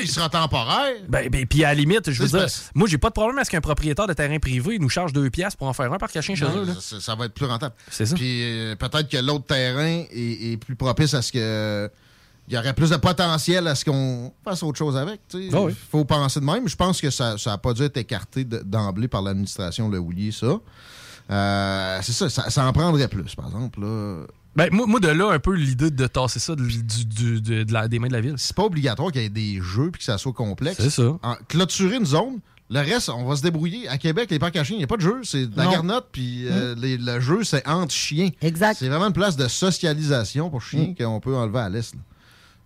Il sera temporaire.
Ben, ben, puis à la limite, je veux dire, moi, j'ai pas de problème à ce qu'un propriétaire de terrain privé nous charge deux piastres pour en faire un parc à chien chez eux.
ça, ça va être plus rentable.
C'est ça.
Puis euh, peut-être que l'autre terrain est, est plus propice à ce que. Il y aurait plus de potentiel à ce qu'on fasse autre chose avec. Il
Ah oui.
faut penser de même. Je pense que ça n'a pas dû être écarté de- d'emblée par l'administration Le Houlier, ça. Euh, c'est ça, ça, ça en prendrait plus, par exemple. Là.
Ben, moi, moi, de là, un peu l'idée de tasser ça de, du- du- de- de la- des mains de la ville.
C'est pas obligatoire qu'il y ait des jeux puis que ça soit complexe.
C'est ça.
En- clôturer une zone, le reste, on va se débrouiller. À Québec, les parcs à chiens, il n'y a pas de jeu. C'est de la garnotte, puis euh, les- le jeu, c'est entre chiens.
Exact.
C'est vraiment une place de socialisation pour chiens qu'on peut enlever à l'est.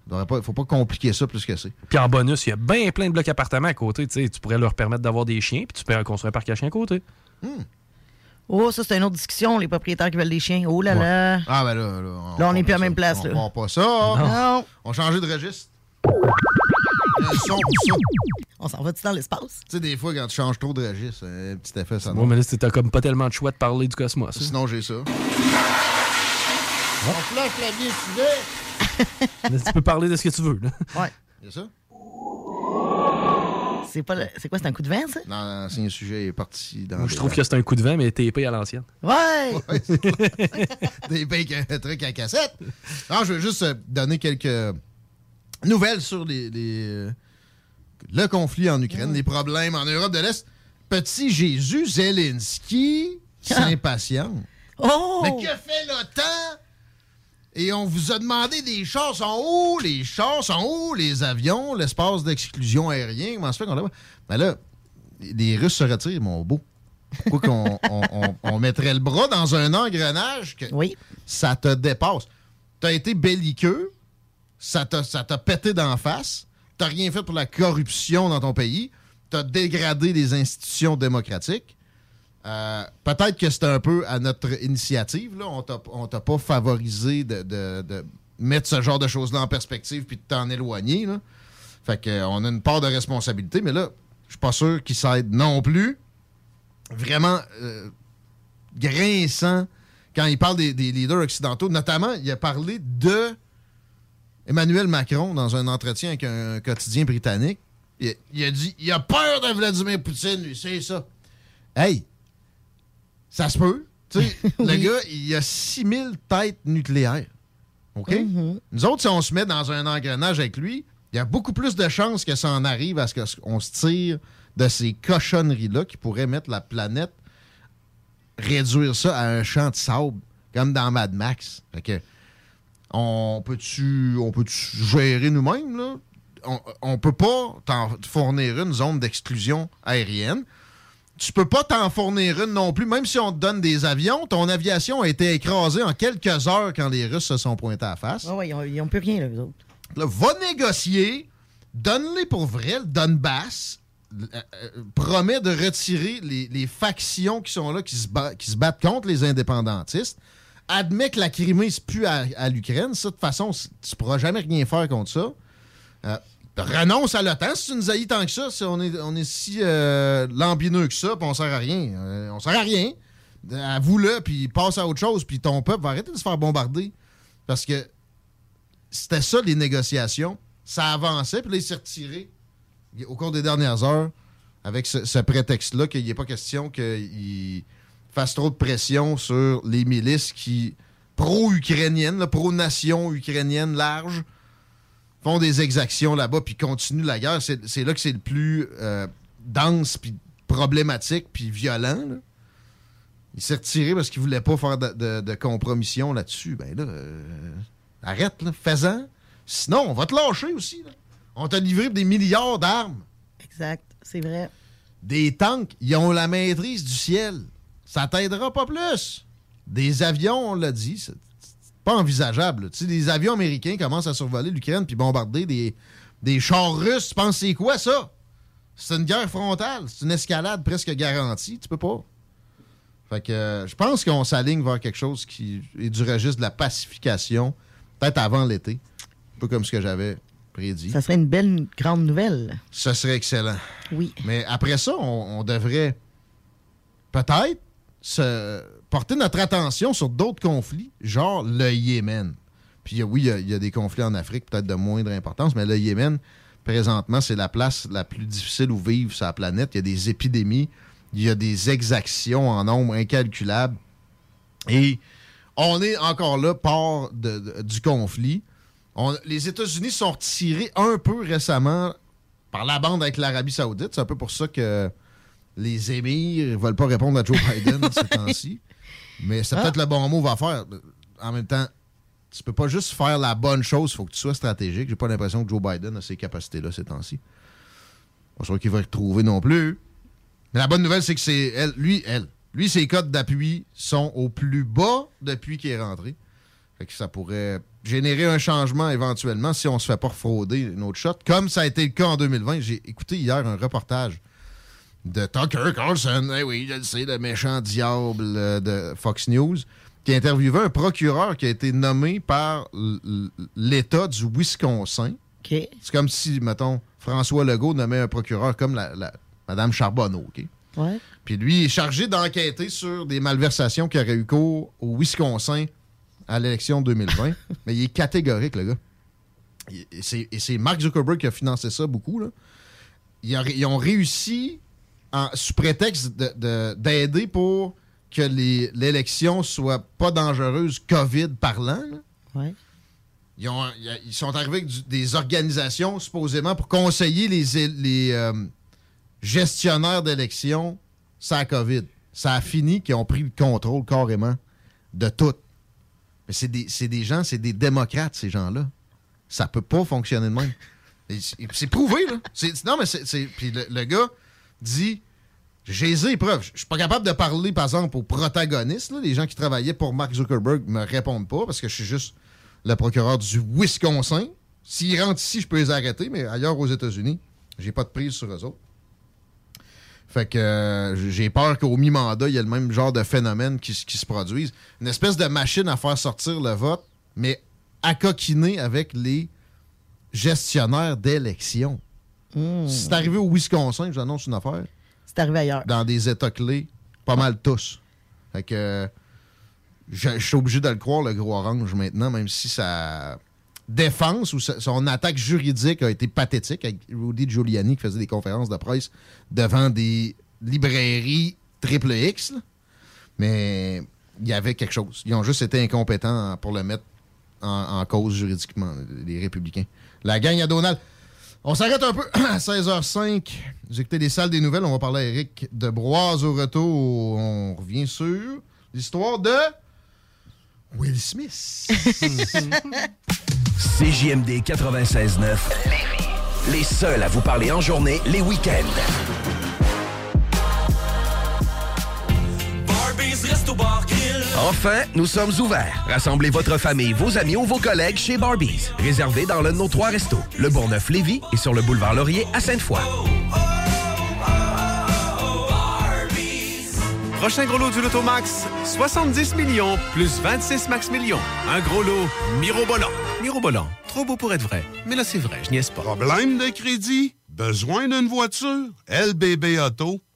Il pas- faut pas compliquer ça plus que c'est.
Puis en bonus, il y a bien plein de blocs appartements à côté. Tu sais, tu pourrais leur permettre d'avoir des chiens, puis tu peux construire un parc à chiens à côté.
Oh, ça, c'est une autre discussion, les propriétaires qui veulent des chiens. Oh là là.
Ah, ben là, là, on,
Là, on n'est plus à la même place.
On part pas ça.
Non.
On a changé de registre. Son.
On s'en va-tu dans l'espace?
Tu sais, des fois, quand tu changes trop de registre, un petit effet, ça
Moi, mais là, t'as comme pas tellement de choix de parler du cosmos. hein.
Sinon, j'ai ça. On flash la bien sujet.
Tu peux parler de ce que tu veux. là.
Ouais.
C'est ça?
C'est pas le- C'est quoi, c'est un coup de vent, ça?
Non, non, c'est un sujet est parti dans.
Moi, je trouve que c'est un coup de vent, mais TP à l'ancienne.
Ouais!
Clair. des bakes, trucs à cassette. Non, je veux juste euh, donner quelques nouvelles sur les, les, euh, le conflit en Ukraine, les problèmes en Europe de l'Est. Petit Jésus Zelensky s'impatiente.
Oh!
Mais que fait l'OTAN? Et on vous a demandé des chars sont où? Les chars sont où? Les avions, l'espace d'exclusion aérien. Comment ça fait qu'on l'a pas? Ben là, les Russes se retirent, mon beau. Pourquoi qu'on on, on- on mettrait le bras dans un engrenage que ça te dépasse? T'as été belliqueux, ça t'a ça t'a pété d'en face, t'as rien fait pour la corruption dans ton pays, t'as dégradé les institutions démocratiques. Euh, Peut-être que c'était un peu à notre initiative. Là. On on t'a pas favorisé de, mettre ce genre de choses-là en perspective puis de t'en éloigner. Là. Fait que, euh, a une part de responsabilité, mais là, je suis pas sûr qu'il s'aide non plus. Vraiment euh, grinçant quand il parle des, des leaders occidentaux. Notamment, il a parlé de Emmanuel Macron dans un entretien avec un quotidien britannique. Il, il a dit il a peur de Vladimir Poutine, lui, c'est ça. Hey, ça se peut. Le gars, il a 6000 têtes nucléaires. OK? Nous autres, si on se met dans un engrenage avec lui, il y a beaucoup plus de chances que ça en arrive à ce qu'on se tire de ces cochonneries-là qui pourraient mettre la planète, réduire ça à un champ de sable, comme dans Mad Max. Fait que, on peut-tu peut gérer nous-mêmes, là? On, on peut pas t'en fournir une zone d'exclusion aérienne. Tu peux pas t'en fournir une non plus, même si on te donne des avions. Ton aviation a été écrasée en quelques heures quand les Russes se sont pointés à face.
Ah ouais, ils n'ont plus rien, là, eux autres.
Là, va négocier, donne-les pour vrai, le Donbass, euh, euh, promet de retirer les, les factions qui sont là, qui se, qui se battent contre les indépendantistes, admet que la Crimée, c'est plus à, à l'Ukraine. Ça, de toute façon, tu ne pourras jamais rien faire contre ça. Euh, renonce à l'OTAN si tu nous haïs tant que ça. On, est, si euh, lambineux que ça, puis on sert à rien. Euh, on sert à rien. Avoue-le, puis passe à autre chose, puis ton peuple va arrêter de se faire bombarder. Parce que c'était ça les négociations. Ça avançait, puis là, il s'est retiré au cours des dernières heures avec ce, prétexte-là qu'il n'y ait pas question qu'il fasse trop de pression sur les milices qui, pro-ukrainiennes, pro-nation ukrainienne large, font des exactions là-bas puis continuent la guerre. C'est là que c'est le plus euh, dense, puis problématique, puis violent. là. Il s'est retiré parce qu'il voulait pas faire de, de- de compromission là-dessus. Ben là, euh, arrête, là, fais-en. Sinon, on va te lâcher aussi. là. On t'a livré des milliards d'armes.
Exact, c'est vrai.
Des tanks, ils ont la maîtrise du ciel. Ça t'aidera pas plus. Des avions, on l'a dit, pas envisageable. Tu sais, des avions américains commencent à survoler l'Ukraine puis bombarder des, des chars russes. Tu penses c'est quoi ça? C'est une guerre frontale. C'est une escalade presque garantie. Tu peux pas. Fait que euh, je pense qu'on s'aligne vers quelque chose qui est du registre de la pacification, peut-être avant l'été. Un peu comme ce que j'avais prédit.
Ça serait une belle grande nouvelle.
Ce serait excellent.
Oui.
Mais après ça, on, on devrait peut-être se porter notre attention sur d'autres conflits, genre le Yémen. Puis oui, il y a- il y, a des conflits en Afrique, peut-être de moindre importance, mais le Yémen, présentement, c'est la place la plus difficile où vivre sur la planète. Il y a des épidémies, il y a des exactions en nombre incalculable. Et on est encore là, part de- de- du conflit. On- les États-Unis sont retirés un peu récemment par la bande avec l'Arabie Saoudite. C'est un peu pour ça que les émirs ne veulent pas répondre à Joe Biden ces temps-ci. Mais c'est
Ah.
peut-être le bon mot à faire. en même temps, tu peux pas juste faire la bonne chose, il faut que tu sois stratégique. J'ai pas l'impression que Joe Biden a ces capacités-là ces temps-ci. Pas sûr qu'il va retrouver non plus. Mais la bonne nouvelle, c'est que c'est elle, lui, elle. Lui, ses codes d'appui sont au plus bas depuis qu'il est rentré. Fait que ça pourrait générer un changement éventuellement si on se fait pas frauder une autre shot. Comme ça a été le cas en 2020. J'ai écouté hier un reportage de Tucker Carlson, eh oui, je le sais, le méchant diable euh, de Fox News, qui interviewait un procureur qui a été nommé par l'État du Wisconsin. C'est comme si, mettons, François Legault nommait un procureur comme la, la- Madame Charbonneau, OK?
Ouais.
Puis lui est chargé d'enquêter sur des malversations qui auraient eu cours au Wisconsin à l'élection 2020. Mais il est catégorique, le gars. Et c'est Mark Zuckerberg qui a financé ça beaucoup. Là. Ils ont réussi, en- sous prétexte de- de- d'aider pour que l'élection soit pas dangereuse, COVID parlant.
Ouais.
Ils, ont- ils sont arrivés avec du- des organisations, supposément, pour conseiller les, les, euh, gestionnaires d'élections ça COVID. Ça a fini qu'ils ont pris le contrôle carrément de tout. Mais c'est des, c'est des gens, c'est des démocrates, ces gens-là. Ça peut pas fonctionner de même. C'est prouvé, là. Non, mais c'est- Puis le, le gars dit J'ai les preuves. Je suis pas capable de parler, par exemple, aux protagonistes, là, les gens qui travaillaient pour Mark Zuckerberg me répondent pas parce que je suis juste le procureur du Wisconsin. S'ils rentrent ici, je peux les arrêter, mais ailleurs aux États-Unis, j'ai pas de prise sur eux autres. Fait que euh, j'ai peur qu'au mi-mandat, il y ait le même genre de phénomène qui, se produise. Une espèce de machine à faire sortir le vote, mais à coquiner avec les gestionnaires d'élections. Si c'est arrivé au Wisconsin, j'annonce une affaire.
C'est arrivé ailleurs.
Dans des États clés, pas mal tous. Fait que je je suis obligé de le croire, le gros orange, maintenant, même si sa défense ou sa- son attaque juridique a été pathétique avec Rudy Giuliani qui faisait des conférences de presse devant des librairies triple X. là. Mais il y avait quelque chose. Ils ont juste été incompétents pour le mettre en, en cause juridiquement, les républicains. La gang à Donald. On s'arrête un peu à 16h05. Vous écoutez les salles des nouvelles. On va parler à Eric de Broise au retour. On revient sur l'histoire de Will Smith.
CJMD 96.9. Les seuls à vous parler en journée, les week-ends. Enfin, nous sommes ouverts. Rassemblez votre famille, vos amis ou vos collègues chez Barbies. Réservé dans l'un de nos trois restos, le Bourgneuf-Lévis et sur le boulevard Laurier à Sainte-Foy.
Prochain gros lot du Lotomax, 70 millions plus 26 max millions. Un gros lot mirobolant. Mirobolant, trop beau pour être vrai. Mais là, c'est vrai, je niaise pas.
Problème de crédit? Besoin d'une voiture? lbbauto.com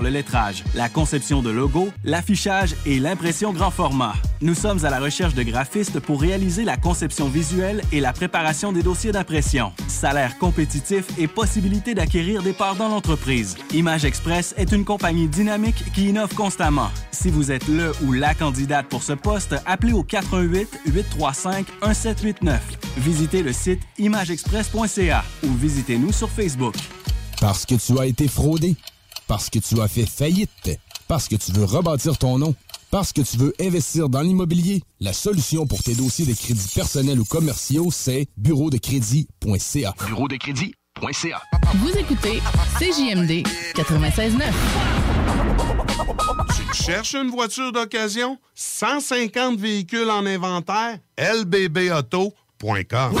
le lettrage, la conception de logos, l'affichage et l'impression grand format. Nous sommes à la recherche de graphistes pour réaliser la conception visuelle et la préparation des dossiers d'impression. Salaire compétitif et possibilité d'acquérir des parts dans l'entreprise. Image Express est une compagnie dynamique qui innove constamment. Si vous êtes le ou la candidate pour ce poste, appelez au 88 835 1789. Visitez le site imageexpress.ca ou visitez-nous sur Facebook.
Parce que tu as été fraudé. Parce que tu as fait faillite. Parce que tu veux rebâtir ton nom. Parce que tu veux investir dans l'immobilier, la solution pour tes dossiers de crédits personnels ou commerciaux, c'est bureau de crédit.ca.
Bureau de crédit.ca.
Vous écoutez CJMD 96.9.
Tu cherches une voiture d'occasion? 150 véhicules en inventaire? lbbauto.com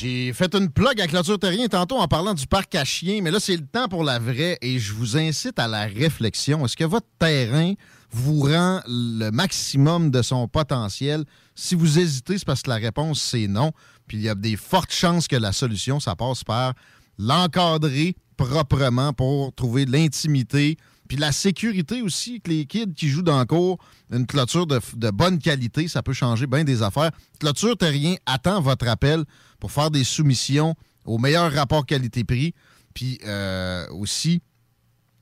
J'ai fait une plug à Clôture Terrien tantôt en parlant du parc à chiens, mais là, c'est le temps pour la vraie et je vous incite à la réflexion. Est-ce que votre terrain vous rend le maximum de son potentiel? Si vous hésitez, c'est parce que la réponse, c'est non. Puis il y a des fortes chances que la solution, ça passe par l'encadrer proprement pour trouver l'intimité, puis la sécurité aussi, que les kids qui jouent dans le cours, une clôture de, bonne qualité, ça peut changer bien des affaires. Clôture Terrien attend votre appel pour faire des soumissions au meilleur rapport qualité-prix. Puis euh, aussi,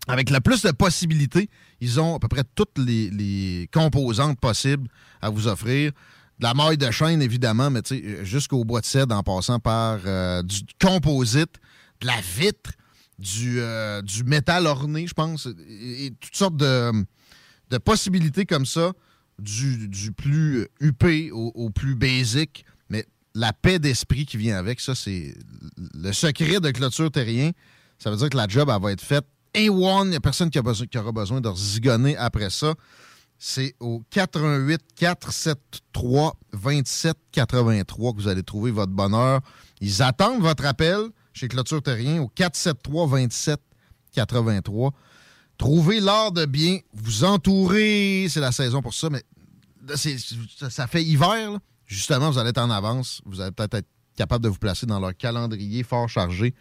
avec le plus de possibilités, ils ont à peu près toutes les, composantes possibles à vous offrir. De la maille de chaîne, évidemment, mais sais, jusqu'au bois de cèdre en passant par euh, du composite, de la vitre, du, euh, du métal orné, je pense, et, et toutes sortes de, de possibilités comme ça, du, du plus huppé au, plus basique, mais la paix d'esprit qui vient avec, ça, c'est le secret de clôture terrien. Ça veut dire que la job, elle va être faite A1. Il n'y a personne qui, a besoin, qui aura besoin de zigonner après ça. C'est au 88 473 27 83 que vous allez trouver votre bonheur. Ils attendent votre appel chez Clôture Terrien au 473 27 83. Trouvez l'art de bien vous entourer. C'est la saison pour ça, mais ça, fait hiver. Justement, vous allez être en avance. Vous allez peut-être être capable de vous placer dans leur calendrier fort chargé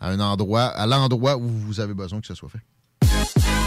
à un endroit, à l'endroit où vous avez besoin que ce soit fait.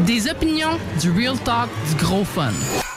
Des opinions, du real talk, du gros fun.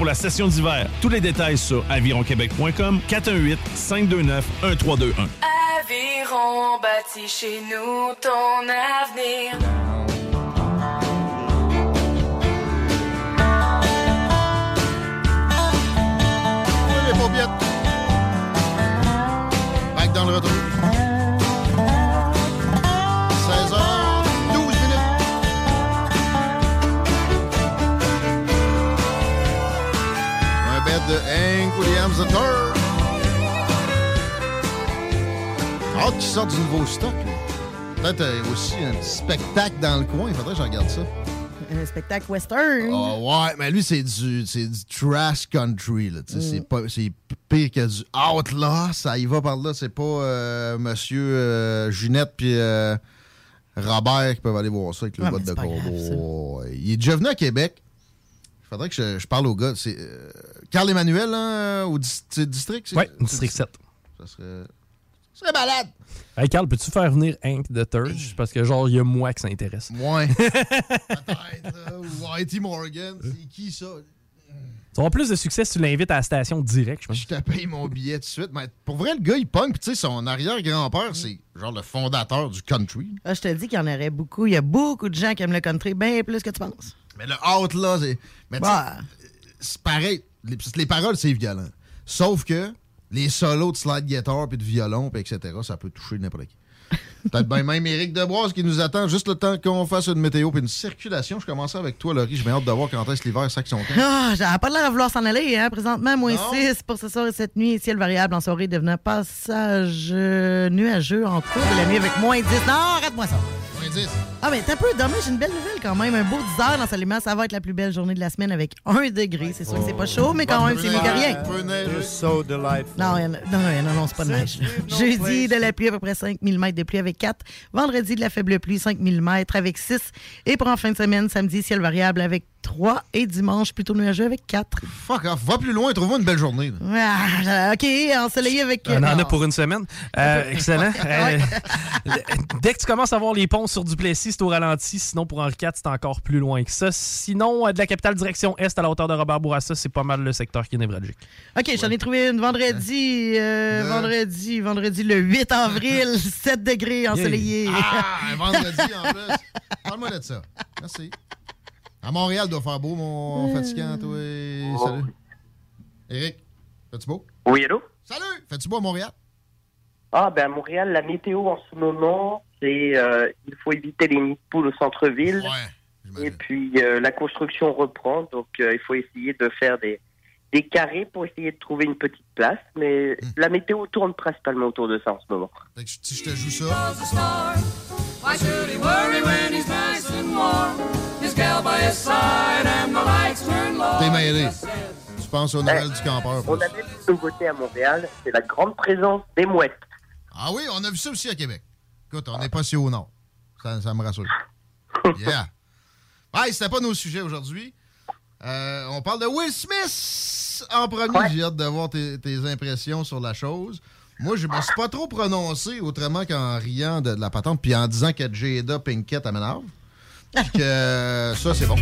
pour la session d'hiver. Tous les détails sur avironquebec.com 418 529 1321.
Aviron bâti chez nous ton avenir.
les paupiètes. Back dans le retour. De Hank Williams. Hâte qu'il sorte du nouveau stock. Peut-être euh, aussi un petit spectacle dans le coin. Il faudrait que je regarde ça.
Un spectacle western.
Oh, ouais, mais lui, c'est du, c'est du trash country. Là,
Mm.
c'est, pas, c'est pire que du outlaw. Ça y va par là. C'est pas euh, Monsieur euh, Junette puis euh, Robert qui peuvent aller voir ça avec le
Ouais,
botte
mais
de cowboy. Il est déjà venu à Québec. Il faudrait que je, je parle au gars. C'est euh, Carl Emmanuel, hein, au dis- c'est district?
Oui, district 7.
Ça serait serait malade.
Hey, Carl, peux-tu faire venir Hank the Third? Parce que, genre, il y a moi que ça intéresse.
Ouais. Peut-être. euh, Whitey Morgan, c'est qui ça?
Tu avoir plus de succès si tu l'invites à la station direct, je pense.
Je te paye mon billet tout de suite. Mais pour vrai, le gars, il punk. Puis tu sais, son arrière-grand-père, c'est genre le fondateur du country.
Ah, je te dis qu'il y en aurait beaucoup. Il y a beaucoup de gens qui aiment le country bien plus que tu penses.
Mais le Outlaw, c'est. Mais tu sais, c'est pareil. Les, les paroles, c'est violent. Sauf que les solos de slide guitar, puis de violon, puis etc., ça peut toucher n'importe qui. Peut-être bien même Éric Deboise qui nous attend juste le temps qu'on fasse une météo puis une circulation. Je commençais avec toi, Laurie. J'ai bien hâte de voir quand est-ce l'hiver sac son camp.
Ah, j'avais pas l'air de vouloir s'en aller, hein. Présentement, moins 6 pour ce soir et cette nuit. Ciel variable en soirée devenant passage euh, nuageux en cours de la nuit avec moins 10. Non, arrête-moi ça.
Moins 10.
Ah, mais t'as peu demain, j'ai une belle nouvelle quand même. Un beau 10 heures dans Salima, ça va être la plus belle journée de la semaine avec 1 degré. C'est sûr que c'est pas chaud, mais quand même, c'est mieux que rien. Non, non, non, non, non, c'est pas de neige. Jeudi, de la pluie, à peu près 5 mm de pluie avec 4. Vendredi, de la faible pluie, 5 mm avec 6. Et pour en fin de semaine, samedi, ciel variable avec 3. Et dimanche, plutôt nuageux avec 4.
Fuck off. Va plus loin, trouve-moi une belle journée.
Ah, OK, ensoleillé avec...
On en a
Ah.
pour une semaine. Euh, excellent. Euh, dès que tu commences à voir les ponts sur Duplessis, c'est au ralenti. Sinon, pour Henri IV, c'est encore plus loin que ça. Sinon, euh, de la capitale direction est à la hauteur de Robert Bourassa, c'est pas mal le secteur qui est névralgique.
OK, j'en ai trouvé une vendredi, euh, vendredi, vendredi le 8 avril, 7 degrés ensoleillé.
Ah, un vendredi en plus. Parle-moi de ça. Merci. À Montréal, doit faire beau, mon fatigant, toi. Salut. Éric, fais-tu beau?
Oui, allô?
Salut! Fais-tu beau à Montréal?
Ah, ben à Montréal, la météo en ce moment, c'est euh, il faut éviter les nids de poules au centre-ville. Et puis euh, la construction reprend, donc euh, il faut essayer de faire des, des carrés pour essayer de trouver une petite place. Mais la météo tourne principalement autour de ça en ce moment.
Si je te joue ça.
Why should he worry when he's nice and warm? His gal by his side and the lights turn low.
T'es mêlé. Tu penses au Noël du campeur.
On a même une nouveauté à Montréal, c'est la grande présence des mouettes.
Ah oui, on a vu ça aussi à Québec. Écoute, on n'est pas si au nord. Ça, ça me rassure. Yeah. Ouais, c'était pas nos sujets aujourd'hui. Euh, on parle de Will Smith en premier. J'ai hâte de voir tes, tes impressions sur la chose. Moi, je me suis pas trop prononcé autrement qu'en riant de, de la patente puis en disant que Jada Pinkett à m'énerve. Que euh, ça, c'est bon.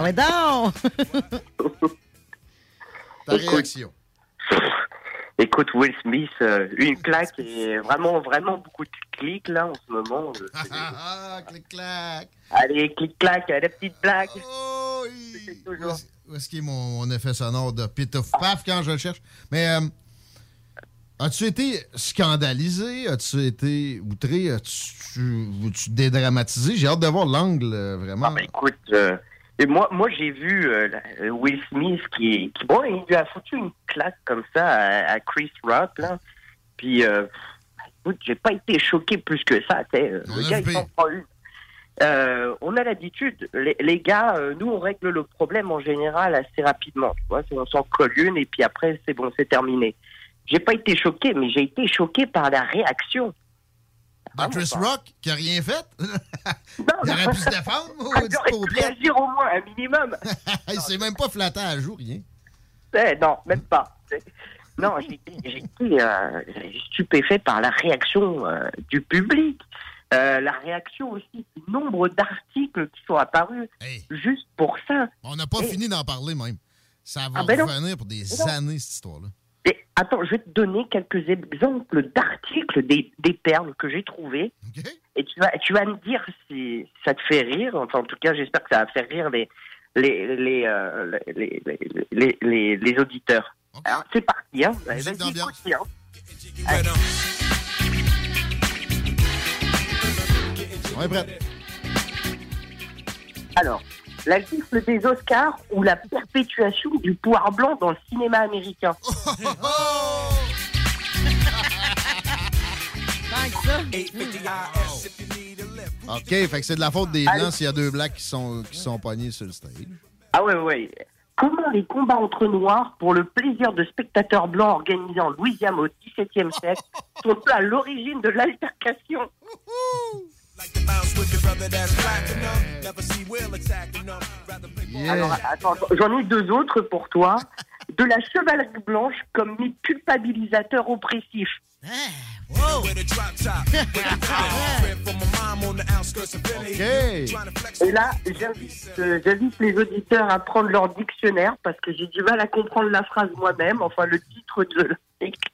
Ah ouais, donc!
Ta réaction.
Écoute, Will Smith, euh, une claque et vraiment, vraiment beaucoup de clics là en ce moment. Euh, c'est-
Ah, clic-clac!
Allez, clic-clac, la petite blague.
Oh, Où est-ce qu'il est mon, mon effet sonore de pit of paf quand je le cherche? Mais euh, as-tu été scandalisé? As-tu été outré? As-tu tu dédramatisé? J'ai hâte de voir l'angle, euh, vraiment.
Écoute, euh, et moi, moi j'ai vu euh, euh, Will Smith qui, qui, bon, il lui a foutu une claque comme ça à, à Chris Rock là. Puis, euh, écoute, j'ai pas été choqué plus que ça. euh, Le gars, il s'en prend une. Euh, on a l'habitude, les, les gars, euh, nous on règle le problème en général assez rapidement. Tu vois, on s'en colle une et puis après c'est bon, c'est terminé. J'ai pas été choqué, mais j'ai été choqué par la réaction.
Chris Rock, qui a rien fait?
il
aurait pu se défendre,
Il
au
aurait pu
paupière.
réagir au moins un minimum.
il s'est même pas flatté à jour, rien.
Eh, non, même pas. Non, j'ai été- j'ai été euh, stupéfait par la réaction euh, du public. Euh, la réaction aussi du nombre d'articles qui sont apparus juste pour ça.
On n'a pas fini d'en parler, même. Ça va
Ah, ben non.
revenir pour des
Non.
années, cette histoire-là.
Et, attends, je vais te donner quelques exemples d'articles, des, des perles que j'ai trouvés. Et tu vas, tu vas me dire si ça te fait rire. Enfin, en tout cas, j'espère que ça va faire rire les, les, les, euh, les, les, les, les- auditeurs. Alors, c'est parti. Hein. Vas-y, écoute, hein.
On est prêt.
Alors, la gifle des Oscars ou la perpétuation du poire blanc dans le cinéma américain
OK, fait que c'est de la faute des Blancs s'il y a deux Blacks qui sont, qui sont pognés sur le stage.
Ah ouais, ouais. Comment les combats entre noirs pour le plaisir de spectateurs blancs organisés en Louisiane au XVIIe siècle sont à l'origine de l'altercation? Alors, attends, j'en ai deux autres pour toi. De la chevalerie blanche comme mes culpabilisateurs oppressifs. Et là, j'invite euh, j'invite les auditeurs à prendre leur dictionnaire parce que j'ai du mal à comprendre la phrase moi-même, enfin le titre de l'article.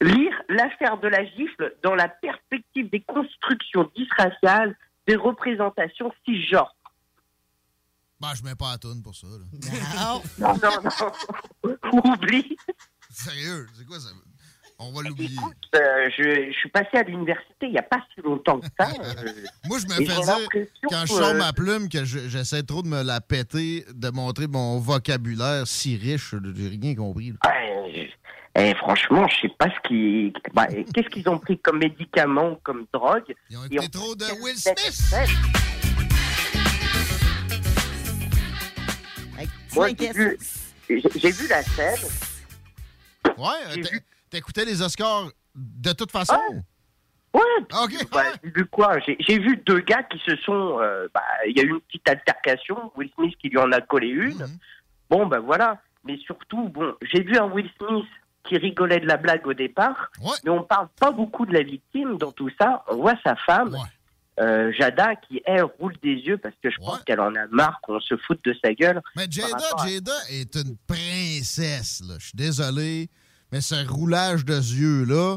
Lire l'affaire de la gifle dans la perspective des constructions disraciales des représentations cisgenres.
Ben, je mets pas à tonne pour ça. là.
Non, non, non. Oublie.
Sérieux, c'est quoi ça? On va l'oublier.
Euh, je, je suis passé à l'université il n'y a pas si longtemps que ça. euh,
Moi, je me fais dire, quand je sors
euh,
ma plume, que je- j'essaie trop de me la péter, de montrer mon vocabulaire si riche, j'ai rien compris.
Ouais, eh, franchement, je sais pas ce qui. bah, Qu'est-ce qu'ils ont pris comme médicament, comme drogue? Ils ont
écouté trop de Will
Smith. Moi, j'ai vu, j'ai- vu la scène.
Ouais, t'é- t'écoutais les Oscars de toute façon?
Ouais.
Ok.
Bah, j'ai vu quoi? J'ai j'ai vu deux gars qui se sont. euh, bah, Il y a eu une petite altercation. Will Smith qui lui en a collé une.
Mhm.
Bon, ben voilà. Mais surtout, bon, j'ai vu un Will Smith qui rigolait de la blague au départ. Mais on parle pas beaucoup de la victime dans tout ça. On voit sa femme. euh, Jada qui elle roule des yeux parce que je pense qu'elle en a marre qu'on se foute de sa gueule.
Mais Jada,
à-
Jada est une princesse, là. Je suis désolé, mais ce roulage de yeux-là,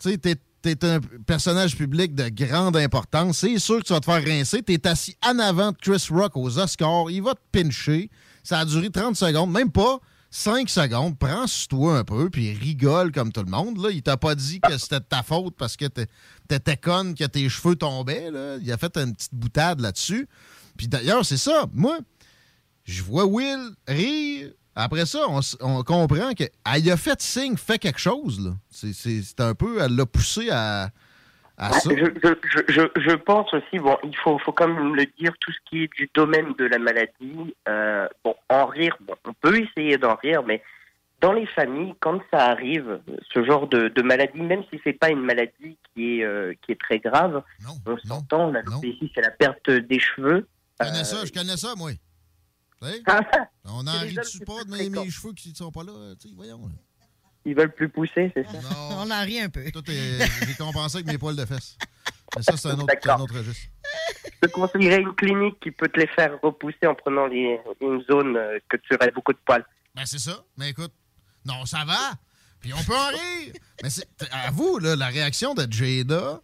tu sais, t'es t'es un personnage public de grande importance. C'est sûr que tu vas te faire rincer. T'es assis en avant de Chris Rock aux Oscars. Il va te pincher. Ça a duré 30 secondes, même pas 5 secondes. Prends sur toi un peu, puis rigole comme tout le monde. Là. Il t'a pas dit que c'était de ta faute parce que t'étais conne, que tes cheveux tombaient. Là. Il a fait une petite boutade là-dessus. Puis d'ailleurs, c'est ça. Moi, je vois Will rire. Après ça, on, on comprend qu'elle a fait signe, fait quelque chose. c'est un peu, elle l'a poussé à, à ça.
je, je, je, je, je pense aussi, bon, il faut, faut quand même le dire, tout ce qui est du domaine de la maladie, euh, bon, en rire, bon, on peut essayer d'en rire, mais dans les familles, quand ça arrive, ce genre de, de maladie, même si c'est pas une maladie qui est, euh, qui est très grave, on s'entend, l'alopécie, c'est la perte des cheveux.
Je connais
Euh,
ça, je connais ça, moi. Tu sais? on en
C'est les
rit
hommes
dessus
qui
pas de mes, cheveux qui ne sont pas là. Voyons. là.
Ils veulent plus pousser, c'est ça
On en rit un peu.
Tout est- J'ai compensé avec mes poils de fesses. Mais ça, c'est un autre, un autre registre.
Je te conseillerais une clinique qui peut te les faire repousser en prenant les, une zone euh, que tu aurais beaucoup de poils.
Ben, c'est ça. Mais écoute, non, ça va. Puis on peut en rire. Mais c'est, à vous, là, la réaction de Jada,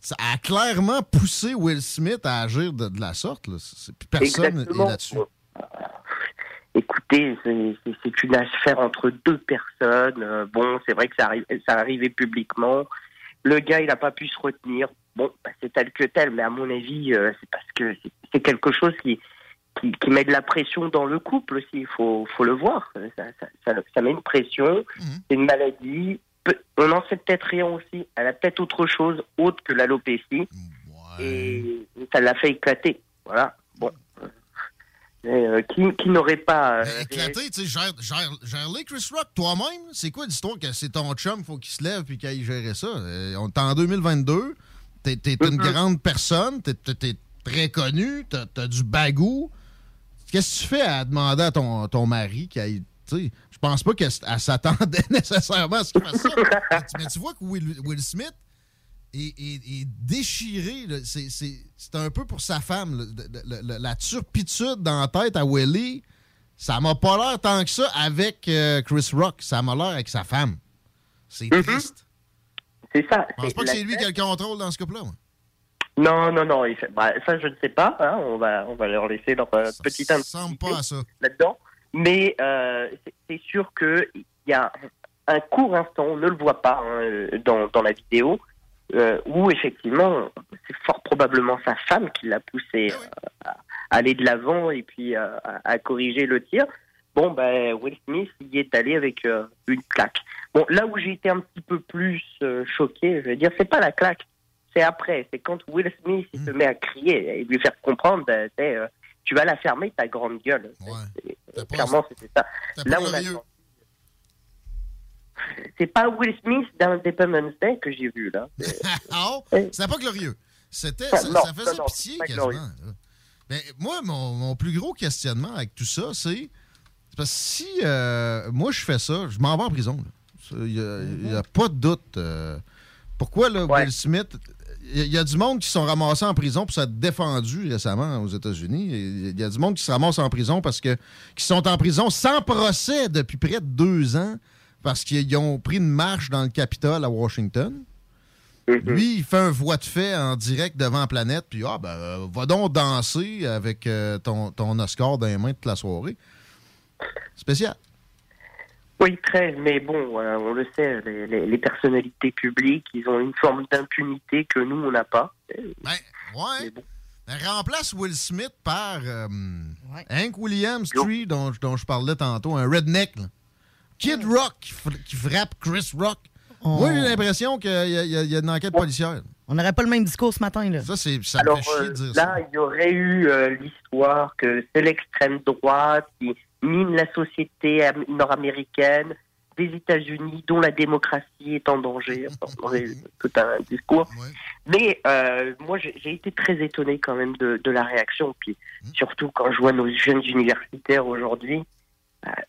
ça a clairement poussé Will Smith à agir de, de la sorte. Là. Puis personne
Exactement.
est là-dessus.
Écoutez, c'est- une affaire entre deux personnes. Euh, bon, c'est vrai que ça, arrive, ça arrivait publiquement. Le gars, il n'a pas pu se retenir. Bon, bah, c'est tel que tel, mais à mon avis, euh, c'est parce que c'est- quelque chose qui, qui, qui met de la pression dans le couple aussi. Il faut, faut le voir. Ça, ça- ça- ça met une pression. C'est une maladie. On en sait peut-être rien aussi. Elle a peut-être autre chose autre que l'alopécie. Et ça l'a fait éclater. Voilà. Bon. Euh, qui qui n'aurait pas. euh,
Éclaté, tu sais, gère, gère, gère-les, Chris Rock, toi-même. C'est quoi l'histoire que c'est ton chum, faut qu'il se lève puis qu'il aille gérer ça? Euh, on est en 2022. T'es, t'es une grande personne, t'es, t'es très connu, t'as, t'as du bagou. Qu'est-ce que tu fais à demander à ton, ton mari qu'il aille. tu sais, Je pense pas qu'elle s'attendait nécessairement à ce qu'il fasse ça. mais tu vois que Will, Will Smith est, est- est déchiré. C'est, un peu pour sa femme. là. La turpitude dans la tête à Willie, ça m'a pas l'air tant que ça avec euh, Chris Rock. Ça m'a l'air avec sa femme. C'est triste.
C'est ça.
Je pense pas que c'est lui qui a le contrôle dans ce couple-là.
Non, non, non. bah, ça, je ne sais pas. hein, on, va, on va leur laisser leur euh,
pas à ça.
là-dedans. Mais euh, c'est- c'est sûr qu'il y a un court instant, on ne le voit pas hein, dans, dans la vidéo, euh, où effectivement, c'est fort probablement sa femme qui l'a poussé euh, à aller de l'avant et puis euh, à, corriger le tir. Bon, ben, Will Smith y est allé avec euh, une claque. Bon, là où j'ai été un petit peu plus choqué, je veux dire, c'est pas la claque, c'est après. C'est quand Will Smith il se met à crier et lui faire comprendre, ben, tu vas la fermer ta grande gueule. C'est- Clairement, c'était ça. Là, on a c'est pas Will Smith dans Independence Day que j'ai vu là.
Ah, oh, c'est pas glorieux. C'était,
Ah,
ça,
non,
ça faisait
non,
pitié quasiment. Ben, moi, mon, mon plus gros questionnement avec tout ça, c'est parce que si euh, moi je fais ça, je m'en vais en prison. Il n'y a, pas de doute. euh. pourquoi là, Will Smith. Il y, a du monde qui sont ramassés en prison pour s'être défendu récemment aux États-Unis. Il y a du monde qui se ramasse en prison parce que qui sont en prison sans procès depuis près de deux ans parce qu'ils ont pris une marche dans le Capitole à Washington. Lui, il fait un voix de fait en direct devant la planète, puis ah, ben, va donc danser avec euh, ton, ton Oscar dans les mains toute la soirée. Spécial.
Oui, très, mais bon, euh, on le sait, les, les- les personnalités publiques, ils ont une forme d'impunité que nous, on n'a pas.
Ben, ouais. Ben, remplace Will Smith par euh, Hank Williams Tree, dont, dont je parlais tantôt, un redneck. là. Kid Rock qui, fr- qui frappe Chris Rock. Moi, j'ai l'impression qu'il y, a- y y une enquête policière.
On n'aurait pas le même discours ce matin, là.
Ça, c'est, ça
Alors
me fait chier
euh,
de dire
là,
ça.
il y aurait eu euh, l'histoire que c'est l'extrême droite qui mine la société am- nord-américaine des États-Unis, dont la démocratie est en danger. Enfin, on aurait eu tout un discours. Mais euh, moi, j'ai été très étonné quand même de, de la réaction. Puis surtout quand je vois nos jeunes universitaires aujourd'hui, euh,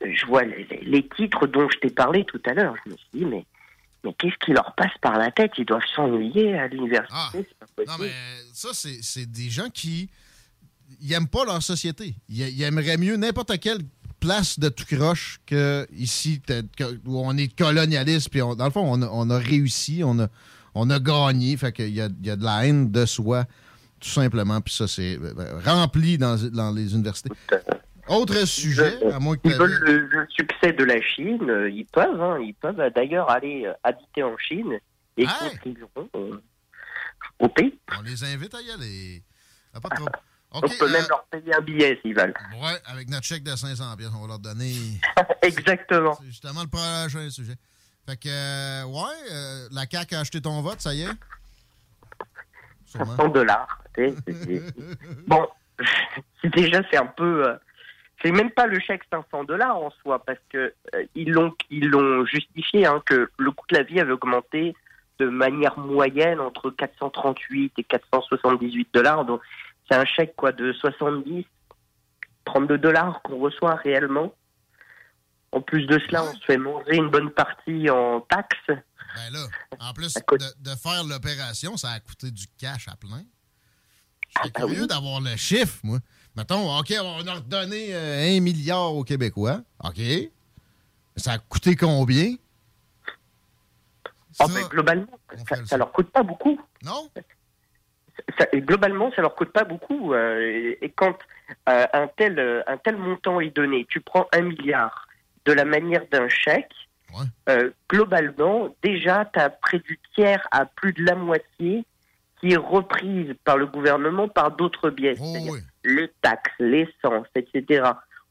je vois les, titres dont je t'ai parlé tout à l'heure. Je me suis dit, mais, mais qu'est-ce qui leur passe par la tête? Ils doivent s'ennuyer à l'université. possible.
Non, mais ça, c'est, des gens qui ils aiment pas leur société. Ils, ils aimeraient mieux n'importe quelle place de tout croche que ici, que- où on est colonialiste. Puis on- dans le fond, on a, on a réussi, on a, on a gagné. Fait qu'il y a, il y a de la haine de soi, tout simplement. Puis ça, c'est euh, rempli dans, dans les universités. Autre sujet, à moins que
Ils veulent le, le succès de la Chine, euh, ils peuvent, hein, ils peuvent euh, d'ailleurs aller euh, habiter en Chine et contribueront euh, au pays.
on les invite à y aller. Ah, pas trop.
On
OK,
peut
euh,
même leur payer un billet s'ils veulent.
Ouais, avec notre chèque de 500 pièces, on va leur donner.
Exactement.
C'est justement le prochain sujet. Fait que, euh, ouais, la CAQ a acheté ton vote, ça y est? Sûrement.
100 dollars. bon, déjà c'est un peu. C'est même pas le chèque 500 dollars en soi parce que euh, ils l'ont ils l'ont justifié hein, que le coût de la vie avait augmenté de manière moyenne entre 438 et 478 dollars. Donc c'est un chèque quoi de 70 32 dollars qu'on reçoit réellement. En plus de cela, on se fait manger une bonne partie en taxes.
Ben là, en plus de, de faire l'opération, ça a coûté du cash à plein. Je serais curieux d'avoir le chiffre, moi. Mettons, OK, on a redonné euh, un milliard aux Québécois. OK. Ça a coûté combien?
Ah, ben, globalement, ça, ça leur coûte pas beaucoup.
Non?
Ça- globalement, ça leur coûte pas beaucoup. euh, et, et quand euh, un, tel, euh, un tel montant est donné, tu prends un milliard de la manière d'un chèque, globalement, déjà, tu as près du tiers à plus de la moitié qui est reprise par le gouvernement par d'autres biais,
Oh,
c'est-à-dire les taxes, l'essence, etc.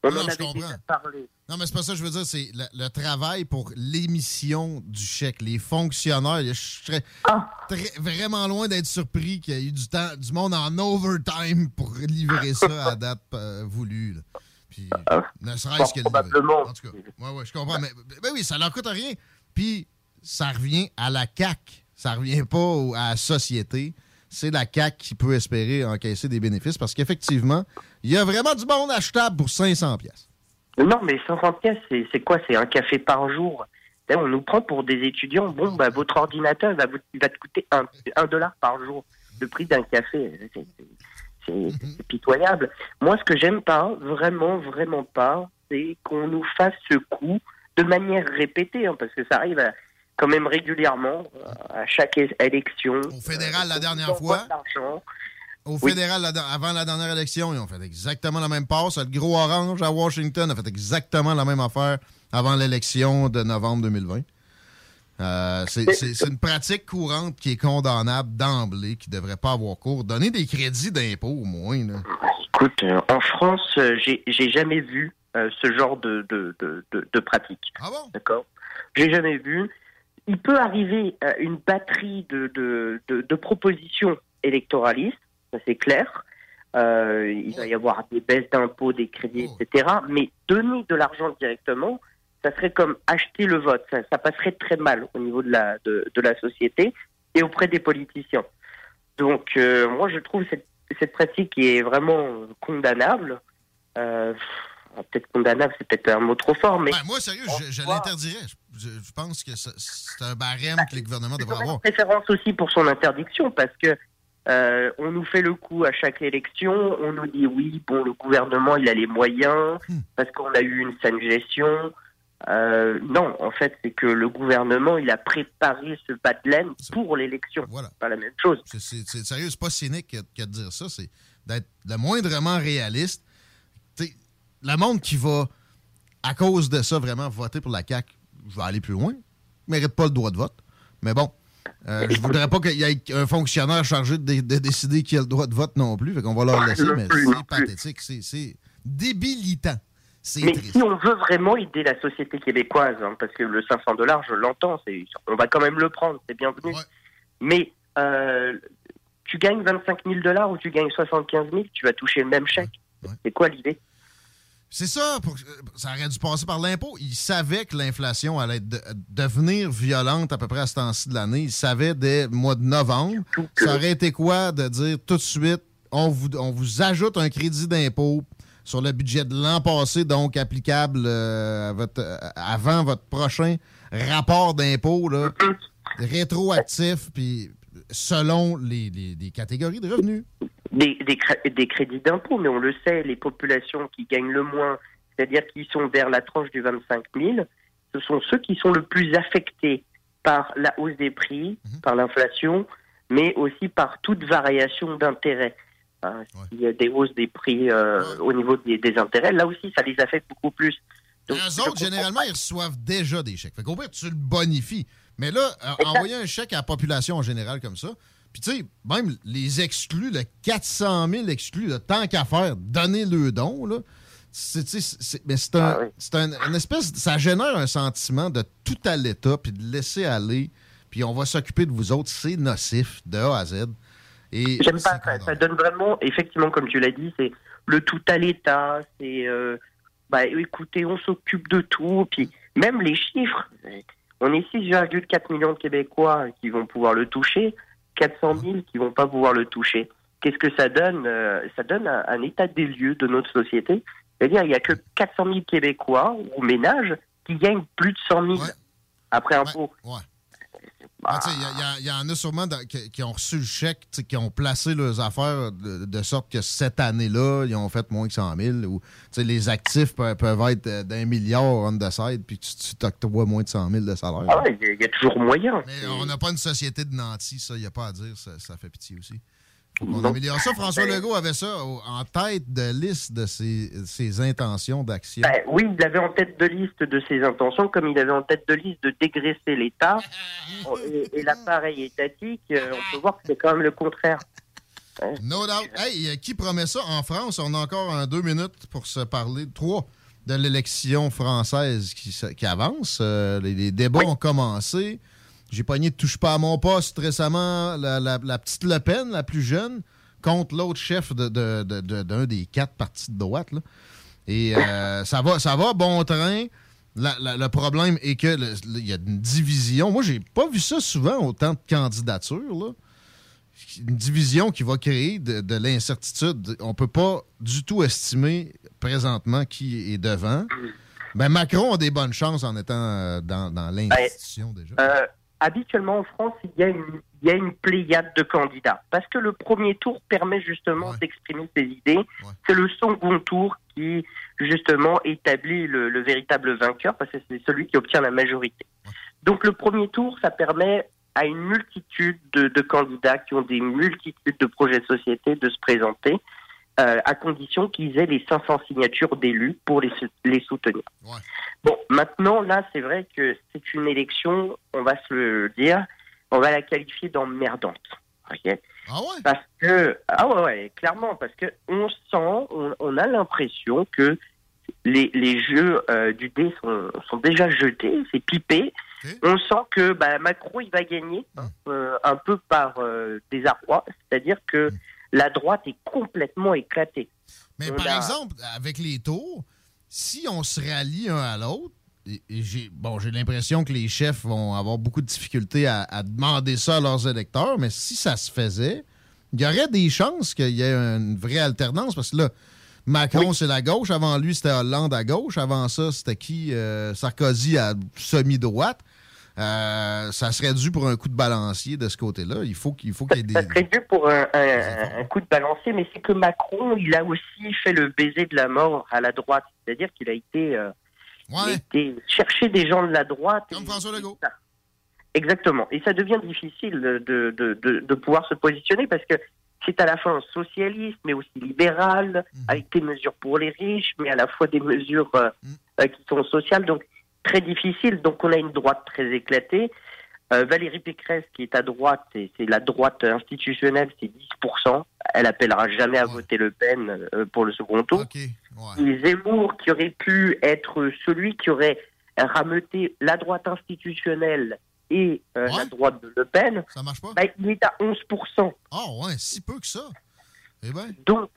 On
Non,
en avait déjà parlé.
Non, mais c'est pas ça que je veux dire. C'est le, le travail pour l'émission du chèque. Les fonctionnaires, je serais
Ah.
très- vraiment loin d'être surpris qu'il y ait eu du, temps, du monde en overtime pour livrer ça à date euh, voulue. là. Puis, ne serait-ce que.
Ah. probablement.
En tout cas, ouais, ouais, je comprends. Mais ben oui, ça leur coûte rien. Puis, ça revient à la CAC. Ça revient pas à la société. C'est la CAC qui peut espérer encaisser des bénéfices parce qu'effectivement, il y a vraiment du monde achetable pour 500 pièces.
Non, mais 50 pièces, c'est quoi? C'est un café par jour. Là, on nous prend pour des étudiants. Bon, bah, votre ordinateur il va, vous- va te coûter un, un dollar par jour. Le prix d'un café, c'est c'est pitoyable. Moi, ce que j'aime pas, vraiment, vraiment pas, c'est qu'on nous fasse ce coup de manière répétée, hein, parce que ça arrive à- quand même régulièrement euh, à chaque élection.
Au fédéral, la dernière fois? Au
Oui.
fédéral, la- avant la dernière élection, ils ont fait exactement la même passe. Le gros orange à Washington a fait exactement la même affaire avant l'élection de novembre 2020. Euh, c'est une pratique courante qui est condamnable d'emblée, qui ne devrait pas avoir cours. Donner des crédits d'impôt, au moins. là.
Écoute, euh, en France, j'ai jamais vu euh, ce genre de, de, de, de, de pratique.
Ah bon?
D'accord? J'ai jamais vu. Il peut arriver euh, une batterie de, de, de, de propositions électoralistes, ça c'est clair. Euh, il va y avoir des baisses d'impôts, des crédits, etc. Mais donner de l'argent directement, ça serait comme acheter le vote. Ça, ça passerait très mal au niveau de la, de, de la société et auprès des politiciens. Donc, euh, moi, je trouve cette, cette pratique qui est vraiment condamnable. Euh, peut-être condamnable, c'est peut-être un mot trop fort, mais
Ben, moi, sérieux, je, je l'interdirais. Je, pense que c'est un barème que les gouvernements devraient avoir.
préférence aussi pour son interdiction parce que euh, on nous fait le coup à chaque élection, on nous dit oui, bon, le gouvernement il a les moyens parce qu'on a eu une saine gestion. Euh, non, en fait, c'est que le gouvernement il a préparé ce bas de laine pour l'élection.
Voilà.
Pas la même chose.
C'est- C'est c'est- sérieux, c'est pas cynique que, que de dire ça. C'est d'être le moindrement réaliste. Le monde qui va, à cause de ça, vraiment voter pour la CAQ, je vais aller plus loin, mérite pas le droit de vote. Mais bon, euh, je voudrais pas qu'il y ait un fonctionnaire chargé de, dé- de décider qui a le droit de vote non plus. Fait qu'on va leur laisser, mais c'est pathétique. C'est- débilitant.
Mais
triste.
si on veut vraiment aider la société québécoise, hein, parce que le 500 dollars, je l'entends, c'est, on va quand même le prendre, c'est bienvenu. Mais euh, tu gagnes 25 000 dollars ou tu gagnes 75 000, tu vas toucher le même chèque. C'est quoi l'idée?
C'est ça, pour- euh, ça aurait dû passer par l'impôt. Ils savaient que l'inflation allait de- devenir violente à peu près à ce temps-ci de l'année. Ils savaient dès le mois de novembre. Ça aurait été quoi de dire tout de suite, on vous, on vous ajoute un crédit d'impôt sur le budget de l'an passé, donc applicable euh, à votre- euh, avant votre prochain rapport d'impôt, là, rétroactif, puis selon les, les- les catégories de revenus.
des, des, cré- des crédits d'impôt, mais on le sait, les populations qui gagnent le moins, c'est-à-dire qui sont vers la tranche du 25 000, ce sont ceux qui sont le plus affectés par la hausse des prix, par l'inflation, mais aussi par toute variation d'intérêt. Hein, S'il y a des hausses des prix euh, au niveau des, des intérêts, là aussi, ça les affecte beaucoup plus. Donc, je
autres, généralement, ils reçoivent déjà des chèques. Fait qu'au pire, tu le bonifies. Mais là, euh, envoyer un chèque à la population en général comme ça, puis tu sais, même les exclus, le 400 000 exclus, le tant qu'à faire, donner le don, là, c'est, mais c'est un, c'est un- une espèce, ça génère un sentiment de tout à l'État, puis de laisser aller, puis on va s'occuper de vous autres. C'est nocif de A à Z. Et
J'aime pas ça. Ça donne vraiment, effectivement, comme tu l'as dit, c'est le tout à l'État. C'est, euh, bah, écoutez, on s'occupe de tout. Puis même les chiffres, on est 6,4 millions de Québécois qui vont pouvoir le toucher, 400 000 qui vont pas pouvoir le toucher. Qu'est-ce que ça donne Euh, Ça donne un, un état des lieux de notre société? C'est-à-dire, il y a que 400 000 Québécois ou ménages qui gagnent plus de 100 000 après impôt.
Tu sais, Il y, en a sûrement dans- qui, qui ont reçu le chèque, qui ont placé leurs affaires de, de sorte que cette année-là, ils ont fait moins que 100 000. Ou, les actifs peuvent, peuvent être euh, d'un milliard on the side, puis tu t'octroies moins de 100 000 de salaire.
Ah ouais, il y a- il y, a toujours moyen.
Mais on n'a pas une société de nantis, ça, il n'y a pas à dire, ça, ça fait pitié aussi.
Non.
améliore ça. François Legault avait ça au- en tête de liste de ses, ses intentions d'action.
Ben, oui, il avait en tête de liste de ses intentions, comme il avait en tête de liste de dégraisser l'État. et et l'appareil étatique, euh, on peut voir que c'est quand même le contraire.
No doubt. Hey, euh, qui promet ça en France? On a encore un deux minutes pour se parler, trois, de l'élection française qui, avance. Euh, les, les débats ont commencé. J'ai pogné Touche pas à mon poste récemment, la, la- la petite Le Pen, la plus jeune, contre l'autre chef de- de- de- de- d'un des quatre partis de droite. là. Et euh, ça, va, ça va, bon train. La- le problème est que le- le- il y a une division. Moi, j'ai pas vu ça souvent, autant de candidatures. Là une division qui va créer de, de l'incertitude. On peut pas du tout estimer présentement qui est devant. Ben, Macron a des bonnes chances en étant euh, dans, dans l'institution déjà.
Euh, habituellement en France, il y, a une, il y a une pléiade de candidats. Parce que le premier tour permet justement d'exprimer ses idées. C'est le second tour qui, justement, établit le, le véritable vainqueur, parce que c'est celui qui obtient la majorité. Donc le premier tour, ça permet à une multitude de, de candidats qui ont des multitudes de projets de société de se présenter, euh, à condition qu'ils aient les 500 signatures d'élus pour les, sou- les soutenir. Bon, maintenant, là, c'est vrai que c'est une élection, on va se le dire, on va la qualifier d'emmerdante. ok?
Ah ouais?
Parce que, ah ouais, ouais, clairement, parce que on sent, on, on a l'impression que les, les jeux euh, du dé sont, sont déjà jetés, c'est pipé. On sent que bah, Macron, il va gagner hein, euh, un peu par désarroi, c'est-à-dire que la droite est complètement éclatée.
Mais
On
par
a-
exemple, avec les tours, si on se rallie un à l'autre, j'ai bon, j'ai l'impression que les chefs vont avoir beaucoup de difficultés à, à demander ça à leurs électeurs, mais si ça se faisait, il y aurait des chances qu'il y ait une vraie alternance parce que là, Macron, c'est la gauche. Avant lui, c'était Hollande à gauche. Avant ça, c'était qui Euh, Sarkozy à semi-droite. Euh, ça serait dû pour un coup de balancier de ce côté-là. Il faut qu'il faut qu'il y ait des.
Ça serait dû pour un, un- un coup de balancier, mais c'est que Macron, il a aussi fait le baiser de la mort à la droite. C'est-à-dire qu'il a été, euh, a été chercher des gens de la droite. Comme
François Legault.
Exactement. Et ça devient difficile de, de, de, de pouvoir se positionner parce que c'est à la fois un socialiste, mais aussi libéral, avec des mesures pour les riches, mais à la fois des mesures euh, euh, qui sont sociales. Donc, très difficile. Donc, on a une droite très éclatée. Euh, Valérie Pécresse, qui est à droite, c'est c'est la droite institutionnelle, c'est 10%. Elle appellera jamais à voter Le Pen euh, pour le second tour. Et Zemmour, qui aurait pu être celui qui aurait rameuté la droite institutionnelle et euh, la droite de Le Pen,
Ça marche pas?
bah, il est à 11%.
Ah ouais, si peu que ça. Eh ben.
Donc,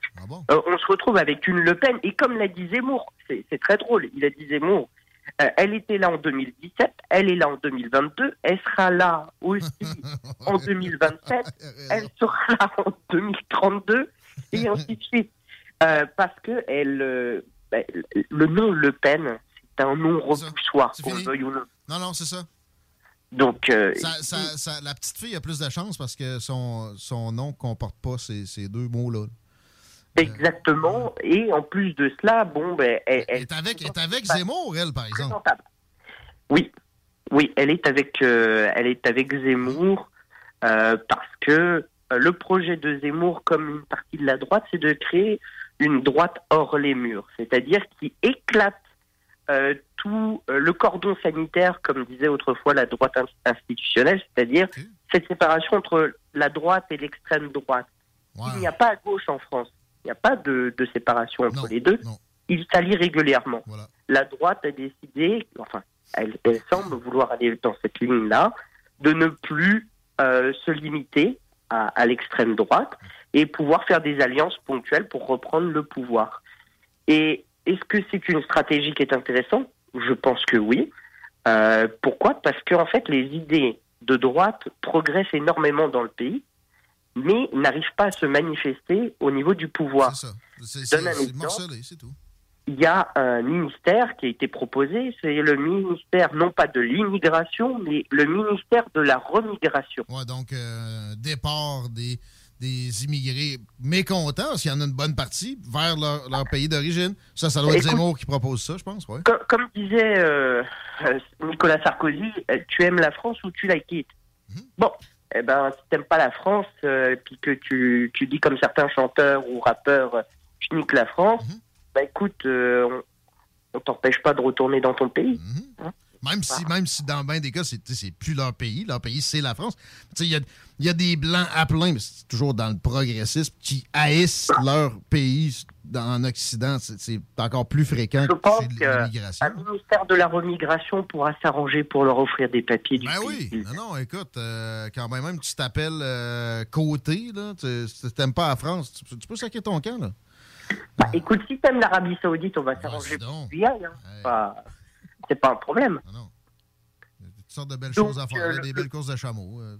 euh, on se retrouve avec une Le Pen. Et comme l'a dit Zemmour, c'est très drôle, il a dit Zemmour, elle était là en 2017, elle est là en 2022, elle sera là aussi en 2027, elle sera là en 2032, et ainsi de suite. Euh, parce que elle, euh, ben, le nom Le Pen, c'est un nom repoussoir, qu'on le veuille ou non.
Non, non, c'est ça.
Donc, euh,
Ça- ça- ça- la petite fille a plus de chance parce que son, son nom comporte pas ces, ces deux mots-là.
Exactement. Et en plus de cela, bon, ben, elle, elle-
est avec, est avec Zemmour, elle, par exemple.
Oui, oui, elle est avec, euh, elle est avec Zemmour euh, parce que euh, le projet de Zemmour, comme une partie de la droite, c'est de créer une droite hors les murs, c'est-à-dire qui éclate euh, tout le cordon sanitaire, comme disait autrefois la droite ins- institutionnelle, c'est-à-dire cette séparation entre la droite et l'extrême droite. Il n'y a pas à gauche en France. Il n'y a pas de, de séparation entre les deux. Ils s'allient régulièrement. La droite a décidé, enfin, elle, elle semble vouloir aller dans cette ligne-là, de ne plus euh, se limiter à, à l'extrême droite et pouvoir faire des alliances ponctuelles pour reprendre le pouvoir. Et est-ce que c'est une stratégie qui est intéressante? Je pense que oui. Euh, pourquoi? Parce qu'en fait, les idées de droite progressent énormément dans le pays, mais n'arrivent pas à se manifester au niveau du pouvoir.
C'est
un
c'est morcelé, c'est tout.
Il y a un ministère qui a été proposé, c'est le ministère non pas de l'immigration, mais le ministère de la remigration.
Ouais, donc, euh, départ des, des immigrés mécontents, s'il y en a une bonne partie, vers leur, leur pays d'origine. Ça, ça doit être
Écoute-
Zemmour qui propose ça, je pense, ouais.
Comme, disait euh, euh, Nicolas Sarkozy, tu aimes la France ou tu la quittes? Bon, eh ben, si t'aimes pas la France, euh, puis que tu, tu dis comme certains chanteurs ou rappeurs, euh, je nique la France, bah écoute, euh, on, on t'empêche pas de retourner dans ton pays. Hein
Même si, même si dans bien des cas, c'est c'est plus leur pays. Leur pays, c'est la France. Il y a, y a des Blancs à plein, mais c'est toujours dans le progressisme, qui haïssent leur pays en Occident. C'est c'est encore plus fréquent
Je pense
que
un ministère de la remigration pourra s'arranger pour leur offrir des papiers du
Ben
pays.
oui, non, non, écoute, euh, quand même, même tu t'appelles euh, Côté, là, tu t'aimes pas la France, tu, peux- tu peux saquer ton camp, là.
Bah, écoute, si t'aimes l'Arabie Saoudite, on va s'arranger pour. Hein. C'est pas- C'est pas un problème.
Toutes sortes de belles
Donc,
choses à faire,
euh,
là,
le-
des belles courses de chameaux. euh,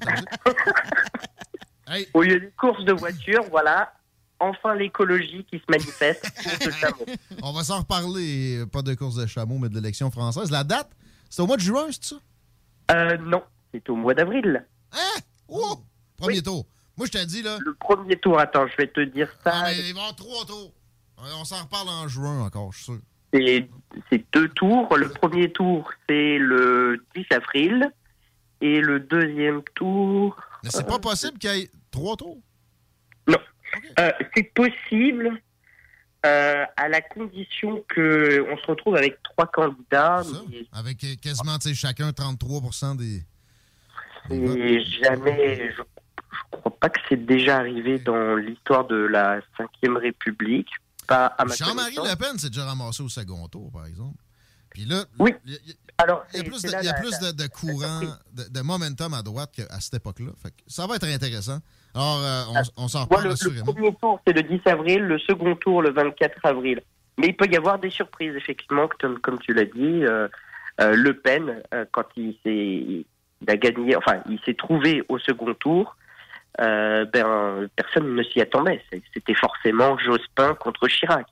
dire.
Au lieu des courses de voitures, voilà, enfin l'écologie qui se manifeste. de chameau.
On va s'en reparler, euh, pas de course de chameaux, mais de l'élection française. La date, c'est au mois de juin, c'est ça?
Euh, non, c'est au mois d'avril.
Hein? Oh! Premier tour. Moi, je t'ai dit, là.
Le premier tour, attends, je vais te dire ça.
Ah, mais il va y avoir trois tours. Euh, On s'en reparle en juin encore, je suis sûr.
C'est deux tours. Le premier tour, c'est le 10 avril. Et le deuxième tour.
Mais c'est pas possible qu'il y ait trois tours?
Non. Euh, c'est possible euh, à la condition qu'on se retrouve avec trois candidats. mais
Avec euh, quasiment, chacun 33 des.
c'est jamais. Je, je crois pas que c'est déjà arrivé dans l'histoire de la Ve République. Pas à ma
Jean-Marie. Le Pen s'est déjà ramassé au second tour, par exemple. Puis là,
Oui.
il y a- y plus, de, y a
la-
plus de, de courant, de, de momentum à droite qu'à cette époque-là. Ça va être intéressant. Alors, euh, on, on s'en reparle
le, le
assurément.
premier tour, c'est le 10 avril, le second tour, le 24 avril. Mais il peut y avoir des surprises, effectivement, comme, comme tu l'as dit. euh, euh, le Pen, quand il s'est il a gagné, enfin, il s'est trouvé au second tour, euh, ben personne ne s'y attendait. C'était forcément Jospin contre Chirac.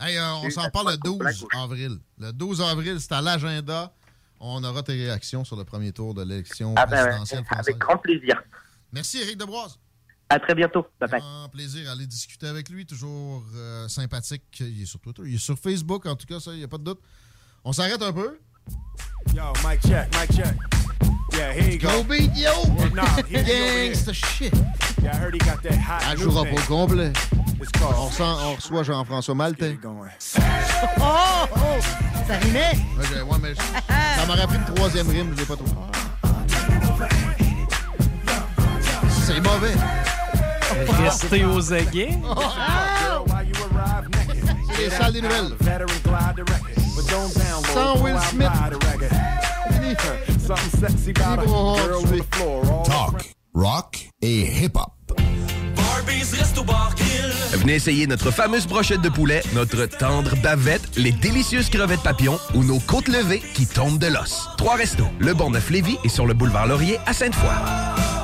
Hey, euh, on s'en parle le 12 avril. Le 12 avril, c'est à l'agenda. On aura tes réactions sur le premier tour de l'élection
Ah ben,
présidentielle française.
avec grand plaisir.
Merci, Éric Debroise.
À très bientôt. Bye bye.
Un plaisir d'aller discuter avec lui, toujours euh, sympathique. Il est sur Twitter, il est sur Facebook, en tout cas, ça, il n'y a pas de doute. On s'arrête un peu.
Yo, mic check, mic check. Yeah, here you go.
Go beat, yo!
Nah,
Gangsta shit!
Yeah, I heard he got that hot
Elle jouera pas au complet. On, sent- on reçoit Jean-François Malte. Ouais,
Oh, oh, ça rimait.
j'ai- ouais, mais je- ça m'aurait pris une troisième rime, je l'ai pas trouvé. C'est mauvais.
Restez aux aguets.
C'est les salles des nouvelles. Sans Will Smith.
Something sexy about a
Libre
girl on the floor. all
Talk, rock et hip-hop.
Venez essayer notre fameuse brochette de poulet, notre tendre bavette, les délicieuses crevettes papillons ou nos côtes levées qui tombent de l'os. Trois restos, le Bonneuf Lévis et sur le boulevard Laurier à Sainte-Foy.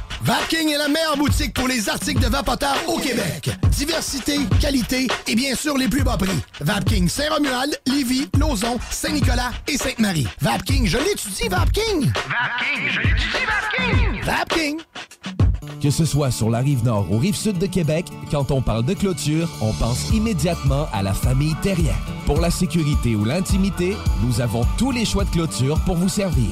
Vapking est la meilleure boutique pour les articles de vapoteurs au Québec. Diversité, qualité et bien sûr les plus bas prix. Vapking Saint-Romuald, Lévis, Lauson, Saint-Nicolas et Sainte-Marie. Vapking, je l'étudie, Vapking! Vapking, je l'étudie, Vapking! Vapking!
Que ce soit sur la rive nord ou rive sud de Québec, quand on parle de clôture, on pense immédiatement à la famille Terrien. Pour la sécurité ou l'intimité, nous avons tous les choix de clôture pour vous servir.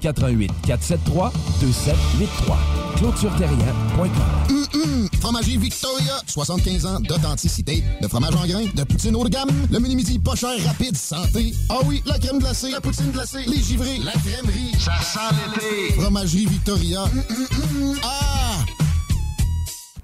88 473 2783. ClôtureTerrien.com
Hum, hum, Fromagerie Victoria, 75 ans d'authenticité, de fromage en grains, de poutine haut de gamme, le mini midi pas cher, rapide, santé. Ah oui, la crème glacée, la poutine glacée, les givrés, la crèmerie. Ça sent l'été. Fromagerie Victoria. Hum. Ah!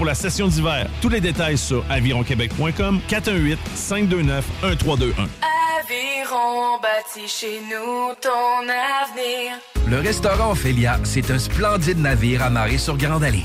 pour la session d'hiver. Tous les détails sur avironquebec.com 418 529 1321.
Aviron bâti chez nous ton avenir.
Le restaurant Ophélia, c'est un splendide navire amarré sur Grande Allée.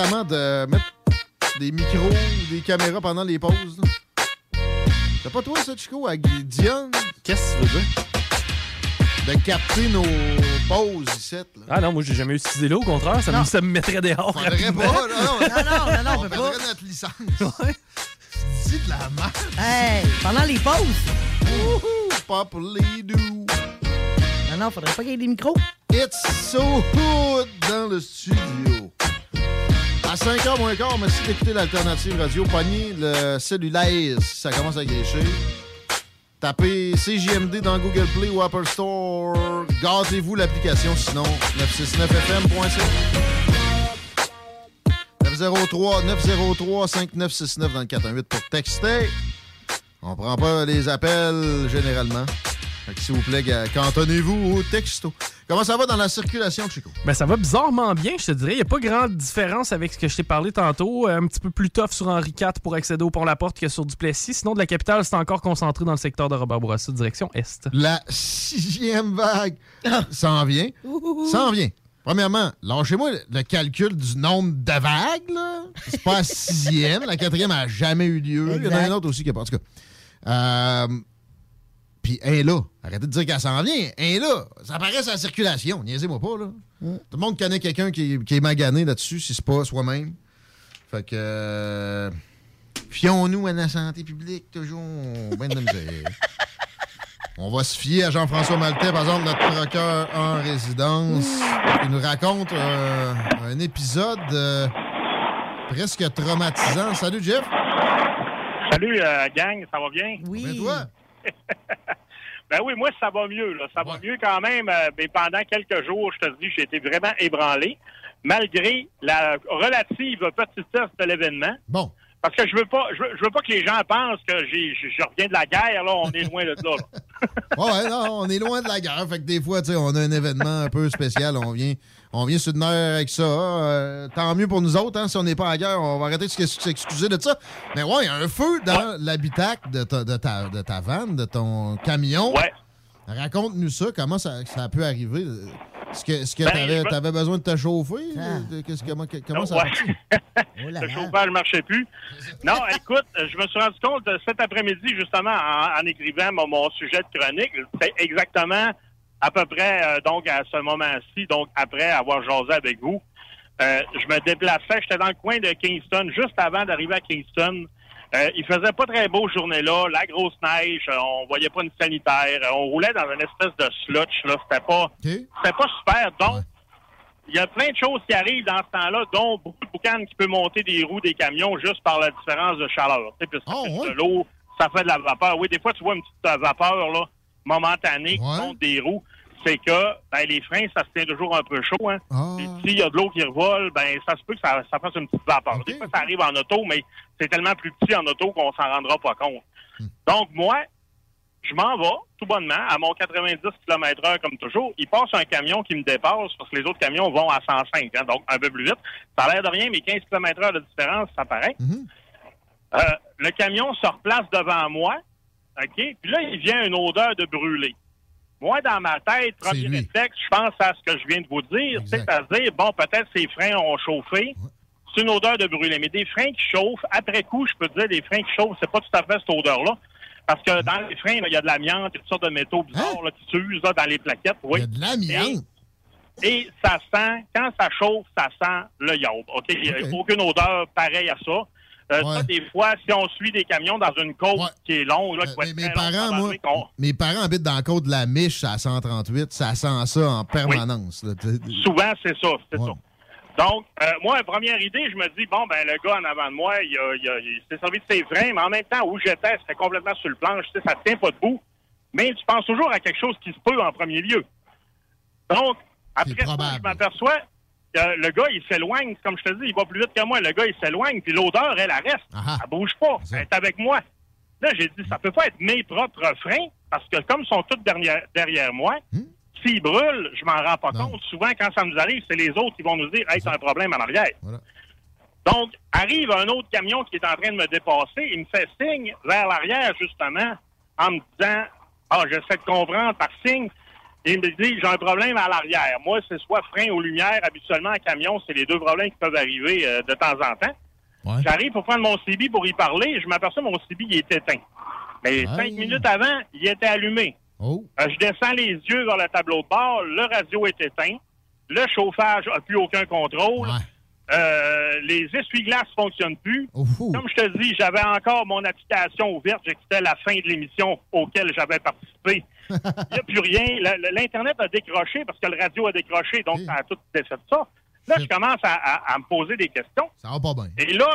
Récemment de mettre des micros ou des caméras pendant les pauses. C'est pas toi, ça, Chico, à Dion?
Qu'est-ce que tu veux dire?
De capter nos pauses ici. Là.
Ah non, moi j'ai jamais utilisé là, au contraire, ça, me, ça me mettrait dehors.
Faudrait
rapidement.
pas, non, non,
Non, non, non, non,
on
on
perdrait
pas.
notre licence. C'est de la merde.
Hey, pendant les pauses.
Wouhou, Poply do.
Non, non, faudrait pas qu'il y ait des micros.
It's so good dans le studio. À 5h moins quart, merci d'écouter l'alternative radio. Pognez le cellulaire si ça commence à gâcher. Tapez CJMD dans Google Play ou Apple Store. Gardez-vous l'application, sinon 969fm.ca. 903 903 5969 dans le 418 pour texter. On prend pas les appels généralement. Fait que s'il vous plaît, cantonnez-vous au texto. Comment ça va dans la circulation, Chico?
Ben, ça va bizarrement bien, je te dirais. Il n'y a pas grande différence avec ce que je t'ai parlé tantôt. Euh, Un petit peu plus tough sur Henri IV pour accéder au pont-la-porte que sur Duplessis. Sinon, de la capitale, c'est encore concentré dans le secteur de Robert Bourassa, direction Est.
La sixième vague s'en vient. S'en vient. Premièrement, lâchez-moi le calcul du nombre de vagues. là. C'est pas la sixième. La quatrième n'a jamais eu lieu. Il y en a une autre aussi qui a pas. En tout cas. Euh, Puis, un est là. Arrêtez de dire qu'elle s'en vient. Un est là. Ça apparaît sur la circulation. Niaisez-moi pas, là. Tout le monde connaît quelqu'un qui, qui est magané là-dessus, si c'est pas soi-même. Fait que. euh, Fions-nous à la santé publique, toujours. Ben de misère. On va se fier à Jean-François Maltais, par exemple, notre procureur en résidence. Il nous raconte euh, un épisode euh, presque traumatisant. Salut, Jeff.
Salut, euh, gang, ça va bien?
Oui. toi?
ben oui, moi, ça va mieux. Là. Ça va mieux quand même. euh, mais pendant quelques jours, je te dis, j'ai été vraiment ébranlé, malgré la relative petitesse de l'événement.
Bon.
Parce que je veux pas, je veux, je veux pas que les gens pensent que j'ai, je, je reviens de la guerre. Là, on est loin de là. là.
Ouais, non, on est loin de la guerre. Fait que des fois, tu sais, on a un événement un peu spécial. On vient, on vient sur le nerf avec ça. Euh, tant mieux pour nous autres. Hein, si on n'est pas à la guerre, on va arrêter de s'ex- s'excuser de ça. Mais ouais, il y a un feu dans l'habitacle de ta, de, ta, de ta vanne, de ton camion.
Ouais.
Raconte-nous ça. Comment ça, ça a pu arriver? Est-ce que, que
Ben,
t'avais,
je me-
t'avais besoin de te chauffer?
Ah.
Euh, Qu'est-ce, comment, comment ça a
Ouais.
parti?
le chauffage ne marchait plus. Non, écoute, je me suis rendu compte euh, cet après-midi, justement, en, en écrivant mon, mon sujet de chronique, c'est exactement à peu près, euh, donc, à ce moment-ci, donc, après avoir jasé avec vous, euh, je me déplaçais, j'étais dans le coin de Kingston, juste avant d'arriver à Kingston. Euh, il faisait pas très beau journée-là, la grosse neige, euh, on voyait pas une sanitaire, euh, on roulait dans une espèce de slotch, là, c'était pas, c'était pas super, donc, il y a plein de choses qui arrivent dans ce temps-là, dont beaucoup de boucanes qui peut monter des roues des camions juste par la différence de chaleur. Tu sais, puisque c'est de l'eau, ça fait de la vapeur. Oui, des fois, tu vois une petite vapeur là, momentanée qui monte des roues. C'est que ben, les freins, ça se tient toujours un peu chaud. Hein. Puis S'il y a de l'eau qui revole, ben ça se peut que ça, ça fasse une petite vapeur. Des fois, ça arrive en auto, mais c'est tellement plus petit en auto qu'on s'en rendra pas compte. Donc, moi, je m'en vais, tout bonnement, à mon 90 km heure comme toujours. Il passe un camion qui me dépasse parce que les autres camions vont à 105, hein, donc un peu plus vite. Ça a l'air de rien, mais 15 km heure de différence, ça paraît. Euh, le camion se replace devant moi, OK? Puis là, il vient une odeur de brûlé. Moi, dans ma tête, premier réflexe, je pense à ce que je viens de vous dire, c'est-à-dire, bon, peut-être ses freins ont chauffé, c'est une odeur de brûlé. Mais des freins qui chauffent, après coup, je peux te dire, des freins qui chauffent, c'est pas tout à fait cette odeur-là. Parce que dans les freins, il y a de l'amiante, a toutes sortes de métaux bizarres là, qui s'usent dans les plaquettes. Oui. Il y a de
l'amiante?
Et ça sent, quand ça chauffe, ça sent le yaourt. OK? Il n'y a aucune odeur pareille à ça. Euh, ça, des fois, si on suit des camions dans une côte qui est longue, là, qui être
Mes parents, moi, mes parents habitent dans le côte de la Miche à 138. Ça sent ça en permanence.
Souvent, c'est ça, c'est ça. Donc, euh, moi, première idée, je me dis, bon, ben, le gars en avant de moi, il, s'est servi de ses freins, mais en même temps, où j'étais, c'était complètement sur le planche, tu sais, ça tient pas debout. Mais tu penses toujours à quelque chose qui se peut en premier lieu. Donc, après ça, je m'aperçois le gars, il s'éloigne, comme je te dis, il va plus vite que moi. Le gars, il s'éloigne, puis l'odeur, elle, elle reste. Elle bouge pas. Elle est avec moi. Là, j'ai dit, ça peut pas être mes propres freins, parce que comme ils sont tous derrière, derrière moi, s'ils brûlent, je m'en rends pas compte. Souvent, quand ça nous arrive, c'est les autres qui vont nous dire, hey, t'as un problème en arrière. Donc, arrive un autre camion qui est en train de me dépasser. Il me fait signe vers l'arrière, justement, en me disant, ah, j'essaie de comprendre par signe. Il me dit, j'ai un problème à l'arrière. Moi, c'est soit frein ou lumière. Habituellement, en camion, c'est les deux problèmes qui peuvent arriver euh, de temps en temps. J'arrive pour prendre mon CB pour y parler. Je m'aperçois que mon CB il est éteint. Mais cinq minutes avant, il était allumé. Euh, je descends les yeux vers le tableau de bord. Le radio est éteint. Le chauffage n'a plus aucun contrôle. Euh, les essuie-glaces ne fonctionnent plus. Comme je te dis, j'avais encore mon application ouverte. J'écoutais la fin de l'émission auquel j'avais participé. Il n'y a plus rien. L'Internet a décroché parce que le radio a décroché, donc ça a tout défait ça. Là, je commence à, à- à me poser des questions.
Ça va pas bien.
Et là,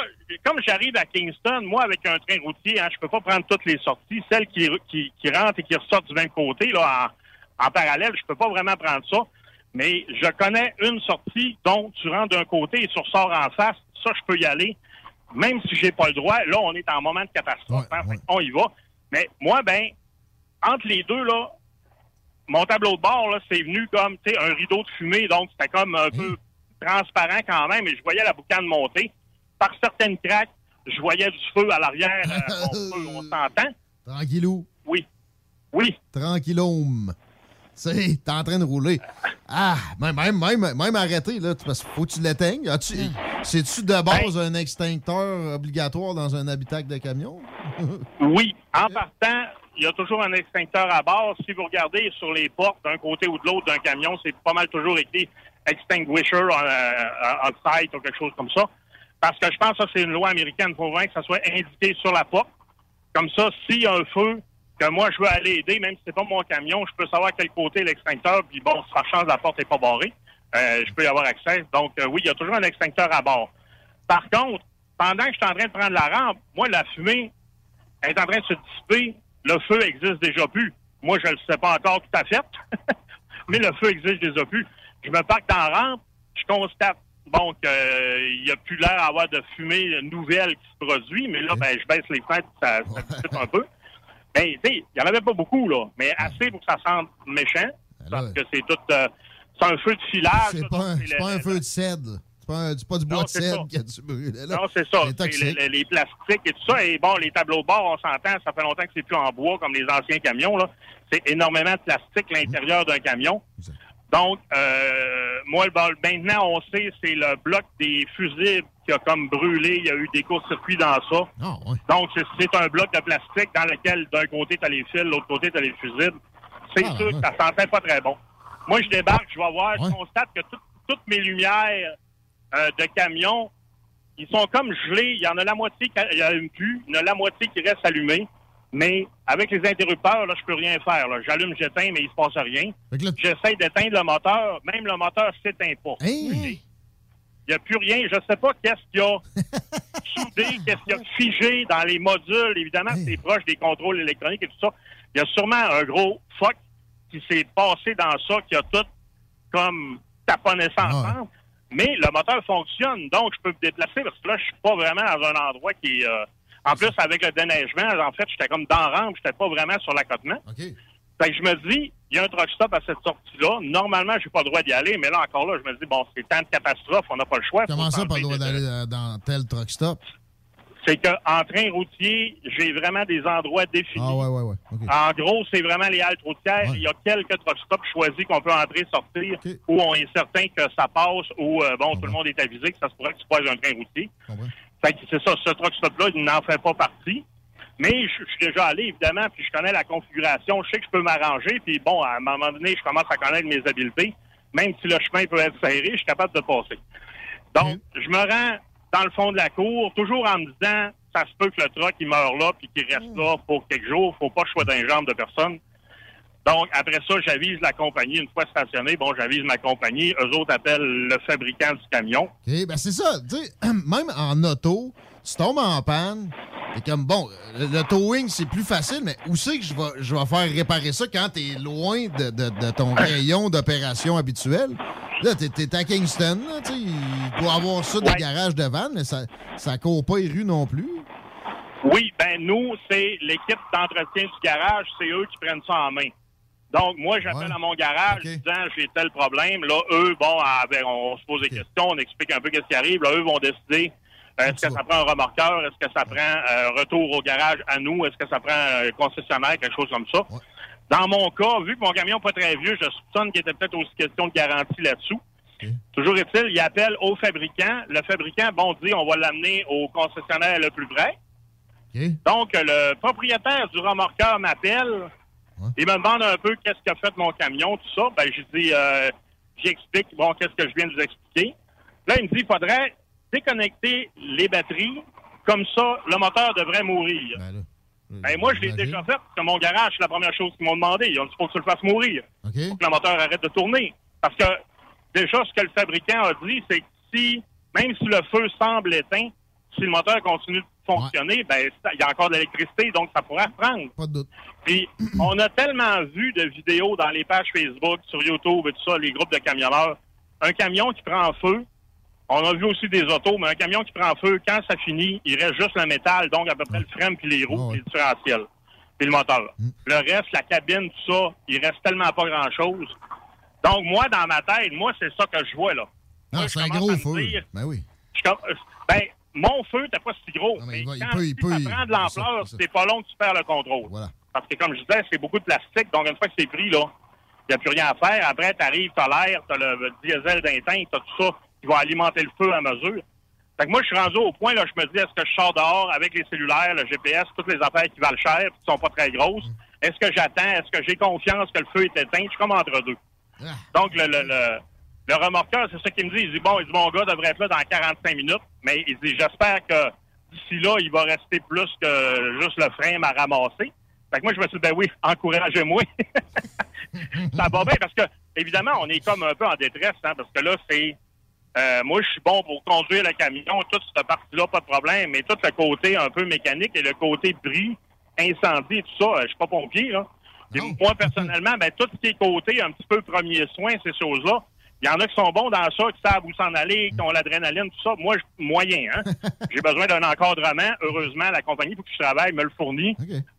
comme j'arrive à Kingston, moi, avec un train routier, hein, je peux pas prendre toutes les sorties. Celles qui, qui, qui rentrent et qui ressortent du même côté, là, en, en parallèle, je peux pas vraiment prendre ça. Mais je connais une sortie dont tu rentres d'un côté et tu ressors en face. Ça, je peux y aller. Même si j'ai pas le droit, là, on est en moment de catastrophe. hein, on y va. Mais moi, ben, entre les deux, là, mon tableau de bord, là, c'est venu comme, tu sais, un rideau de fumée. Donc, c'était comme un peu transparent quand même. Et je voyais la boucane monter. Par certaines craques, je voyais du feu à l'arrière. euh, on s'entend.
Tranquillou.
Oui. Oui.
Tranquillum. Tu sais, t'es en train de rouler. Ah, même, même, même, même arrêter, là, parce qu'il faut que tu l'éteignes. As-tu- C'est-tu de base un extincteur obligatoire dans un habitacle de camion?
Oui. En partant, il y a toujours un extincteur à bord. Si vous regardez sur les portes d'un côté ou de l'autre d'un camion, c'est pas mal toujours écrit extinguisher on, euh, on site ou quelque chose comme ça. Parce que je pense que ça, c'est une loi américaine. Il faut vraiment que ça soit indiqué sur la porte. Comme ça, s'il y a un feu, que moi, je veux aller aider, même si c'est pas mon camion, je peux savoir à quel côté l'extincteur. Puis bon, si par chance, la porte n'est pas barrée, euh, je peux y avoir accès. Donc, euh, oui, il y a toujours un extincteur à bord. Par contre, pendant que je suis en train de prendre la rampe, moi, la fumée est en train de se dissiper. Le feu existe déjà plus. Moi, je ne le sais pas encore tout à fait, mais le feu existe déjà plus. Je me parque dans la rampe, je constate bon qu'il n'y a plus l'air à avoir de fumée nouvelle qui se produit, mais là, ben, je baisse les fenêtres, ça, ça dissipe un peu. Ben, tu sais, il n'y en avait pas beaucoup, là, mais assez pour que ça sente méchant, parce que c'est tout... euh, c'est un feu de filage.
C'est pas, un- pas feu de cèdre. C'est pas, un- c'est pas du bois
Non,
de cèdre qui a dû brûler. Là.
Non, c'est ça. Les plastiques et tout ça. Et bon, les tableaux de bord, on s'entend, ça fait longtemps que c'est plus en bois comme les anciens camions. là. C'est énormément de plastique l'intérieur d'un camion. Donc, euh, moi, bon, maintenant, on sait, c'est le bloc des fusibles qui a comme brûlé. Il y a eu des courts-circuits dans ça. Donc, c'est- un bloc de plastique dans lequel, d'un côté, tu as les fils, de l'autre côté, tu as les fusibles. C'est
Ah,
sûr que ça sentait pas très bon. Moi, je débarque, je vais voir, je constate que tout- toutes mes lumières euh, de camion, ils sont comme gelés. Il y en a la moitié qui allume plus, il y en a la moitié qui reste allumée. Mais avec les interrupteurs, là, je peux rien faire. J'allume, j'éteins, mais il se passe rien. J'essaie d'éteindre le moteur. Même le moteur s'éteint pas. Il n'y a plus rien. Je sais pas qu'est-ce qu'il y a soudé, qu'est-ce qu'il y a figé dans les modules. Évidemment, c'est proche des contrôles électroniques et tout ça. Il y a sûrement un gros fuck qui s'est passé dans ça, qui a tout comme taponné ça ensemble. Mais le moteur fonctionne, donc je peux me déplacer parce que là, je suis pas vraiment dans un endroit qui est... euh, en plus, avec le déneigement, en fait, j'étais comme dans rampe, j'étais pas vraiment sur l'accotement. Fait que je me dis, il y a un truck stop à cette sortie-là. Normalement, j'ai pas le droit d'y aller, mais là, encore là, je me dis, bon, c'est tant de catastrophe, on n'a pas le choix.
Comment ça, pas le droit d'aller dans- dans tel truck stop?
c'est qu'en train routier, j'ai vraiment des endroits définis.
Ah, ouais, ouais, ouais.
En gros, c'est vraiment les haltes routières. Il y a quelques truck stops choisis qu'on peut entrer, sortir, où on est certain que ça passe, où euh, bon, tout le monde est avisé que ça se pourrait que tu croises un train routier. Fait que c'est ça, ce truck stop-là, il n'en fait pas partie. Mais je je suis déjà allé, évidemment, puis je connais la configuration. Je sais que je peux m'arranger, puis bon, à un moment donné, je commence à connaître mes habiletés. Même si le chemin peut être serré, je suis capable de passer. Donc, je me rends dans le fond de la cour, toujours en me disant, ça se peut que le truck, il meurt là, puis qu'il reste là pour quelques jours. Faut pas que je sois dans les jambes de personne. Donc, après ça, j'avise la compagnie. Une fois stationné, bon, j'avise ma compagnie. Eux autres appellent le fabricant du camion.
OK, ben c'est ça. Même en auto, tu tombes en panne, t'es comme, bon, le, le towing, c'est plus facile, mais où c'est que je vais, je vais faire réparer ça quand t'es loin de, de- de ton rayon d'opération habituel? Là, t'es, t'es à Kingston, là, tu il doit avoir ça des garages de vannes, mais ça, ça court pas les rues non plus.
Oui, ben nous, c'est l'équipe d'entretien du garage, c'est eux qui prennent ça en main. Donc, moi, j'appelle à mon garage disant j'ai tel problème. Là, eux, bon, ah, ben, on se pose des questions, on explique un peu qu'est-ce qui arrive. Là, eux vont décider est-ce que ça prend un remorqueur, est-ce que ça prend euh, retour au garage à nous, est-ce que ça prend un concessionnaire, quelque chose comme ça? Dans mon cas, vu que mon camion n'est pas très vieux, je soupçonne qu'il était peut-être aussi question de garantie là-dessous. Toujours est-il, il appelle au fabricant. Le fabricant, bon, dit on va l'amener au concessionnaire le plus près. Donc, le propriétaire du remorqueur m'appelle. Il me demande un peu qu'est-ce qu'a fait mon camion, tout ça. Ben, j'ai dit, euh, j'explique, bon, qu'est-ce que je viens de vous expliquer. Là, il me dit, il faudrait déconnecter les batteries. Comme ça, le moteur devrait mourir. Ben, moi, je l'ai déjà fait, parce que mon garage, c'est la première chose qu'ils m'ont demandé. Ils ont dit, faut que tu le fasses mourir. Faut que le moteur arrête de tourner. Parce que, déjà, ce que le fabricant a dit, c'est que si, même si le feu semble éteint, si le moteur continue de fonctionner, ben, il y a encore de l'électricité, donc ça pourrait reprendre.
Pas de doute.
Puis, on a tellement vu de vidéos dans les pages Facebook, sur YouTube et tout ça, les groupes de camionneurs. Un camion qui prend feu, on a vu aussi des autos, mais un camion qui prend feu, quand ça finit, il reste juste le métal, donc à peu près le frein, puis les roues, puis le différentiel, puis le moteur. Le reste, la cabine, tout ça, il reste tellement pas grand-chose. Donc, moi, dans ma tête, moi, c'est ça que je vois, là.
Non,
Moi,
c'est un gros feu.
dire-
Ben oui.
je euh, ben, mon feu n'était pas si gros. mais
il
quand
peut- il
si
peut-
ça
il-
prend de l'ampleur,
c'est
pas long que tu perds le contrôle. Parce que, comme je disais, c'est beaucoup de plastique. Donc, une fois que c'est pris, là, il n'y a plus rien à faire. Après, tu arrives, tu as l'air, tu as le diesel d'intinct, tu as tout ça qui va alimenter le feu à mesure. Fait que moi, je suis rendu au point, là, je me dis, est-ce que je sors dehors avec les cellulaires, le GPS, toutes les affaires qui valent cher, qui sont pas très grosses? Est-ce que j'attends? Est-ce que j'ai confiance que le feu est éteint? Je suis comme entre deux. Donc, le, le, le, le remorqueur, c'est ça qu'il me dit. Il dit, bon, il dit, mon gars devrait être là dans 45 minutes, mais il dit, j'espère que d'ici là, il va rester plus que juste le frein à ramasser. Fait que moi, je me suis dit, ben oui, encouragez-moi. ça va bien parce que, évidemment, on est comme un peu en détresse, hein, parce que là, c'est. Euh, moi, je suis bon pour conduire le camion, toute cette partie-là, pas de problème, mais tout le côté un peu mécanique et le côté bris, incendie tout ça, euh, je suis pas pompier, là. Et moi, personnellement, ben, tout ce qui est côté un petit peu premier soin, ces choses-là, il y en a qui sont bons dans ça, qui savent où s'en aller, qui ont l'adrénaline, tout ça. Moi, je, moyen, hein. J'ai besoin d'un encadrement. Heureusement, la compagnie pour que je travaille me le fournit.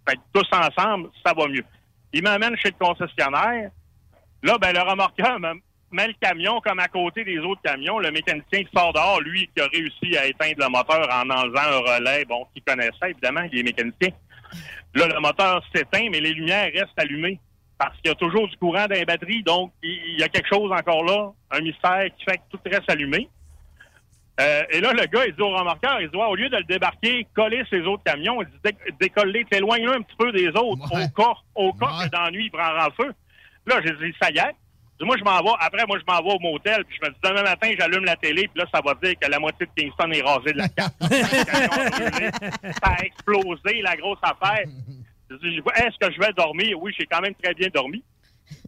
Fait que tous ensemble, ça va mieux. Il m'amène chez le concessionnaire. Là, ben, le remorqueur me met le camion comme à côté des autres camions. Le mécanicien qui sort dehors, lui, qui a réussi à éteindre le moteur en enlevant un relais, bon, qui connaissait, évidemment, il est mécanicien. Là, le moteur s'éteint, mais les lumières restent allumées. Parce qu'il y a toujours du courant dans les batteries, donc il y a quelque chose encore là, un mystère qui fait que tout reste allumé. Euh, et là, le gars, il dit au remorqueur, il dit, Ouais, au lieu de le débarquer, coller ses autres camions, il dit, Dé- décoller, t'éloignes un petit peu des autres, au cas, au cas que dans la nuit, il prendra feu. Là, j'ai dit, ça y est. Moi, je m'en vais. Après, moi, je m'en vais au motel, puis je me dis, demain matin, j'allume la télé, puis là, ça va dire que la moitié de Kingston est rasée de la carte. Ça a explosé, la grosse affaire. Je dis, est-ce que je vais dormir? Oui, j'ai quand même très bien dormi.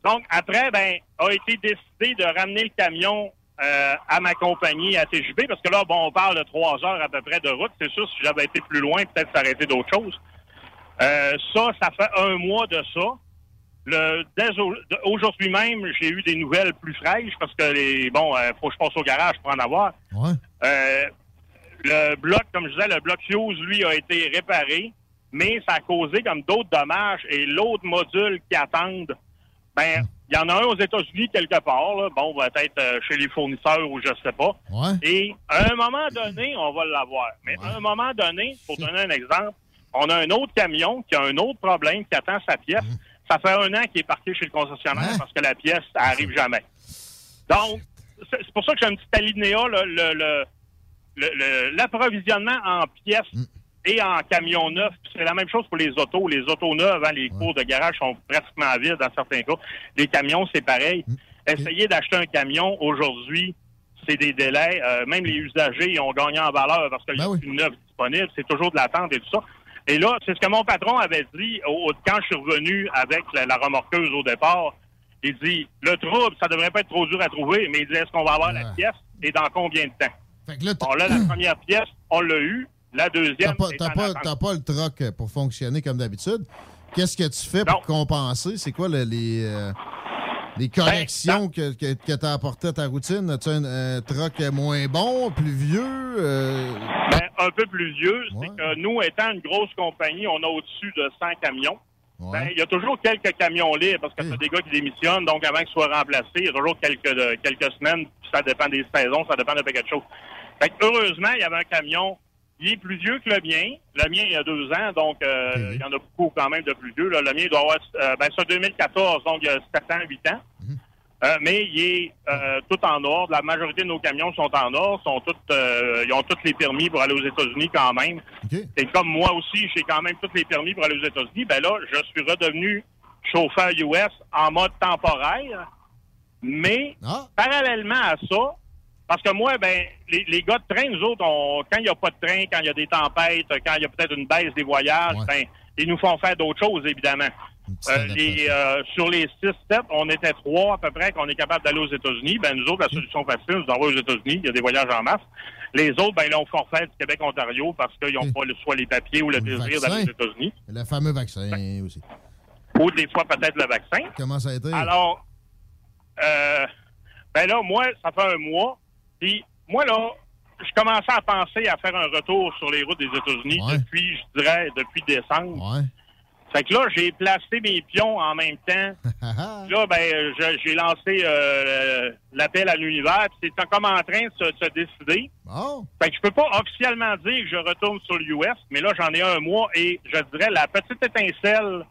Donc, après, ben, a été décidé de ramener le camion euh, à ma compagnie, à TJB, parce que là, bon, on parle de trois heures à peu près de route. C'est sûr, si j'avais été plus loin, peut-être été d'autres choses. Euh, ça, ça fait un mois de ça. Le, dès au- de- aujourd'hui même, j'ai eu des nouvelles plus fraîches parce que les bon, euh, faut que je passe au garage pour en avoir. Euh, le bloc, comme je disais, le bloc fuse, lui, a été réparé, mais ça a causé comme d'autres dommages et l'autre module qui attendent, ben, il y en a un aux États-Unis quelque part, là. bon, peut-être euh, chez les fournisseurs ou je sais pas.
Ouais.
Et à un moment donné, on va l'avoir. Mais à un moment donné, pour donner un exemple, on a un autre camion qui a un autre problème, qui attend sa pièce.
Mmh.
Ça fait un an qu'il est parqué chez le concessionnaire parce que la pièce, elle arrive jamais. Donc, c'est pour ça que j'ai un petit alinéa, là, le- le- le- le- l'approvisionnement en pièces et en camions neufs. C'est la même chose pour les autos. Les autos neuves, hein, les cours de garage sont pratiquement vides dans certains cas. Les camions, c'est pareil. Essayer d'acheter un camion aujourd'hui, c'est des délais. Euh, même les usagers ils ont gagné en valeur parce qu'il n'y a plus de neuf disponible. C'est toujours de l'attente et tout ça. Et là, c'est ce que mon patron avait dit au- quand je suis revenu avec la, la remorqueuse au départ. Il dit, le trouble, ça devrait pas être trop dur à trouver, mais il dit, est-ce qu'on va avoir la pièce et dans combien de temps? bon, là, la première pièce, on l'a eu. La deuxième,
T'as pas, pas, pas le troc pour fonctionner comme d'habitude. Qu'est-ce que tu fais pour compenser? C'est quoi le- les, euh, les
Ben,
corrections que, que, que tu as apportées à ta routine? As-tu un, un troc moins bon, plus vieux? euh,
Ben, un peu plus vieux, c'est que nous, étant une grosse compagnie, on a au-dessus de 100 camions. Ben, il y a toujours quelques camions libres parce que c'est des gars qui démissionnent, donc avant qu'ils soient remplacés, il y a toujours quelques, de- quelques semaines, ça dépend des saisons, ça dépend de quelque chose. Fait que heureusement, il y avait un camion, il est plus vieux que le mien. Le mien, il y a deux ans, donc euh, il y en a beaucoup quand même de plus vieux. là. Le mien, il doit avoir, euh, ben, c'est 2014, donc il y a 7 ans, 8 ans. Euh, mais il est tout en ordre. La majorité de nos camions sont en ordre, sont toutes, ils ont tous les permis pour aller aux États-Unis quand même. Et comme moi aussi, j'ai quand même tous les permis pour aller aux États-Unis. Ben là, je suis redevenu chauffeur US en mode temporaire. Mais parallèlement à ça, parce que moi, ben, les, les gars de train, nous autres, on, quand il n'y a pas de train, quand il y a des tempêtes, quand il y a peut-être une baisse des voyages, ben, ils nous font faire d'autres choses, évidemment. Euh, les, euh, sur les six steps, on était trois à peu près qu'on est capable d'aller aux États-Unis. Ben, nous autres, la solution facile, nous envoie aux États-Unis. Il y a des voyages en masse. Les autres, ben, là, on forfait du Québec-Ontario parce qu'ils n'ont pas le, soit les papiers ou le désir d'aller aux États-Unis.
le fameux vaccin aussi.
Ou des fois, peut-être le vaccin.
Comment ça a été?
Alors, euh, ben là, moi, ça fait un mois. Puis, moi, là, je commençais à penser à faire un retour sur les routes des États-Unis depuis, je dirais, depuis décembre. Fait que là, j'ai placé mes pions en même temps. là, ben, j'ai lancé euh, l'appel à l'univers. puis C'est comme en train de se, se décider. Fait que je peux pas officiellement dire que je retourne sur l'US, mais là, j'en ai un mois et je dirais la petite étincelle.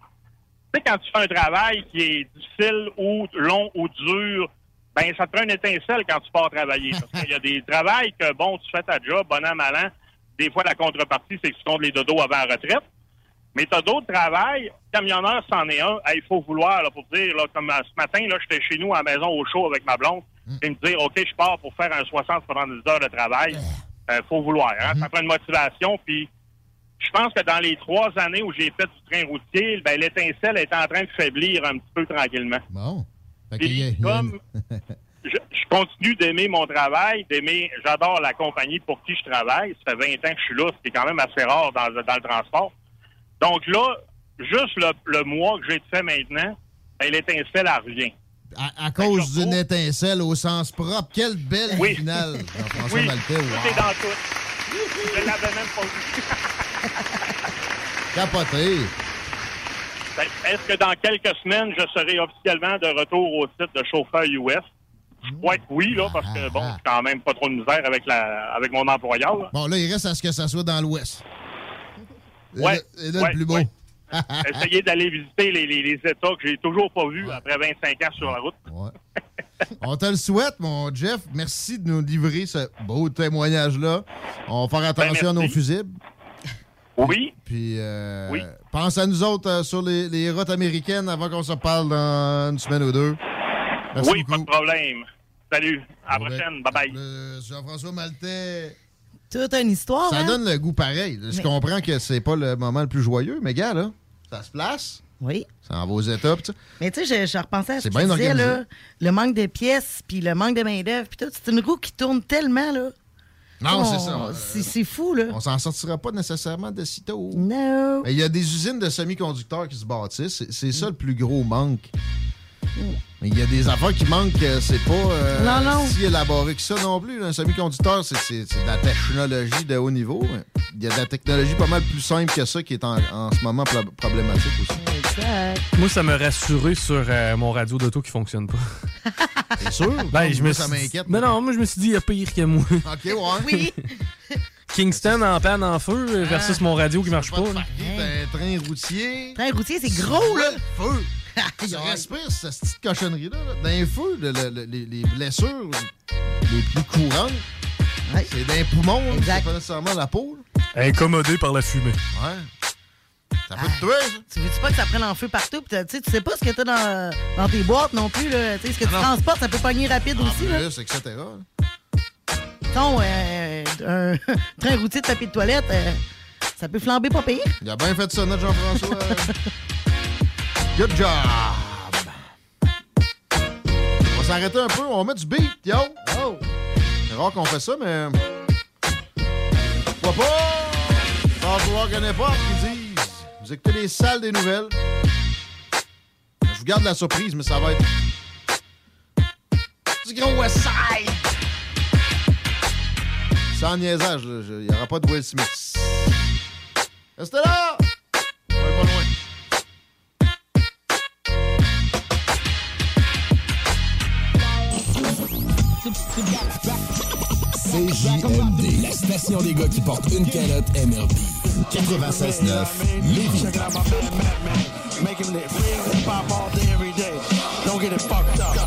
Tu sais, quand tu fais un travail qui est difficile ou long ou dur, ben, ça te prend une étincelle quand tu pars travailler. Parce qu'il y a des travails que, bon, tu fais ta job, bon an, mal an. Des fois, la contrepartie, c'est que tu comptes les dodos avant la retraite. Mais tu as d'autres travails. Camionneur, c'en est un. Il faut vouloir, là, pour dire, là, comme euh, ce matin, là, j'étais chez nous à la maison au chaud avec ma blonde. Et me dire, OK, je pars pour faire un 60-70 heures de travail. Il faut vouloir. Hein? Ça prend une motivation. Puis, je pense que dans les trois années où j'ai fait du train routier, ben, l'étincelle est en train de faiblir un petit peu tranquillement.
Bon. Fait
Puis,
a-
comme je, je continue d'aimer mon travail, d'aimer, j'adore la compagnie pour qui je travaille. Ça fait 20 ans que je suis là, ce qui est quand même assez rare dans, dans le transport. Donc là, juste le, le mois que j'ai fait maintenant, ben, l'étincelle, elle revient.
à, à cause d'une étincelle au sens propre. Quelle belle
Oui.
finale, Jean-François
Oui,
Maltais.
tout
wow.
est dans tout. Je l'avais même pas vu.
Capoté.
Ben, Est-ce que dans quelques semaines, je serai officiellement de retour au titre de chauffeur US? Je crois que oui, là, parce que bon, j'ai quand même pas trop de misère avec la avec mon employeur. là.
Bon, là, il reste à ce que ça soit dans l'Ouest.
Ouais,
Et là,
ouais,
le plus beau.
ouais. Essayer d'aller visiter les, les, les États que j'ai toujours pas vus après 25 ans sur la route.
On te le souhaite, mon Jeff. Merci de nous livrer ce beau témoignage-là. On va faire attention à nos
Ben,
fusibles.
Oui.
Puis, euh,
Oui.
pense à nous autres euh, sur les, les routes américaines avant qu'on se parle dans une semaine ou deux. Merci
oui, pas de problème. Salut. À la prochaine. Bye-bye.
Jean-François Maltais.
Toute une histoire.
Ça
hein?
donne le goût pareil. Je
Mais-
comprends que c'est pas le moment le plus joyeux, mais gars, là, ça se place.
Oui.
Ça en va aux étapes, tu sais.
Mais tu sais, je, je repensais à ce que tu disais, là, le manque de pièces, puis le manque de main-d'œuvre, puis tout. C'est une roue qui tourne tellement, là.
Non,
On-
c'est ça.
C'est c'est fou, là.
On s'en sortira pas nécessairement de sitôt.
Non.
Mais il y a des usines de semi-conducteurs qui se bâtissent. C'est- C'est ça le plus gros manque. Mais il y a des affaires qui manquent, euh, c'est pas euh,
Non, non.
si élaboré que ça non plus. Un semi-conducteur, c'est de la technologie de haut niveau. Il y a de la technologie pas mal plus simple que ça qui est en, en ce moment pro- problématique aussi.
Moi, ça me rassuré sur euh, mon radio d'auto qui fonctionne pas.
C'est sûr?
Ben, je me
ça m'inquiète.
Mais non, moi, je me suis dit, il y a pire que moi.
OK, ouais.
Oui.
Kingston en panne en feu versus mon radio qui marche pas.
un train routier.
Train routier, c'est gros, là.
Feu. Tu respires cette petite cochonnerie-là. Là. Dans les feux, le- le- le- les, les blessures les plus courantes, c'est dans les poumons. C'est pas nécessairement la peau. là.
Incommodé par la fumée.
Ouais. Ça peut te tuer, ça.
Tu veux-tu pas que ça prenne en feu partout? T'as- tu sais, tu sais pas ce que t'as dans, dans tes boîtes non plus. Là. Tu sais, ce que tu
Ah non.
transportes, ça peut pogner rapide
En
aussi. Là.
plus, etc.
Mettons, euh, un train routier de papier de toilette, euh, ça peut flamber pas pire.
Il a bien fait ça, notre Jean-François. Good job! On va s'arrêter un peu, on mettre du beat, yo! Oh. C'est rare qu'on fait ça, mais. Pourquoi pas? En ait pas qui disent. Vous écoutez les salles des nouvelles. Je vous garde la surprise, mais ça va être. Du gros West Side! Sans niaisage, il n'y aura pas de Will Smith. Restez là!
CJMD, la station des gars qui portent une calotte MRB. 96.9, Lévis.
Making it real hip hop all day, every day. Don't get it fucked up.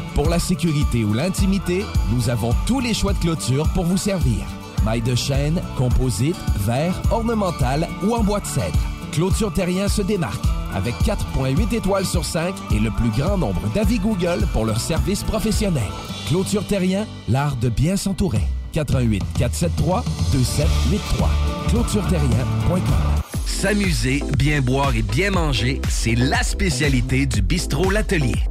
Pour la sécurité ou l'intimité, nous avons tous les choix de clôture pour vous servir. Maille de chêne, composite, verre, ornemental ou en bois de cèdre. Clôture Terrien se démarque avec 4.8 étoiles sur 5 et le plus grand nombre d'avis Google pour leur service professionnel. Clôture Terrien, l'art de bien s'entourer. 88 473 2783. clôtureterrien.com
S'amuser, bien boire et bien manger, c'est la spécialité du bistrot L'Atelier.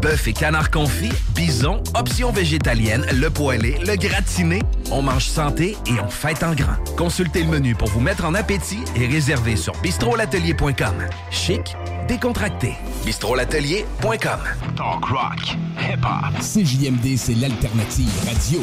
Bœuf et canard confit, bison, options végétaliennes, le poêlé, le gratiné. On mange santé et on fête en grand. Consultez le menu pour vous mettre en appétit et réservez sur bistrolatelier.com. Chic, décontracté. bistrolatelier.com.
Talk rock, hip hop.
CJMD, c'est l'alternative radio.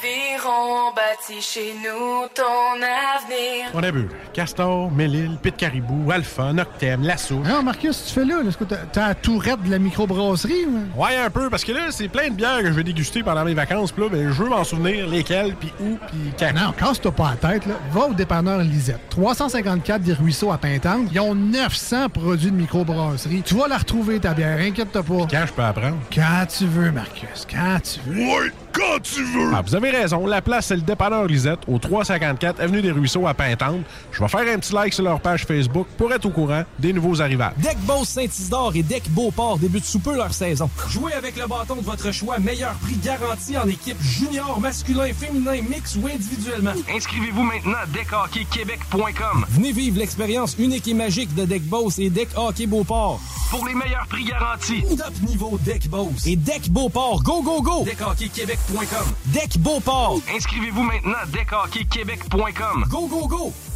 Aviron bâti chez nous ton avenir.
On a vu Castor, Mélile, Pit Caribou, Alpha, Noctem, Lasso.
Non, Marcus, tu fais là? là, Est-ce que t'as- t'as la tourette de la microbrasserie? ou?
Ouais, un peu, parce que là, c'est plein de bières que je vais déguster pendant mes vacances. Puis là, ben, je veux m'en souvenir lesquelles, puis où, puis quand.
Non, casse-toi pas la tête, là. Va au dépanneur Lisette. 354 des Ruisseaux à Pintante. Ils ont 900 produits de microbrasserie. Tu vas la retrouver, ta bière, inquiète-toi pas.
Quand je peux apprendre?
Quand tu veux, Marcus. Quand tu veux.
Ouais, quand tu veux! Ah, vous avez raison. La place, c'est le dépanneur Lisette, au 354 Avenue des Ruisseaux à Pintante. Je vais faire un petit like sur leur page Facebook pour être au courant des nouveaux arrivages.
Deck Boss Saint-Isidore et Deck Beauport débutent sous peu leur saison. Jouez avec le bâton de votre choix, meilleur prix garanti en équipe junior, masculin, féminin, mix ou individuellement.
Inscrivez-vous maintenant à deckhockeyquebec.com.
Venez vivre l'expérience unique et magique de Deck Boss et Deck Hockey Beauport.
Pour les meilleurs prix garantis.
Top niveau Deck Boss et Deck Beauport. Go, go, go! DeckHockeyQuébec.com. Deck Beauport.
Inscrivez-vous maintenant à deckhockeyquebec.com.
Go, go, go!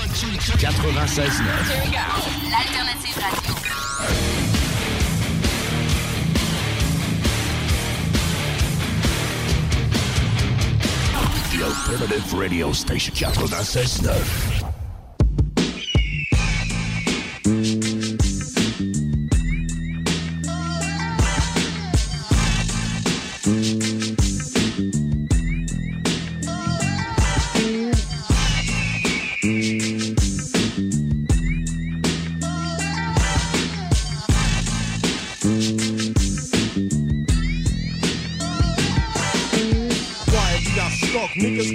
96
L'alternative radio.
The Alternative Radio Station 96.9.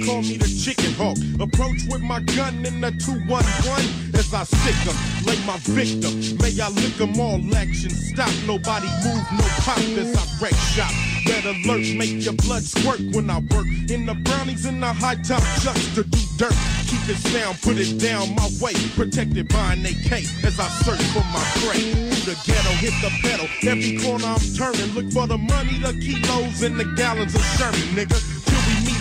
call me the chicken hawk. Approach with my gun in the 211 as I sick 'em, lay my victim. May I lick lick 'em all action, stop, nobody move, no pop as I wreck shop. Red alert, make your blood squirt when I work. In the brownies in the high top just to do dirt. Keep it sound, put it down my way. Protected by an AK as I search for my prey. Through the ghetto, hit the pedal. Every corner I'm turning. Look for the money, the kilos, and the gallons of Sherman, nigga.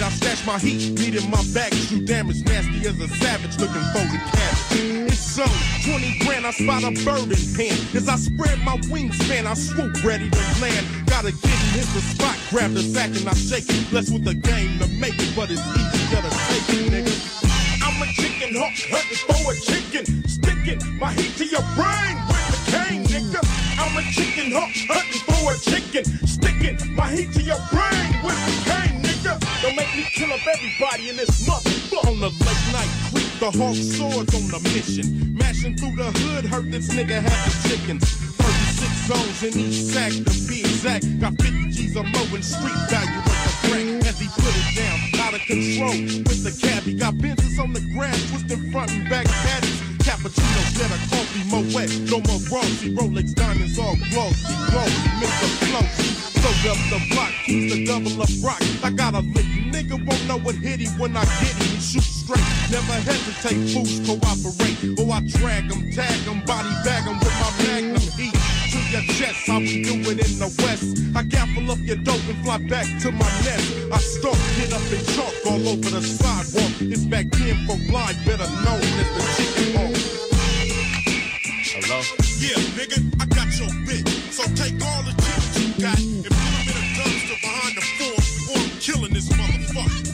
I stash my heat. Meet in my back, shoot damage, nasty as a savage looking for the cabbage. Mm, it's so 20 grand, I spot a bird in hand. As I spread my wingspan, I swoop ready to land. Gotta get in hit the spot, grab the sack and I shake it. Blessed with the game to make it, but it's easier to take it, nigga. I'm a chicken hawk, hunting for a chicken. Sticking my heat to your brain with the cane, nigga. I'm a chicken hawk, hunting for a chicken. Sticking my heat to your brain with the cane, Don't make me kill up everybody in this motherfucker. On the late night creep, the hawk swords on the mission. Mashing through the hood, hurt this nigga have the chickens. 36 zones in each sack to be exact. Got 50 G's or more street value with the crack. As he put it down, out of control with the cabbie. Got business on the grass, twisting front and back patties. Cappuccinos, get a coffee, more wet. No more glossy, Rolex diamonds all glossy. Glossy, Mr. Flossy. Soak up the block, keeps the double up rock. I got a lick, nigga won't know what hit him when I get him. Shoot straight, never hesitate, fools cooperate. Or I drag him, tag him, body bag him with my magnum heat. To your chest, how we do in the west. I gaffle up your dope and fly back to my nest. I stalk, get up and chalk all over the sidewalk. It's back in for blind, better known as the chicken hawk. Hello? Yeah, nigga, I got your bit. So take all the chickens you got and put them in a dumpster behind the fort, or I'm killing this motherfucker.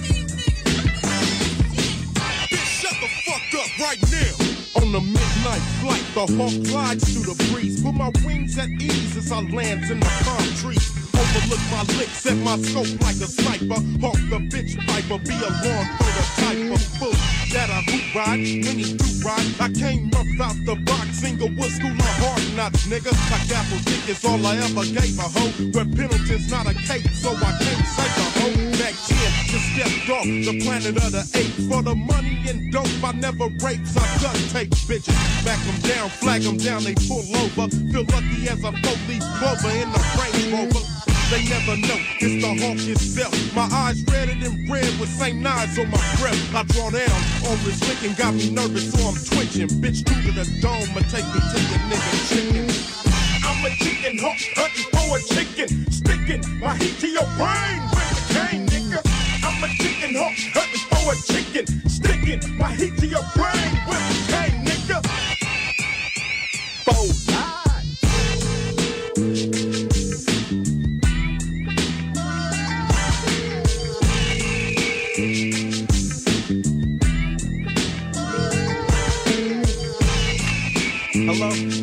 Bitch, shut the fuck up right now. On the midnight flight, the hawk glides through the breeze. Put my wings at ease as I land in the palm trees overlook my licks and my scope like a sniper. Hawk the bitch piper, be a long prototype of fool that I hoop ride, any boot ride. I came up out the box, single with school my hard knocks, nigga. Like apple dick is all I ever gave a hoe. But Pendleton's not a cake, so I can't say a hoe. Back then, just stepped off the
planet of the apes. For the money and dope, I never rapes, I duct tape bitches. Back them down, flag them down, they pull over. Feel lucky as a fold these in the Range Rover they never know. It's the hawk itself. My eyes redder than red with same knives on my breath. I draw down on this licking, got me nervous, so I'm twitching. Bitch, through to the dome i take me to the nigga chicken. I'm a chicken hawk, hunting for a chicken, sticking my heat to your brain with the cane, nigga. I'm a chicken hawk, hunting for a chicken, sticking my heat to your brain with the cane, nigga. Bold. Hello?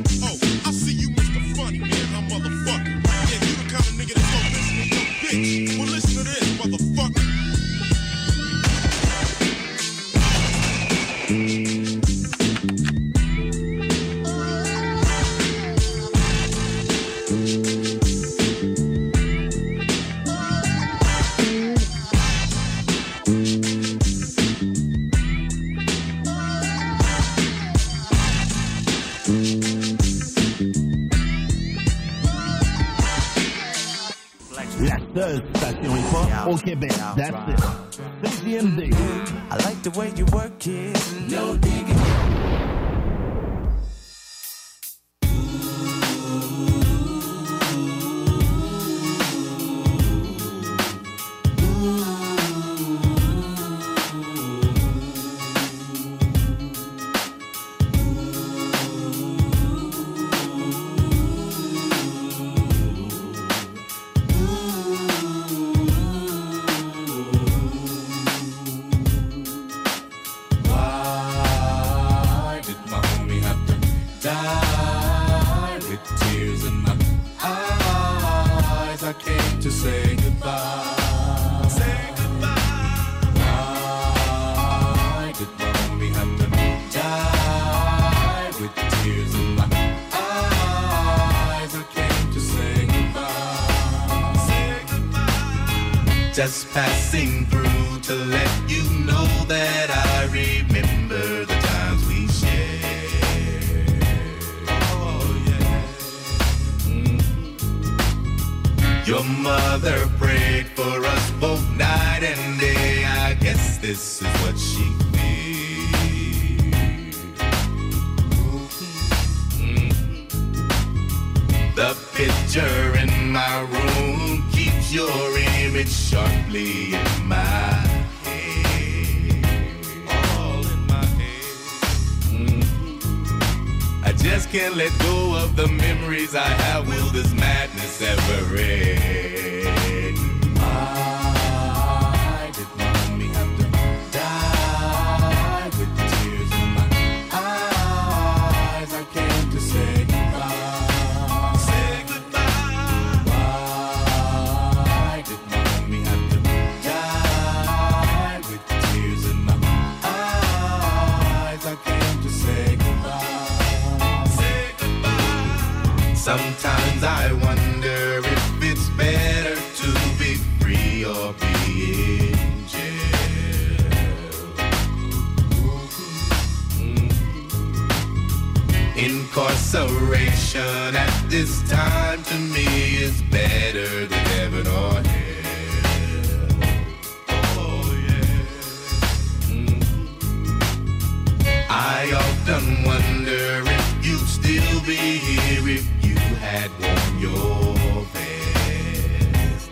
had worn your best,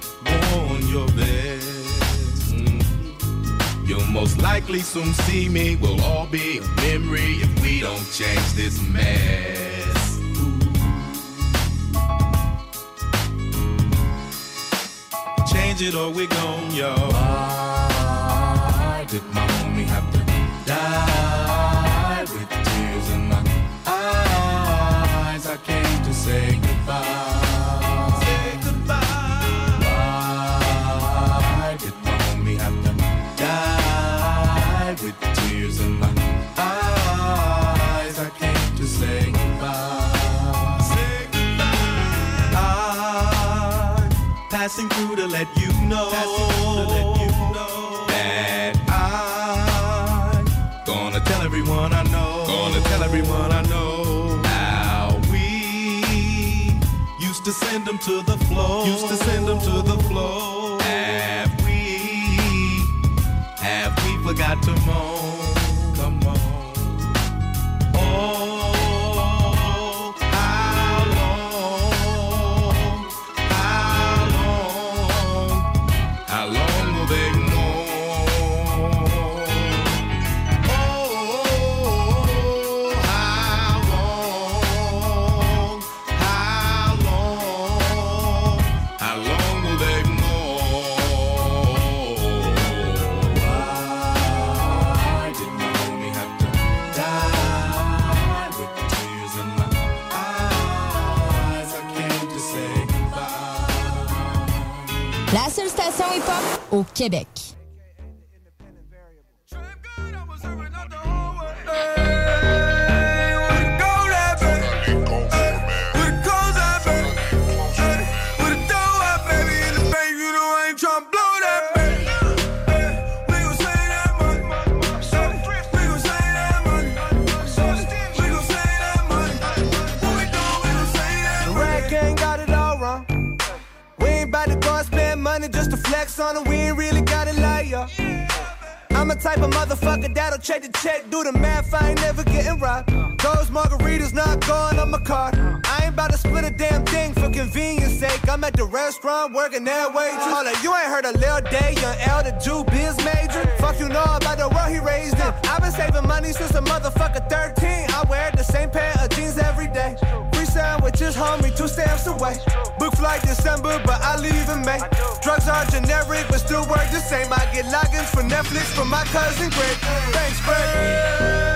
worn your best. Mm. You'll most likely soon see me. We'll all be a memory if we don't change this mess. Change it or we're gone, y'all. Why did my homie have to die?
Send them to the floor. Used to send them to the floor.
Québec.
Type of motherfucker that'll check the check, do the math. I ain't never getting robbed. Those margaritas not going on my card. I ain't about to split a damn thing for convenience sake. I'm at the restaurant working that waitress. Hold you ain't heard of Lil Day, young the Jew biz major. Fuck you know about the world he raised in. I've been saving money since a motherfucker 13. I wear the same pair of jeans every day. Sandwiches, homie, two stamps away. Book flight December, but I leave in May. Drugs are generic, but still work the same. I get logins for Netflix from my cousin Greg. Thanks, Greg.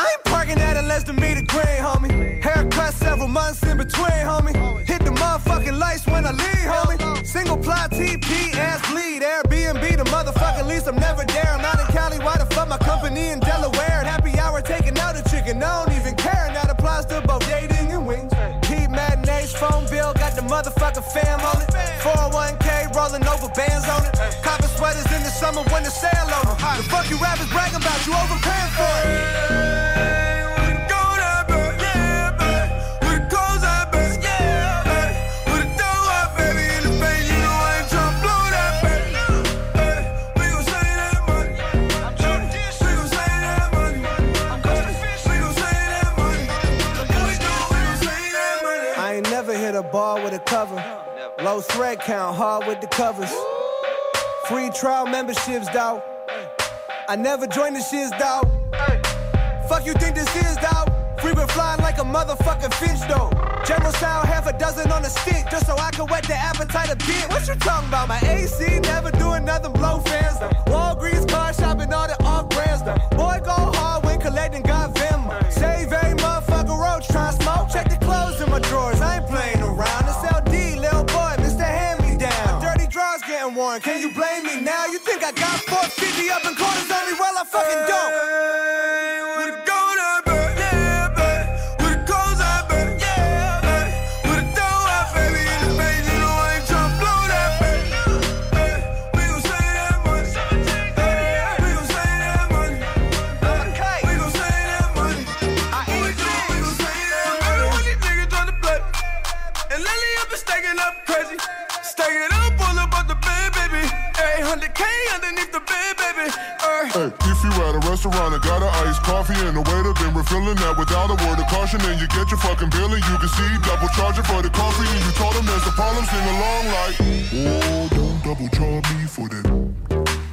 I ain't parking at a less than meter green, homie. Haircut several months in between, homie. Hit the motherfucking lights when I leave, homie. Single ply TP, ass bleed. Airbnb, the motherfucking lease. I'm never there. I'm not in Cali. Why the fuck my company in Delaware? Happy hour taking out a chicken. I don't even care. That applies to both dating and wings. Keep matinees, phone bill, got the motherfucking fam on it. 401k, rolling over bands on it. Copper sweaters in the summer when the sale on. The fuck you rappers bragging about, you overpaying for it. Never hit a ball with a cover. Low thread count, hard with the covers. Free trial memberships, dawg. I never joined the shiz, dawg. Fuck you think this is, dawg? Free been flying like a motherfucking fish, though. General style, half a dozen on a stick, just so I can whet the appetite a bit. What you talking about? My AC never doing nothing, blow fans, though. Walgreens car shopping, all the off brands, though. Boy, go hard when collecting, got can you blame me now? You think I got 450 up in quarters on me? Well, I fucking don't.
100K underneath the bed, baby. Uh.
Hey, if you at a restaurant and got an iced coffee and the waiter been refilling that without a word of caution, and you get your fucking bill and you can see double charging for the coffee, and you told him there's a problem, sing along like, oh, don't double charge me for that.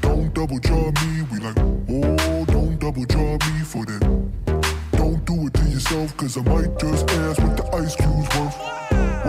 Don't double charge me, we like, oh, don't double charge me for that. Don't do it to yourself, cause I might just ask what the ice
cubes worth.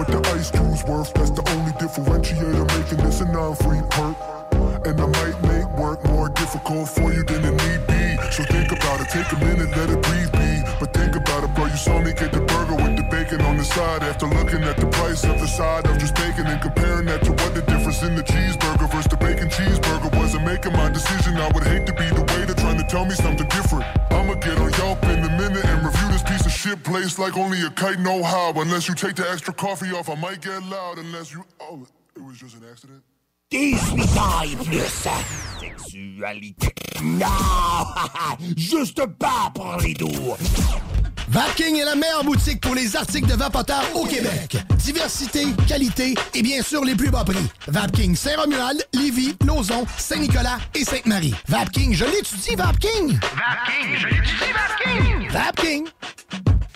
What the ice cubes worth, that's the only differentiator making this a non-free perk
cube
make work more difficult for you than it need be. So think about it, take a minute, let it breathe be. But think about it, bro, you saw me get the burger with the bacon on the side. After looking at the price of the side of just bacon and comparing that to what the difference in the cheeseburger versus the bacon cheeseburger was. And making my decision, I would hate to be the waiter trying to tell me something different. I'ma get on Yelp in a minute and review this piece of shit place like only a kite know how. Unless you take the extra coffee off, I might get loud. Unless you. Oh, it was just an accident.
18 ans et plus. Sexualité. Non! Juste pas pour les doux.
Vapking est la meilleure boutique pour les articles de vapoteurs au Québec. Diversité, qualité et bien sûr les plus bas prix. Vapking Saint-Romuald, Lévis, Lauson, Saint-Nicolas et Sainte-Marie. Vapking, je l'étudie, Vapking!
Vapking, je l'étudie, Vapking!
Vapking!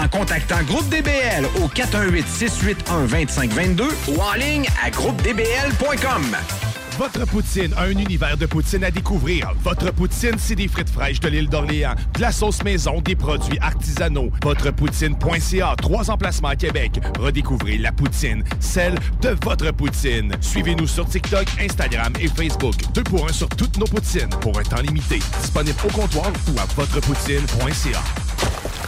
en contactant Groupe DBL au 418-681-2522 ou en ligne à groupedbl.com.
Votre poutine, un univers de poutine à découvrir. Votre poutine, c'est des frites fraîches de l'île d'Orléans, de la sauce maison, des produits artisanaux. Votrepoutine.ca, trois emplacements à Québec. Redécouvrez la poutine, celle de votre poutine. Suivez-nous sur TikTok, Instagram et Facebook. Deux pour un sur toutes nos poutines, pour un temps limité. Disponible au comptoir ou à votrepoutine.ca.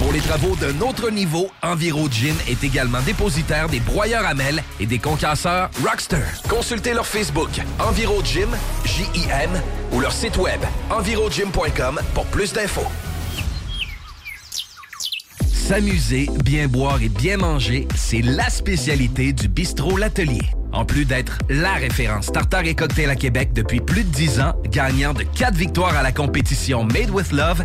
Pour les travaux d'un autre niveau, Enviro Gym est également dépositaire des broyeurs à mêles et des concasseurs Rockster. Consultez leur Facebook Enviro Gym, J-I-M, ou leur site web envirogym.com pour plus d'infos. S'amuser, bien boire et bien manger, c'est la spécialité du bistrot L'Atelier. En plus d'être la référence tartare et cocktail à Québec depuis plus de 10 ans, gagnant de 4 victoires à la compétition Made with Love,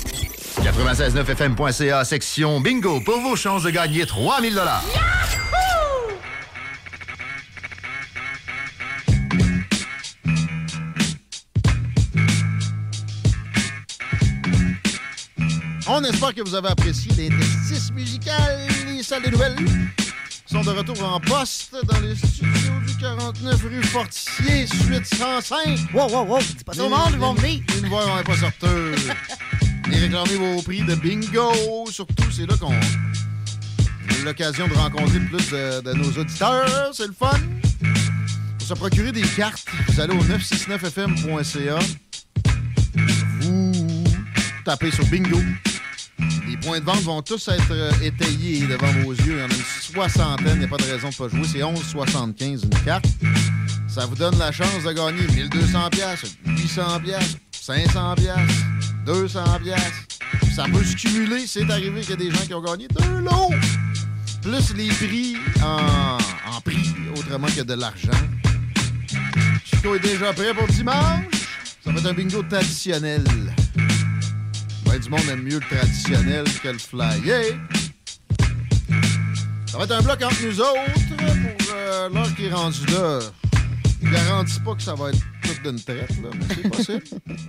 969fm.ca, section bingo, pour vos chances de gagner 3000 dollars.
On espère que vous avez apprécié l'interstice musical. Les salles des nouvelles sont de retour en poste dans les studios du 49 rue Fortier, suite 105.
Wow, wow, wow, dis pas ça au monde, ils vont venir.
Voix, on n'est pas sorteux. Et réclamez vos prix de bingo. Surtout, c'est là qu'on a l'occasion de rencontrer plus de, nos auditeurs. C'est le fun. Pour se procurer des cartes, vous allez au 969fm.ca. Vous tapez sur bingo. Les points de vente vont tous être euh, étayés devant vos yeux. Il y en a une soixantaine. Il n'y a pas de raison de pas jouer. C'est 11,75 une carte. Ça vous donne la chance de gagner 1200 pièces, 800 pièces, 500 pièces, 200 pièces. Ça peut se cumuler. C'est arrivé qu'il y a des gens qui ont gagné deux lots. plus les prix en, en prix, autrement que de l'argent. Chico est déjà prêt pour dimanche. Ça va être un bingo traditionnel. Ben, du monde aime mieux le traditionnel que le flyer. Ça va être un bloc entre nous autres pour euh, l'heure qui est rendue là. Je garantis pas que ça va être tout d'une traite, là, mais c'est possible.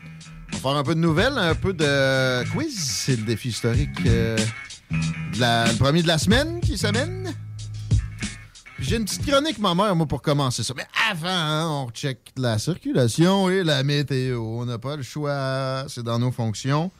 Faire un peu de nouvelles, un peu de quiz. C'est le défi historique. euh, le premier de la semaine qui s'amène. J'ai une petite chronique, ma mère, moi, pour commencer ça. Mais avant, hein, on check la circulation et la météo. On n'a pas le choix. C'est dans nos fonctions.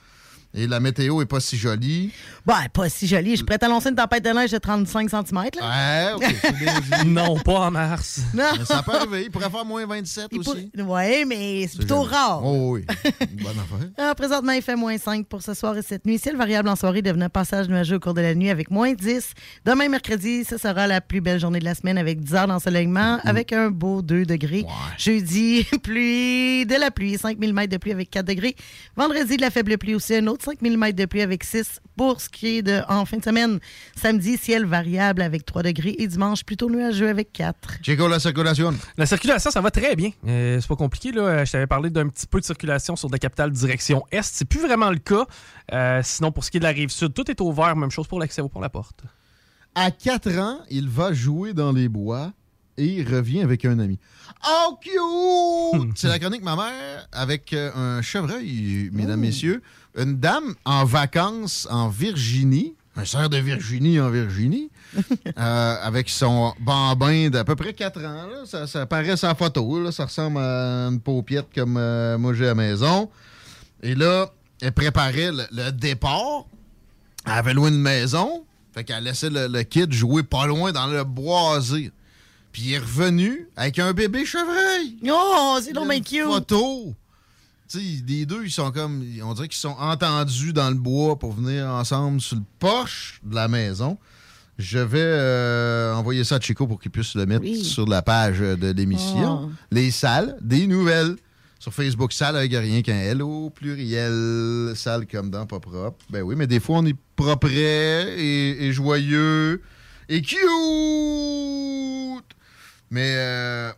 Et la météo est pas si jolie.
Bon, pas si joli. Je suis prête à lancer une tempête de neige de 35 cm. Là.
Ouais.
Non, pas en mars.
Non.
Mais ça peut arriver. Il pourrait faire moins 27
Il
aussi.
pour- Ouais, mais c'est plutôt
jamais.
rare.
Oh oui. Bonne affaire.
Ah, présentement, il fait moins 5 pour ce soir et cette nuit. Ciel variable en soirée, devenant passage nuageux au cours de la nuit avec moins 10. Demain, mercredi, ce sera la plus belle journée de la semaine avec 10 heures d'ensoleillement, avec un beau 2 degrés. Jeudi, pluie, de la pluie, 5 mm de pluie avec 4 degrés. Vendredi, de la faible pluie aussi, un autre 5 mm de pluie avec 6 pour ce qui est de en fin de semaine. Samedi, ciel variable avec 3 degrés et dimanche, plutôt nuageux avec 4.
Chico, la circulation.
La circulation, ça va très bien. Euh, c'est pas compliqué. Là. Je t'avais parlé d'un petit peu de circulation sur la capitale direction Est. C'est plus vraiment le cas. Euh, sinon, pour ce qui est de la rive sud, tout est ouvert. Même chose pour l'accès au pont La Porte.
À 4 ans, il va jouer dans les bois et il revient avec un ami. Oh, cute! C'est la chronique ma mère avec euh, un chevreuil, mesdames, messieurs. Une dame en vacances en Virginie, un cerf de Virginie en Virginie, euh, avec son bambin d'à peu près 4 ans. là. Ça, ça paraît sa photo. là. Ça ressemble à une paupiette comme euh, moi j'ai à la maison. Et là, elle préparait le, le départ. Elle avait loin une maison. Fait qu'elle laissait le, le kid jouer pas loin dans le boisé. Puis il est revenu avec un bébé chevreuil.
Oh, c'est bien
Une
cute.
Photo. Tu sais, les deux, ils sont comme. On dirait qu'ils sont entendus dans le bois pour venir ensemble sur le porche de la maison. Je vais euh, envoyer ça à Chico pour qu'il puisse le mettre
Oui.
sur la page de l'émission.
Oh.
Les salles, des nouvelles. Sur Facebook, salle avec rien qu'un L au pluriel. Salle comme dans pas propre. Ben oui, mais des fois, on est propre et, et joyeux et cute. Mais euh,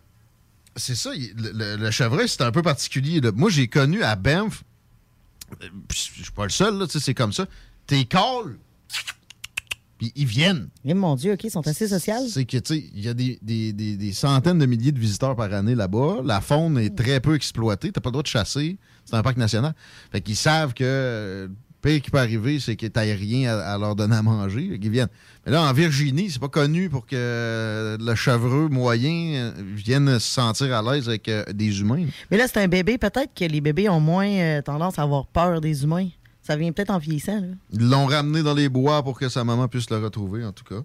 c'est ça, le, le- le chevreuil, c'est un peu particulier. là. Moi, j'ai connu à Banff, euh, je suis pas le seul, là, tu sais, c'est comme ça. T'es calls, puis ils viennent.
Eh, mon Dieu, OK, ils sont assez sociaux.
C'est que, tu sais, il y a des, des- des- des centaines de milliers de visiteurs par année là-bas. La faune est très peu exploitée. T'as pas le droit de chasser. C'est un parc national. Fait qu'ils savent que euh, pire qui peut arriver, c'est que t'as rien à, à leur donner à manger. Qu'ils viennent. Mais là, en Virginie, c'est pas connu pour que le chevreux moyen euh, vienne se sentir à l'aise avec euh, des humains.
Mais là, c'est un bébé. Peut-être que les bébés ont moins euh, tendance à avoir peur des humains. Ça vient peut-être en vieillissant. Là.
Ils l'ont ramené dans les bois pour que sa maman puisse le retrouver, en tout cas.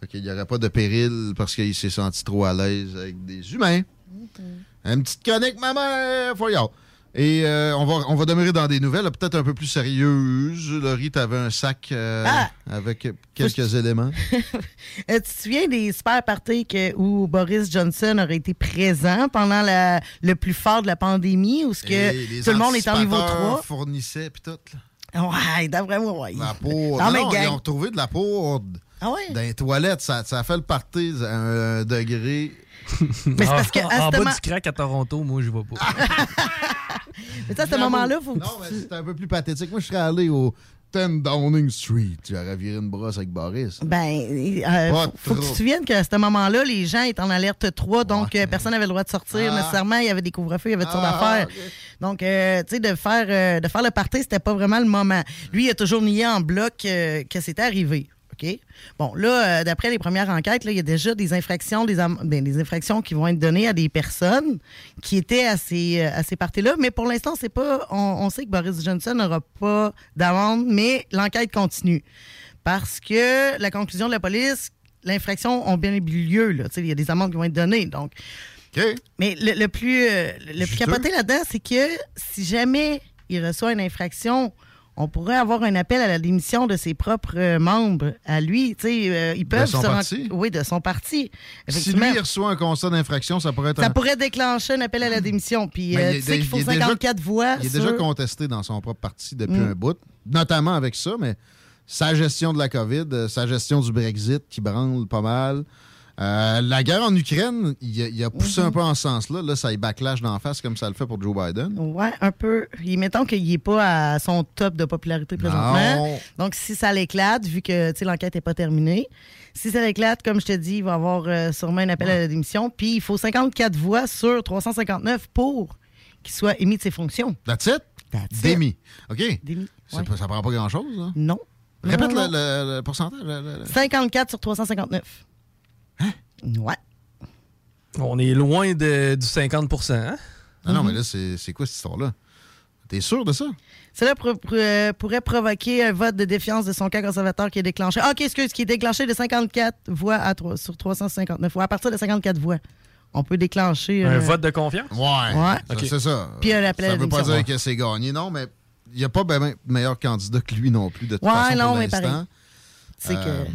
Fait qu'il n'y aurait pas de péril parce qu'il s'est senti trop à l'aise avec des humains. Une petite chronique, ma mère, voyons. Et euh, on, va, on va demeurer dans des nouvelles peut-être un peu plus sérieuses. Laurie, t'avais un sac euh,
Ah!
avec quelques éléments.
Euh, tu te souviens des super parties que- où Boris Johnson aurait été présent pendant la- le plus fort de la pandémie, où ce que tout le monde est en niveau
anticipateurs
3?
fournissaient, puis tout. là.
Ouais, d'après moi, ouais.
La poudre.
Ah,
Non, ils ont retrouvé de la poudre.
Ah ouais?
Dans les toilettes, ça, ça a fait le party à un degré.
Mais c'est parce que
en,
à
en bas du crack à Toronto, moi, je vais pas.
Mais ça, à ce moment-là, faut que
Non, mais c'était un peu plus pathétique. Moi, je serais allé au 10 Downing Street. J'aurais viré une brosse avec Boris.
Ben, euh, faut, faut que tu te souviennes qu'à ce moment-là, les gens étaient en alerte 3, donc euh, personne n'avait le droit de sortir
Ah.
nécessairement. Il y avait des couvre-feux, il y avait sortes
Ah,
d'affaires. Donc, euh, tu sais, de faire, de faire le party, c'était pas vraiment le moment. Lui, il a toujours nié en bloc que c'était arrivé. OK? Bon, là, euh, d'après les premières enquêtes, il y a déjà des infractions, des, ben, des infractions qui vont être données à des personnes qui étaient à ces, euh, à ces parties-là. Mais pour l'instant, c'est pas. On, on sait que Boris Johnson n'aura pas d'amende, mais l'enquête continue. Parce que la conclusion de la police, l'infraction ont bien eu lieu. Là. Il y a des amendes qui vont être données. Donc. Mais le, le plus, euh, le plus
Juteux.
capoté là-dedans, c'est que si jamais il reçoit une infraction, on pourrait avoir un appel à la démission de ses propres euh, membres à lui. Sais, euh, ils peuvent
son Ben,
se
parti?
Oui, de son parti.
Si lui il reçoit un constat d'infraction, ça pourrait être
Ça
un...
pourrait déclencher un appel à la démission. Puis euh, tu sais qu'il faut
il est déjà-
54 voix.
Il est
sur-
déjà contesté dans son propre parti depuis
Mm.
un bout, notamment avec ça, mais sa gestion de la COVID, euh, sa gestion du Brexit qui branle pas mal. Euh, la guerre en Ukraine, il a, il a poussé
Mhm.
un peu en ce sens-là. Là, ça y backlash d'en face comme ça le fait pour Joe Biden.
Ouais, un peu. Mettons qu'il n'est pas à son top de popularité présentement.
Non.
Donc, si ça l'éclate, vu que l'enquête n'est pas terminée, si ça l'éclate, comme je te dis, il va y avoir euh, sûrement un appel à la démission. Puis, il faut 54 voix sur 359 pour qu'il soit émis de ses fonctions.
That's it? Démis. OK.
Démis.
Ça, ça prend pas grand-chose. là.
Non.
Répète
Non,
le,
non.
le- le pourcentage. le- le- le-
54 sur 359.
Hein?
Ouais.
On est loin de- du 50% hein?
Ah non, mais là, c'est c'est quoi cette histoire-là? T'es sûr de ça?
Cela pour- pour- euh, pourrait provoquer un vote de défiance de son camp conservateur qui est déclenché. Ah, OK, excuse, qui est déclenché de 54 voix à trois- sur 359 voix. À partir de 54 voix, on peut déclencher.
Un
euh,
vote de confiance?
Ouais.
Ouais.
C'est ça.
Puis un appel à
ça
la
veut pas dire que c'est gagné, non, mais il n'y a pas ben, ben meilleur candidat que lui non plus, de toute
Ouais,
façon,
non,
pour
mais
l'instant.
pareil. C'est
Euh,
que.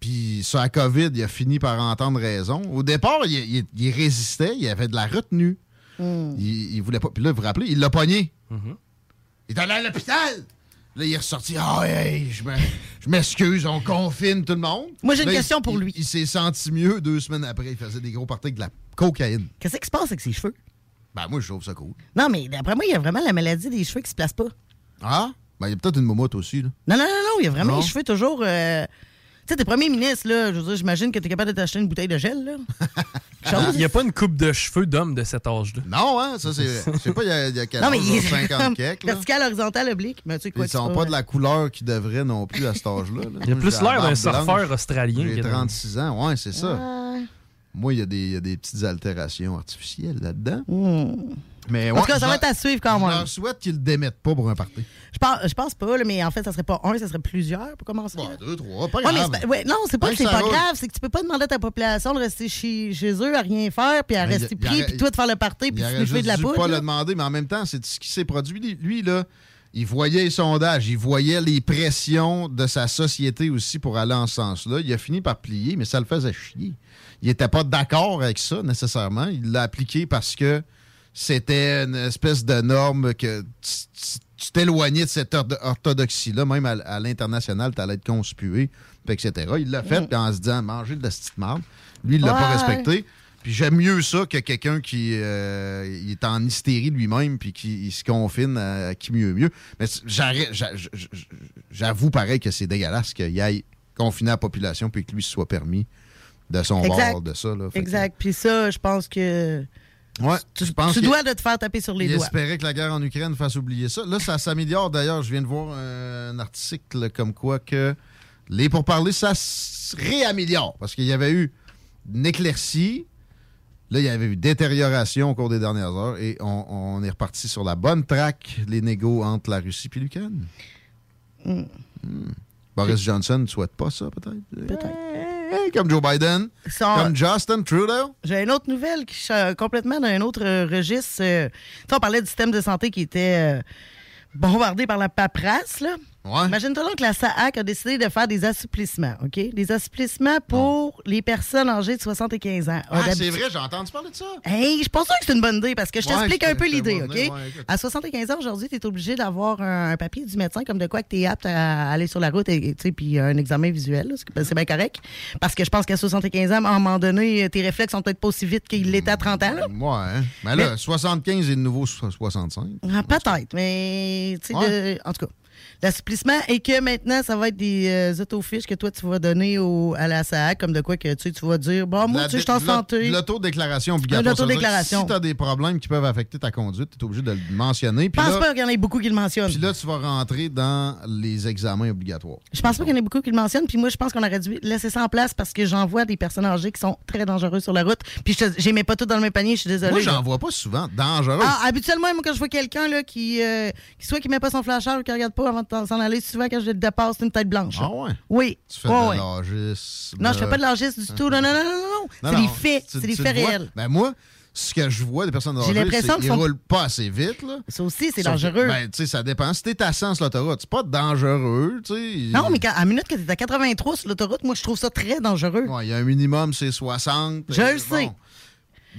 Puis sur la COVID, il a fini par entendre raison. Au départ, il, il- il résistait, il avait de la retenue.
Hmm.
Il, il voulait pas. Puis là, vous vous rappelez, il l'a pogné. Il est allé à l'hôpital. Là, il est ressorti. Ah, hey, je me- je m'excuse, on confine tout le monde.
Moi, j'ai une
Là,
question pour lui.
Il, s'est senti mieux deux semaines après. Il faisait des gros parties avec de la cocaïne.
Qu'est-ce qui se passe avec ses cheveux?
Ben, moi, je trouve ça cool.
Non, mais d'après moi, il y a vraiment la maladie des cheveux qui se place pas.
Ah? Ben, il y a peut-être une momotte aussi, là.
Non, non, non, non, il y a vraiment
Non?
les cheveux toujours. euh, Tu sais, t'es premier ministre, là. Je veux dire, j'imagine que t'es capable de t'acheter une bouteille de gel, là.
Il n'y a pas une coupe de cheveux d'homme de cet âge-là.
Non, hein, ça c'est. Je sais pas, il y a, il y a quel
Non, mais
âge,
il est
là, 50
comme
quelques,
vertical, horizontal, oblique. Mais tu sais quoi,
Ils sont pas de la couleur qu'ils devraient non plus à cet âge-là. là.
Il a
Moi,
plus l'air d'un surfeur australien
J'ai
que d'un-
36 ans, ouais, c'est ça.
Ouais.
Moi, il y, a des- il y a des petites altérations artificielles là-dedans.
Hmm.
Mais
En
ouais,
tout cas, ça
je
va être à suivre quand
Je
même.
leur souhaite qu'ils le démettent pas pour un party.
Je pense, je pense pas, là, mais en fait, ça serait pas un, ça serait plusieurs pour commencer. là.
Deux, trois, pas
Ouais, mais
grave.
ouais, non, c'est pas que c'est pas
roule.
grave, c'est que tu peux pas demander à ta population de rester chez, chez eux à rien faire, puis à
Mais
rester
y
pris,
y
puis toi de faire le party, puis
juste
de la poudre.
pas
là.
le demander, mais en même temps, c'est ce qui s'est produit. Lui, lui, là, il voyait les sondages, il voyait les pressions de sa société aussi pour aller en ce sens-là. Il a fini par plier, mais ça le faisait chier. Il n'était pas d'accord avec ça, nécessairement. Il l'a appliqué parce que c'était une espèce de norme que tu- t'éloignais de cette ortho- orthodoxie-là, même à, à l'international, tu allais être conspué, etc. Il l'a fait
Mm.
en se disant manger de la petite marde. Lui, il l'a pas respecté. Puis j'aime mieux ça que quelqu'un qui euh, il est en hystérie lui-même puis qui il se confine à qui mieux mieux. Mais j'avoue pareil que c'est dégueulasse qu'il aille confiner la population puis que lui se soit permis de son
Exact.
bord de ça. Là. Fait que-
Exact. Puis ça, je pense que
Ouais, je pense
tu dois de te faire taper sur les
il
doigts.
espérait que la guerre en Ukraine fasse oublier ça. Là, ça s'améliore d'ailleurs. Je viens de voir un article comme quoi que les pourparlers, ça se réaméliore. Parce qu'il y avait eu une éclaircie. Là, il y avait eu détérioration au cours des dernières heures et on, on est reparti sur la bonne traque, les négos entre la Russie et l'Ukraine.
Hmm.
Hmm. Boris Johnson ne souhaite pas ça, peut-être?
Peut-être.
Comme Joe Biden,
Sont-
comme Justin Trudeau.
J'ai une autre nouvelle qui est complètement dans un autre euh, registre. Euh, on parlait du système de santé qui était euh, bombardé par la paperasse. Là. Imagine-toi donc que la SAAC a décidé de faire des assouplissements, OK? Des assouplissements pour les personnes âgées de 75 ans.
Ah, c'est vrai, j'ai entendu parler de ça.
Hey, je sûre que c'est une bonne idée parce que je
Ouais,
t'explique un peu l'idée, OK?
ouais,
à 75 ans aujourd'hui, tu es obligé d'avoir un, papier du médecin comme de quoi que tu es apte à aller sur la route et, puis un examen visuel. là, c'est bien correct. Parce que je pense qu'à 75 ans, à un moment donné, tes réflexes sont peut-être pas aussi vite qu'ils l'étaient à 30 ans. là.
Ouais. hein. Mais là, 75 et de nouveau so- 65.
Ah, Peut-être, mais tu sais,
Ouais.
de- en tout cas. L'assouplissement et que maintenant, ça va être des euh, autofiches que toi, tu vas donner au, à la SAAC, comme de quoi que tu tu vas dire, bon, moi,
La
tu sais, je suis en
dé- l'au-
santé.
L'autodéclaration obligatoire.
L'autodéclaration.
Si tu as des problèmes qui peuvent affecter ta conduite, tu es obligé de le mentionner.
Je pense
là,
pas qu'il y en ait beaucoup qui le mentionnent.
puis là, tu vas rentrer dans les examens obligatoires.
Je pense pas qu'il y en ait beaucoup qui le mentionnent. Puis moi, je pense qu'on aurait dû laisser ça en place parce que j'en vois des personnes âgées qui sont très dangereuses sur la route. Puis je j'aimais pas tout dans le même panier, je suis désolée.
Moi, j'en vois pas souvent. Dangereux.
Ah, habituellement, moi, quand je vois quelqu'un qui, euh, qui soit qui met pas son flasheur ou qui regarde pas avant de s'en aller, souvent quand je dépasse, c'est une tête blanche.
Ah ouais?
Oui.
Tu fais
Ouais,
de
ouais.
l'agisme.
Non, je fais pas de l'agisme du tout. Non, non, non, non, non. C'est des faits. C'est des faits réels.
Ben moi, ce que je vois des personnes
l'impression
c'est
qu'ils sont-
roulent pas assez vite. Là.
Ça aussi, c'est dangereux.
Ben, tu sais, ça dépend. Si t'es à 100 sur l'autoroute, c'est pas dangereux, tu sais.
Non, mais quand, à la minute que tu es à 83 sur l'autoroute, moi, je trouve ça très dangereux.
Ouais, il y a un minimum, c'est 60.
Je
Euh,
le sais.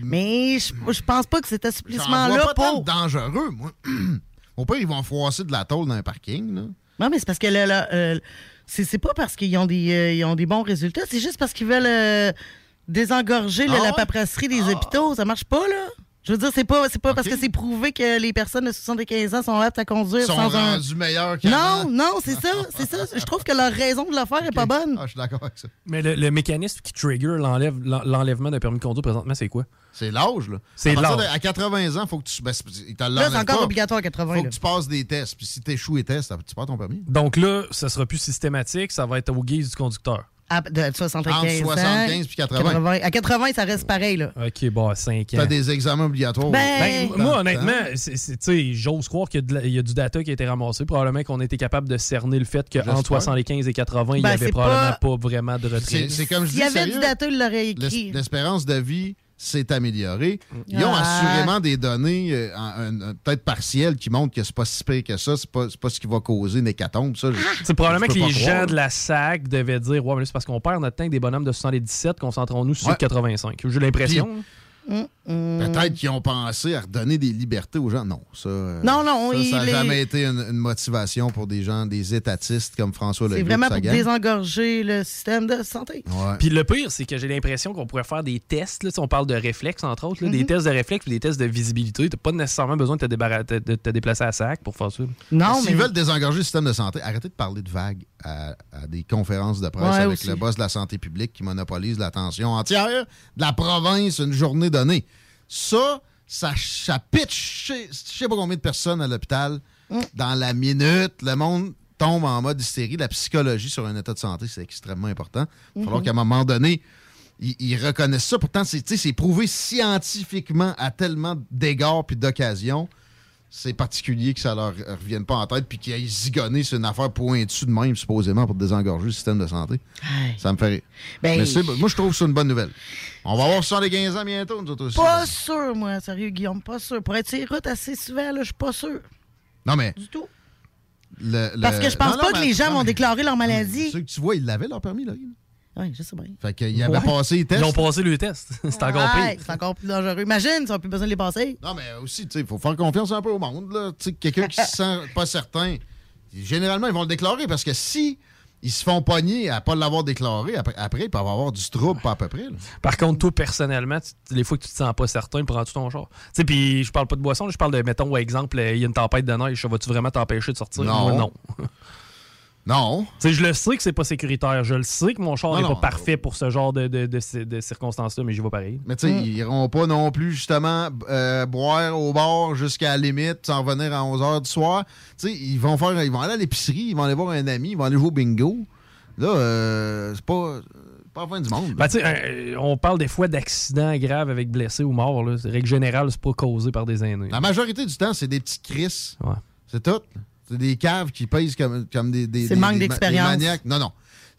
Mais je, je pense pas que cet assouplissement-là
pas
pour.
de dangereux, moi. Au pire, ils vont froisser de la tôle dans un parking, là.
Non, mais c'est parce que là, là, euh, c'est pas parce qu'ils ont, des, euh, ils ont des bons résultats, c'est juste parce qu'ils veulent euh, désengorger là,
Ah
la paperasserie des hôpitaux. Ça marche pas, là? Je veux dire, c'est pas, c'est pas parce que c'est prouvé que les personnes de 75 ans sont aptes à conduire
Ils sont
sans un.
rendus meilleurs qu'avant.
Non, non, c'est ça, c'est ça. Je trouve que leur raison de le faire est pas bonne.
Ah, je suis d'accord avec ça.
Mais le, le mécanisme qui trigger l'enlève- l'en- l'enlèvement d'un permis de conduire présentement, c'est quoi?
C'est l'âge, là.
C'est
À
l'âge.
de- À 80 ans, faut que tu. Ben,
Là, c'est encore
pas.
obligatoire à 80.
Faut
là.
que tu passes des tests. Puis si t'échoues les tests, tu perds ton permis.
Donc là, ça sera plus systématique, ça va être au guise du conducteur.
À- de 75
Entre 75
ans,
puis 80.
À 80, ça reste pareil, là.
OK, bon, à 5 ans.
T'as des examens obligatoires.
Ben-
Dans
moi, honnêtement,
temps.
c'est- c'est- tu sais, j'ose croire qu'il y, a il y du data qui a été ramassé. Probablement qu'on été capable de cerner le fait qu'entre
J'espère.
75 et 80, il n'y
Ben,
avait probablement
pas-
pas, vraiment de
C'est
retrait.
c'est comme je
S'il
dis.
y avait
sérieux,
du data, il l'aurait écrit.
l'es- L'espérance de vie s'est améliorée. Ils ont
Ah.
assurément des données euh, peut-être partielles qui montrent que c'est pas si pire que ça. C'est pas, c'est pas ce qui va causer une hécatombe.
C'est probablement que les gens
croire.
de la SAC devaient dire Ouais, mais c'est parce qu'on perd notre temps avec des bonhommes de 77, concentrons-nous sur
Ouais.
le 85. J'ai l'impression.
Peut-être qu'ils ont pensé à redonner des libertés aux gens. Non, ça. euh,
Non, non,
ça, n'a
est-
jamais été une, une motivation pour des gens, des étatistes comme François Legault.
C'est vraiment pour désengorger le système de santé.
Ouais.
Puis le pire, c'est que j'ai l'impression qu'on pourrait faire des tests. Là, sais, on parle de réflexes, entre autres, là, des
Mhm.
tests de réflexes des tests de visibilité. Tu pas nécessairement besoin de te, de- de te déplacer à SAC pour faire ça.
Non,
S'ils
mais.
veulent désengorger le système de santé, arrêtez de parler de vagues à, à des conférences de presse
Ouais,
avec
aussi.
le boss de la santé publique qui monopolise l'attention entière de la province une journée Ça, ça, ça pitch, je sais- pas combien de personnes à l'hôpital
Mm.
dans la minute. Le monde tombe en mode hystérie. La psychologie sur un état de santé, c'est extrêmement important. Il va falloir
Mhm.
qu'à un moment donné, ils, ils reconnaissent ça. Pourtant, c'est prouvé scientifiquement à tellement d'égards puis d'occasions c'est particulier que ça leur revienne pas en tête puis qu'ils aient zigonné sur une affaire pointue de même, supposément, pour désengorger le système de santé. Ça me fait rire.
Ben,
Mais c'est- moi, je trouve c'est une bonne nouvelle. On va avoir 75 ans bientôt, nous autres aussi.
Pas sûr, moi, sérieux, Guillaume, pas sûr. Pour être sur les routes assez souvent, là, je suis pas sûr.
Non, mais.
Du tout.
le- le-
Parce que je pense
Non, non,
pas que les gens
non,
vont
mais
déclarer leur maladie.
Ceux que tu vois, ils l'avaient leur permis, là.
Oui, je sais bien.
Fait qu'ils avaient
Ouais.
passé les tests.
Ils ont passé le test. c'est encore
Ouais,
pire.
C'est encore plus dangereux. Imagine, ils n'ont plus besoin de les passer.
Non, mais aussi, tu sais, il faut faire confiance un peu au monde, là. Tu sais, quelqu'un qui se sent pas certain, généralement, ils vont le déclarer parce que si ils se font pogner à pas l'avoir déclaré, après, après, ils peuvent avoir du trouble, pas à peu près, là.
Par contre, toi, personnellement, tu- les fois que tu te sens pas certain, prends-tu ton char? Tu sais, puis je parle pas de boisson, je parle de, mettons, exemple, il y a une tempête de neige, ça va-tu vraiment t'empêcher de sortir?
Non.
Moi, non.
Non.
Je le sais que c'est pas sécuritaire. Je le sais que mon char n'est
non.
pas parfait pour ce genre de, de, de- de circonstances-là, mais j'y vais pareil.
Mais tu sais, ils iront pas non plus, justement, euh, boire au bar jusqu'à la limite, s'en revenir à 11 h du soir. Tu sais, ils vont faire, ils vont aller à l'épicerie, ils vont aller voir un ami, ils vont aller jouer au bingo. Là, euh, c'est pas, pas la fin du monde.
Ben, tu sais, euh, on parle des fois d'accidents graves avec blessés ou morts. Là. Règle générale, c'est pas causé par des aînés.
La majorité du temps, c'est des petits cris.
Ouais.
C'est tout. C'est des caves qui pèsent comme, comme des, des,
C'est
des-
le manque
des des maniaques. Non, non.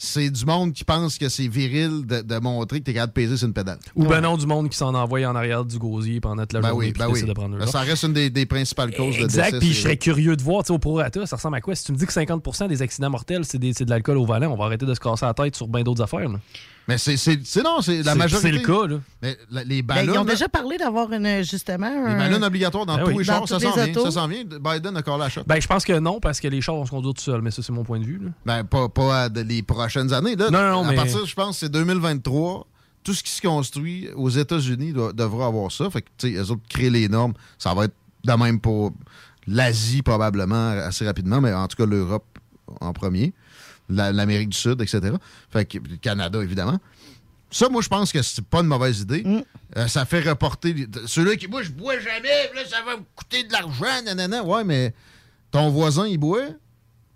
C'est du monde qui pense que c'est viril de, de montrer que t'es capable de peser sur une pédale.
Ou ben non, du monde qui s'en envoie en arrière du gosier pendant toute la
Ben
journée
oui, ben oui.
de prendre le
Ben, ça reste une des, des principales causes de
Exact,
décès.
puis je serais curieux de voir, tu sais, au prorata, ça ressemble à quoi? Si tu me dis que 50% des accidents mortels, c'est des- c'est de l'alcool au volant, on va arrêter de se casser la tête sur bien d'autres affaires. là.
Mais c'est non, c'est la majorité.
c'est le cas, là.
Mais la- les
Ben, ils ont déjà parlé d'avoir une, justement.
les
un-
ballons obligatoires dans
Ben
tous
oui.
les chars, ça s'en
les
vient. Ça s'en vient. Biden a collé la shot.
Ben, je pense que non, parce que les chars vont se conduire tout seuls, mais ça, c'est mon point de vue. là.
Ben, pas, pas à de- les prochaines années. Là,
Non, non, non,
à
mais-
partir, je pense, c'est 2023. Tout ce qui se construit aux États-Unis devra avoir ça. Fait que, tu sais, eux autres créent les normes. Ça va être de même pour l'Asie, probablement, assez rapidement, mais en tout cas, l'Europe en premier. La- L'Amérique du Sud, etc. Fait que, le Canada, évidemment. Ça, moi, je pense que c'est pas une mauvaise idée.
Mm.
Euh, ça fait reporter. Ceux-là qui, moi, je bois jamais, là, ça va me coûter de l'argent, nanana. Ouais, mais ton voisin, il boit,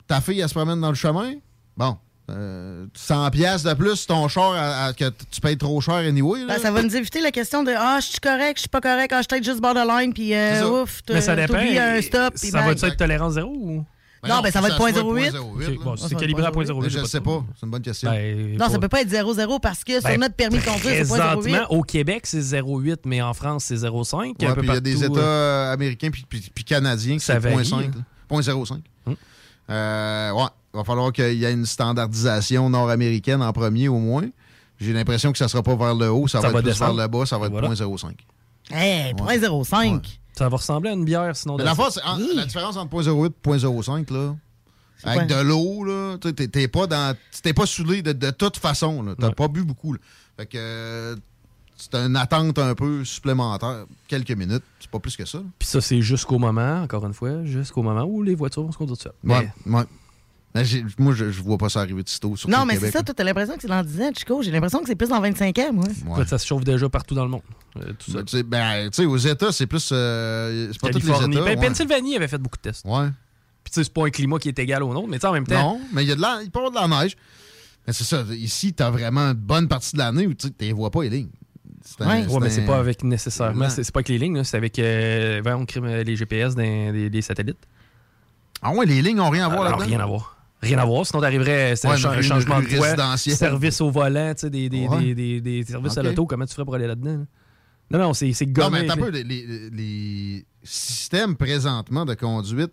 ta fille, elle se promène dans le chemin. Bon, euh, 100 pièces de plus, ton char, à- à- que tu payes trop cher anyway. Là.
Ben, ça va nous éviter la question de Ah, je suis correct, je suis pas correct, ah, je suis peut-être juste borderline, puis euh,
ça.
ouf,
Mais ça dépend.
un stop, puis
Ça va être tolérance zéro ou?
Non, ben, ça va être 0.08.
Ok, bon,
Ça
c'est calibré à
être
0.08.
Mais je ne sais pas. C'est une bonne question.
Ben,
Non, ça
pas-
peut pas être 0-0 parce que sur
Ben,
notre permis de conduire, c'est pas 0.8.
Présentement, au Québec, c'est 0,8, mais en France, c'est 0,5.
Ouais,
un peu
puis il y a des États
euh,
euh, américains puis, puis- puis canadiens qui c'est
varie,
0.5.
hein.
0.05.
Hum.
Euh, ouais, il va falloir qu'il y ait une standardisation nord-américaine en premier au moins. J'ai l'impression que ça ne sera pas vers le haut, ça,
Ça
va,
va
être plus vers le bas, ça va être
Voilà.
0.05.
Hey, 0.05.
Ça va ressembler à une bière, sinon.
Mais la, fois, la différence entre 0.08 et 0.05, là, Avec de l'eau, là. Tu sais, t'es- pas dans. T'es pas saoulé de, de toute façon, là. T'as pas bu beaucoup, là. Fait que. euh, c'est une attente un peu supplémentaire. Quelques minutes. C'est pas plus que ça.
Puis ça, c'est jusqu'au moment, encore une fois, jusqu'au moment où les voitures vont se conduire seul.
Ouais. Mais moi, je, je vois pas ça arriver de sitôt.
Non, mais c'est ça, toi, t'as l'impression que c'est dans 10 ans, Chico. J'ai l'impression que c'est plus dans 25 ans, moi.
Ça se chauffe déjà partout dans le monde. euh, tout
Ben,
seul.
tu sais, ben, tu sais, aux États, c'est plus. euh, c'est pas tous les. États.
Ben,
ouais.
Pennsylvanie avait fait beaucoup de tests.
Ouais.
Puis tu sais, c'est pas un climat qui est égal au nôtre, mais tu sais, en même temps.
Non, mais il y a de la, il peut y avoir de la neige. Mais c'est ça. Ici, t'as vraiment une bonne partie de l'année où tu ne vois pas les lignes. C'est un-
Ouais,
c'est
mais
un-
c'est pas avec nécessairement. C'est pas avec les lignes, là, c'est avec euh, crime, euh, les GPS des, des- des satellites.
Ah ouais, les lignes ont rien à voir là-dedans?
Rien à voir. Rien à voir, sinon t'arriverais, c'est
Ouais,
un, changement de voie, service au volant, tu sais, des, des,
Ouais.
des, des- services à l'auto, comment tu ferais pour aller là-dedans? là? Non, non, c'est c'est
Non,
gommé.
mais t'as peu, les, les- les systèmes présentement de conduite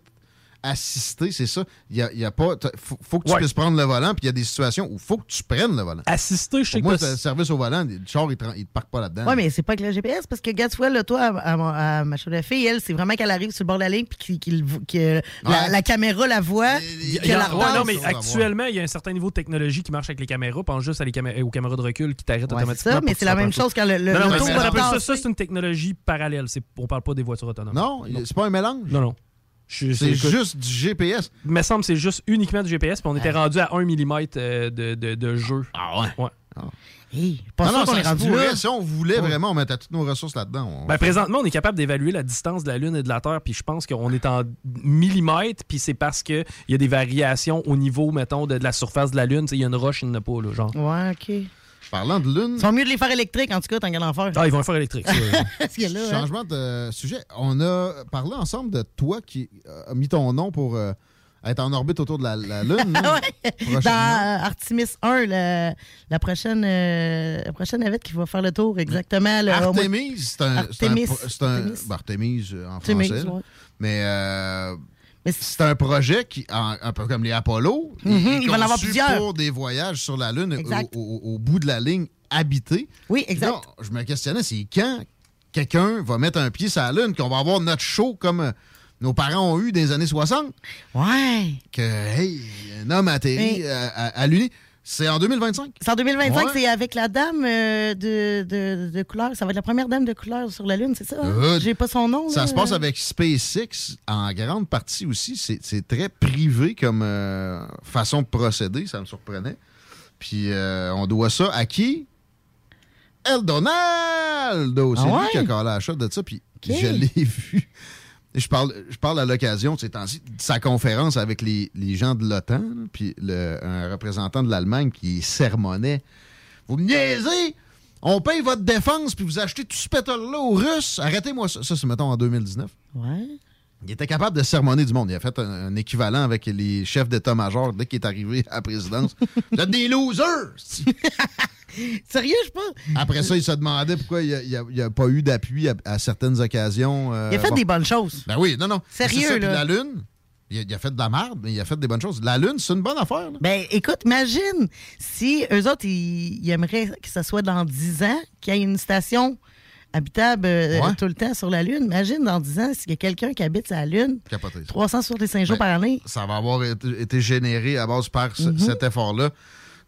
assistée, c'est ça. Il y a, il y a pas. Faut, faut que tu
Ouais.
puisses prendre le volant, puis il y a des situations où il faut que tu prennes le volant.
Assisté, je sais
Pour moi,
que
c'est un service au volant, le char, il te, il te parque pas là-dedans.
Ouais, mais c'est pas avec le GPS, parce que, là, toi, à, à- à ma chaude fille, elle, c'est vraiment qu'elle arrive sur le bord de la ligne, puis qu'il- qu'il- que la,
Ouais.
la caméra la voit,
Il y a-
qu'elle la
ouais,
repasse.
non, mais actuellement, il y a un certain niveau de technologie qui marche avec les caméras. Pense juste à les camé- aux caméras de recul qui t'arrêtent
Ouais,
automatiquement.
c'est ça, mais c'est la même chose quand le- le-
Non, non,
l'auto
mais
va
ça, c'est une technologie parallèle. On parle pas des voitures autonomes.
Non, c'est pas un mélange?
Non, non.
C'est juste du GPS.
Il me semble que c'est juste uniquement du GPS, puis on était rendu à 1 mm de, de, de jeu.
Ah ouais?
Ouais.
pas
non, non,
est rendu
pourrait.
là.
Si on voulait
Ouais.
vraiment, on mettait toutes nos ressources là-dedans.
Ben, présentement, on est capable d'évaluer la distance de la Lune et de la Terre, puis je pense qu'on est en millimètres, puis c'est parce qu'il y a des variations au niveau, mettons, de, de la surface de la Lune. Il y a une roche, il n'y en a pas, là, genre.
Ouais, OK.
Parlant de lune.
Ils sont mieux de les faire électriques, en tout cas, tant qu'à en faire.
Ah, ils vont faire électrique. ça.
Parce que là, hein.
Changement de sujet. On a parlé ensemble de toi qui euh, a mis ton nom pour euh, être en orbite autour de la, la Lune. Prochainement.
Dans euh, Artemis 1, la, la prochaine, euh, la prochaine navette qui va faire le tour exactement.
Artemis, c'est un. c'est un
Artemis.
C'est un.
Artemis.
ben, Artemis en
Artemis,
français.
ouais.
Mais. euh, c'est un projet qui, un peu comme les Apollo,
Mhm, il va en avoir plusieurs.
pour des voyages sur la Lune au, au- au bout de la ligne habitée.
Oui, exact.
Là, je me questionnais, c'est quand quelqu'un va mettre un pied sur la Lune, qu'on va avoir notre show comme euh, nos parents ont eu dans les années 60?
Ouais.
Que, hey, un homme atterri
Mais-
à, à- à l'Uni. C'est en 2025?
C'est en 2025,
Ouais.
c'est avec la dame euh, de, de, de couleur. Ça va être la première dame de couleur sur la Lune, c'est ça? hein? J'ai pas son nom.
Ça
là.
se passe avec SpaceX en grande partie aussi. C'est très privé comme euh, façon de procéder. Ça me surprenait. Puis euh, on doit ça à qui? El Donaldo! C'est
Ah
lui qui a collé la shot de ça. Puis
Ok.
je l'ai vu. Je parle, à l'occasion de ces de sa conférence avec les, gens de l'OTAN, puis le- un représentant de l'Allemagne qui sermonnait. Vous me niaisez! On paye votre défense, puis vous achetez tout ce pétrole-là aux Russes. Arrêtez-moi ça. Ça, c'est, mettons, en 2019.
Ouais.
Il était capable de sermonner du monde. Il a fait un, un équivalent avec les chefs d'état-major dès qu'il est arrivé à la présidence. Vous êtes des losers!
Sérieux, je pense?
Après ça, il se demandait pourquoi il n'y a, pas eu d'appui à, à certaines occasions. euh,
Il a fait
bon.
des bonnes choses.
Ben oui, non, non.
Sérieux,
ça,
là.
La Lune, il a, fait de la merde, mais il a fait des bonnes choses. La Lune, c'est une bonne affaire. là.
Ben, écoute, imagine si eux autres, ils, ils aimeraient que ce soit dans 10 ans, qu'il y ait une station habitable euh,
Ouais.
tout le temps sur la Lune. Imagine dans 10 ans s'il y a quelqu'un qui habite sur la Lune,
Capoté.
365 jours
Ben,
par année.
Ça va avoir été, généré à base par
Mhm.
cet effort-là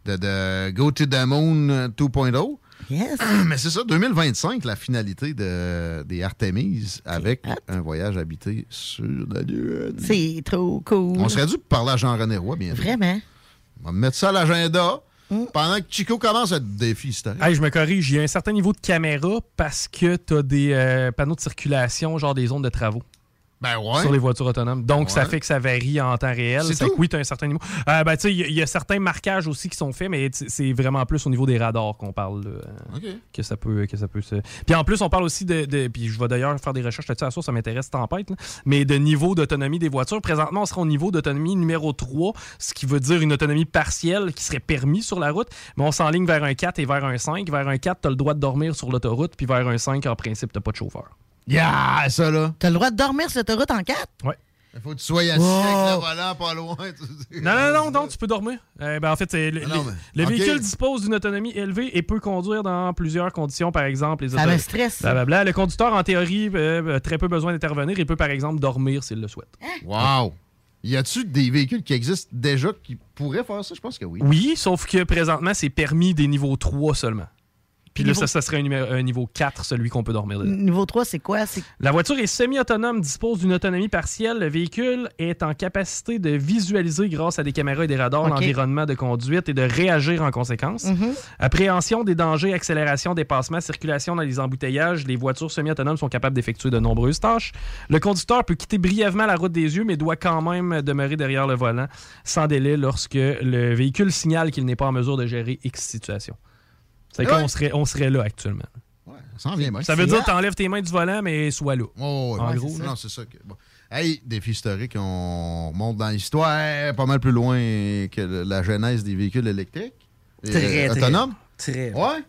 de, de Go to the Moon euh, 2.0.
Yes.
Mais c'est ça, 2025, la finalité de, des Artemis avec un voyage habité sur la Lune.
C'est trop cool.
On serait dû parler à Jean-René Roy, bien sûr.
Vraiment.
On va mettre ça à l'agenda Pendant que Chico commence à défi historique.
Hey, je me corrige, il y a un certain niveau de caméra parce que tu as des euh, panneaux de circulation, genre des zones de travaux.
Ben ouais.
Sur les voitures autonomes. Donc, ça fait que ça varie en temps réel.
C'est tout?
que oui, tu as un certain niveau. Euh, ben, il y a- il y, a certains marquages aussi qui sont faits, mais c'est vraiment plus au niveau des radars qu'on parle. là. Que ça peut, que ça peut se. Puis en plus, on parle aussi de. de- puis je vais d'ailleurs faire des recherches là-dessus à la source, ça m'intéresse tempête. là. Mais de niveau d'autonomie des voitures. Présentement, on sera au niveau d'autonomie numéro 3, ce qui veut dire une autonomie partielle qui serait permis sur la route. Mais on s'enligne vers un 4 et vers un 5. Vers un 4, tu as le droit de dormir sur l'autoroute, puis vers un 5, en principe, tu pas de chauffeur.
Yeah, ça là.
T'as le droit de dormir sur l'autoroute en 4?
Ouais.
Il faut que tu sois assis
Wow.
avec le volant pas loin. tu sais.
Non, non, non, non, tu peux dormir. Euh, ben, en fait, c'est- le,
Non, non,
le-
mais-
le
ok.
véhicule dispose d'une autonomie élevée et peut conduire dans plusieurs conditions, par exemple les
Ça me stresse.
Blablabla. Le conducteur, en théorie, euh, a très peu besoin d'intervenir. Il peut, par exemple, dormir s'il le souhaite.
Wow. Y a-tu des véhicules qui existent déjà qui pourraient faire ça? Je pense que oui.
Oui, sauf que présentement, c'est permis des niveaux 3 seulement. Puis là, ça, ça serait un, numéro- un niveau 4, celui qu'on peut dormir dedans.
Niveau 3, c'est quoi?
La voiture est semi-autonome, dispose d'une autonomie partielle. Le véhicule est en capacité de visualiser grâce à des caméras et des radars l'environnement de conduite et de réagir en conséquence.
Mhm.
Appréhension des dangers, accélération, dépassement, circulation dans les embouteillages. Les voitures semi-autonomes sont capables d'effectuer de nombreuses tâches. Le conducteur peut quitter brièvement la route des yeux, mais doit quand même demeurer derrière le volant sans délai lorsque le véhicule signale qu'il n'est pas en mesure de gérer X situation. C'est
Ouais.
qu'on serait, on serait là actuellement.
Ça en vient bien.
Ça veut dire que t'enlèves tes mains du volant, mais sois là.
Oh, ouais,
En gros,
c'est
là.
ça. Non, c'est ça. Que, bon. Hey, défi historique, on monte dans l'histoire pas mal plus loin que la genèse des véhicules électriques.
Très,
euh,
très.
autonomes.
Très.
Ouais.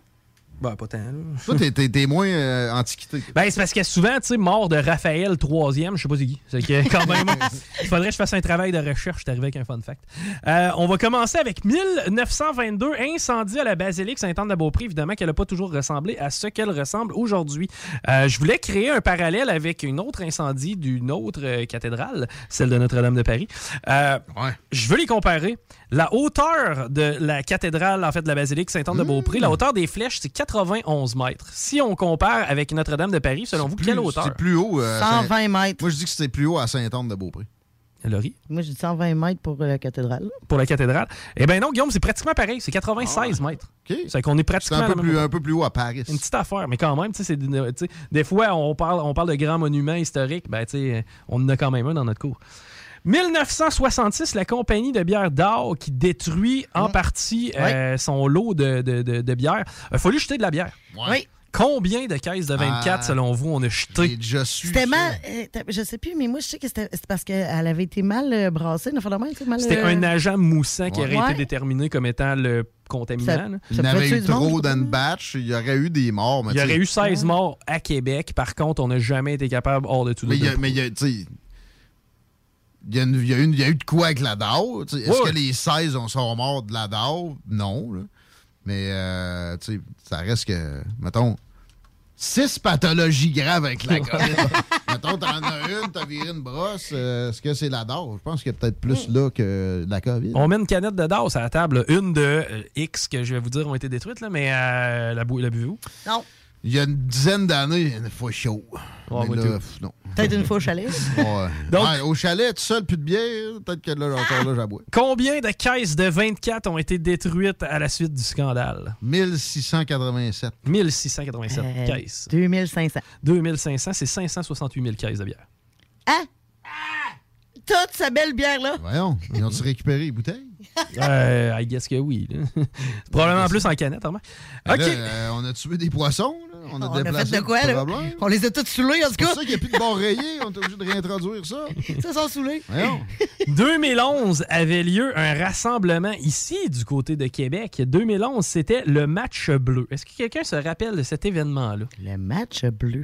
Ben, pas tant, là.
Toi, t'es- t'es t'es moins euh, antiquité.
Ben, c'est parce que souvent, tu sais, mort de Raphaël III, je sais pas c'est qui. C'est que quand même, il faudrait que je fasse un travail de recherche. Je suis arrivé avec un fun fact. Euh, on va commencer avec 1922, incendie à la basilique Sainte-Anne-de-Beaupré. Évidemment qu'elle n'a pas toujours ressemblé à ce qu'elle ressemble aujourd'hui. Euh, je voulais créer un parallèle avec une autre incendie d'une autre cathédrale, celle de Notre-Dame de Paris. Euh, Je veux les comparer. La hauteur de la cathédrale, en fait, de la basilique Sainte-Anne-de-Beaupré, la hauteur des flèches, c'est 91 mètres. Si on compare avec Notre-Dame de Paris, selon vous,
Plus-
quelle hauteur?
C'est plus haut. euh,
120
Saint-
mètres.
Moi, je dis que c'est plus haut à Saint-Anne-de-Beaupré.
Laurie?
Moi, j'ai dit 120 mètres pour euh, la cathédrale.
pour la cathédrale. Eh bien non, Guillaume, c'est pratiquement pareil. C'est 96 mètres. C'est qu'on est
C'est
pratiquement
un,
à
peu plus, un peu plus haut à Paris.
Une petite affaire, mais quand même, tu sais, c'est des- tu sais, des fois, on parle, on parle de grands monuments historiques, ben, tu sais, on en a quand même un dans notre cours. 1966, la compagnie de bière Dow qui détruit en partie euh, son lot de, de, de- de bière. Il a fallu jeter de la bière.
Oui.
Combien de caisses de 24,
Ah,
selon vous, on a jeté?
C'était mal. euh, je sais plus, mais moi, je sais que c'était c'est parce qu'elle avait été mal euh, brassée.
C'était
euh,
un agent moussant qui aurait
Ouais.
été déterminé comme étant le contaminant.
Il y en avait eu trop dans une batch. Il y aurait eu des morts. mais
Il y aurait eu 16 morts à Québec. Par contre, on n'a jamais été capable, hors de tout
Mais il y a, mais y a, tu sais, il y a, une- il y a une- il y a eu de quoi avec la DAO? Est-ce que les 16 ont- sont morts de la DAO? Non. là. Mais, euh, ça reste que, mettons, 6 pathologies graves avec la COVID. mettons, t'en as une, t'as viré une brosse. euh, Est-ce que c'est la DAO? Je pense qu'il y a peut-être plus là que la COVID.
On met une canette de DAS à la table. Une de euh, X que je vais vous dire ont été détruites, là, mais euh, la, la buvez-vous?
Non.
Il y a une dizaine d'années, une fois chaud. Là, pff, non.
Peut-être une fois au chalet.
Ouais.
Donc-
Ouais, au chalet, tout seul, plus de bière, peut-être que là, encore là, j'aboie.
Combien de caisses de 24 ont été détruites à la suite du scandale?
1687.
1687
Euh,
caisses.
2500.
2500, c'est 568 000 caisses de bière.
Hein? Toute sa belle bière-là?
Voyons, ils ont-tu récupéré les bouteilles?
Euh, I guess que oui. C'est probablement plus en canette, remarque.
Ben
OK.
là, euh, on a tué des poissons, là. On a
On a
déplacé
fait de quoi, là? On les a tous saoulés, en tout
C'est pour
cas.
ça qu'il n'y a plus de bord rayé. On est obligé de réintroduire ça.
Ça sont saoulés.
Voyons.
2011 avait lieu un rassemblement ici du côté de Québec. 2011, c'était le match bleu. Est-ce que quelqu'un se rappelle de cet événement-là?
Le match bleu.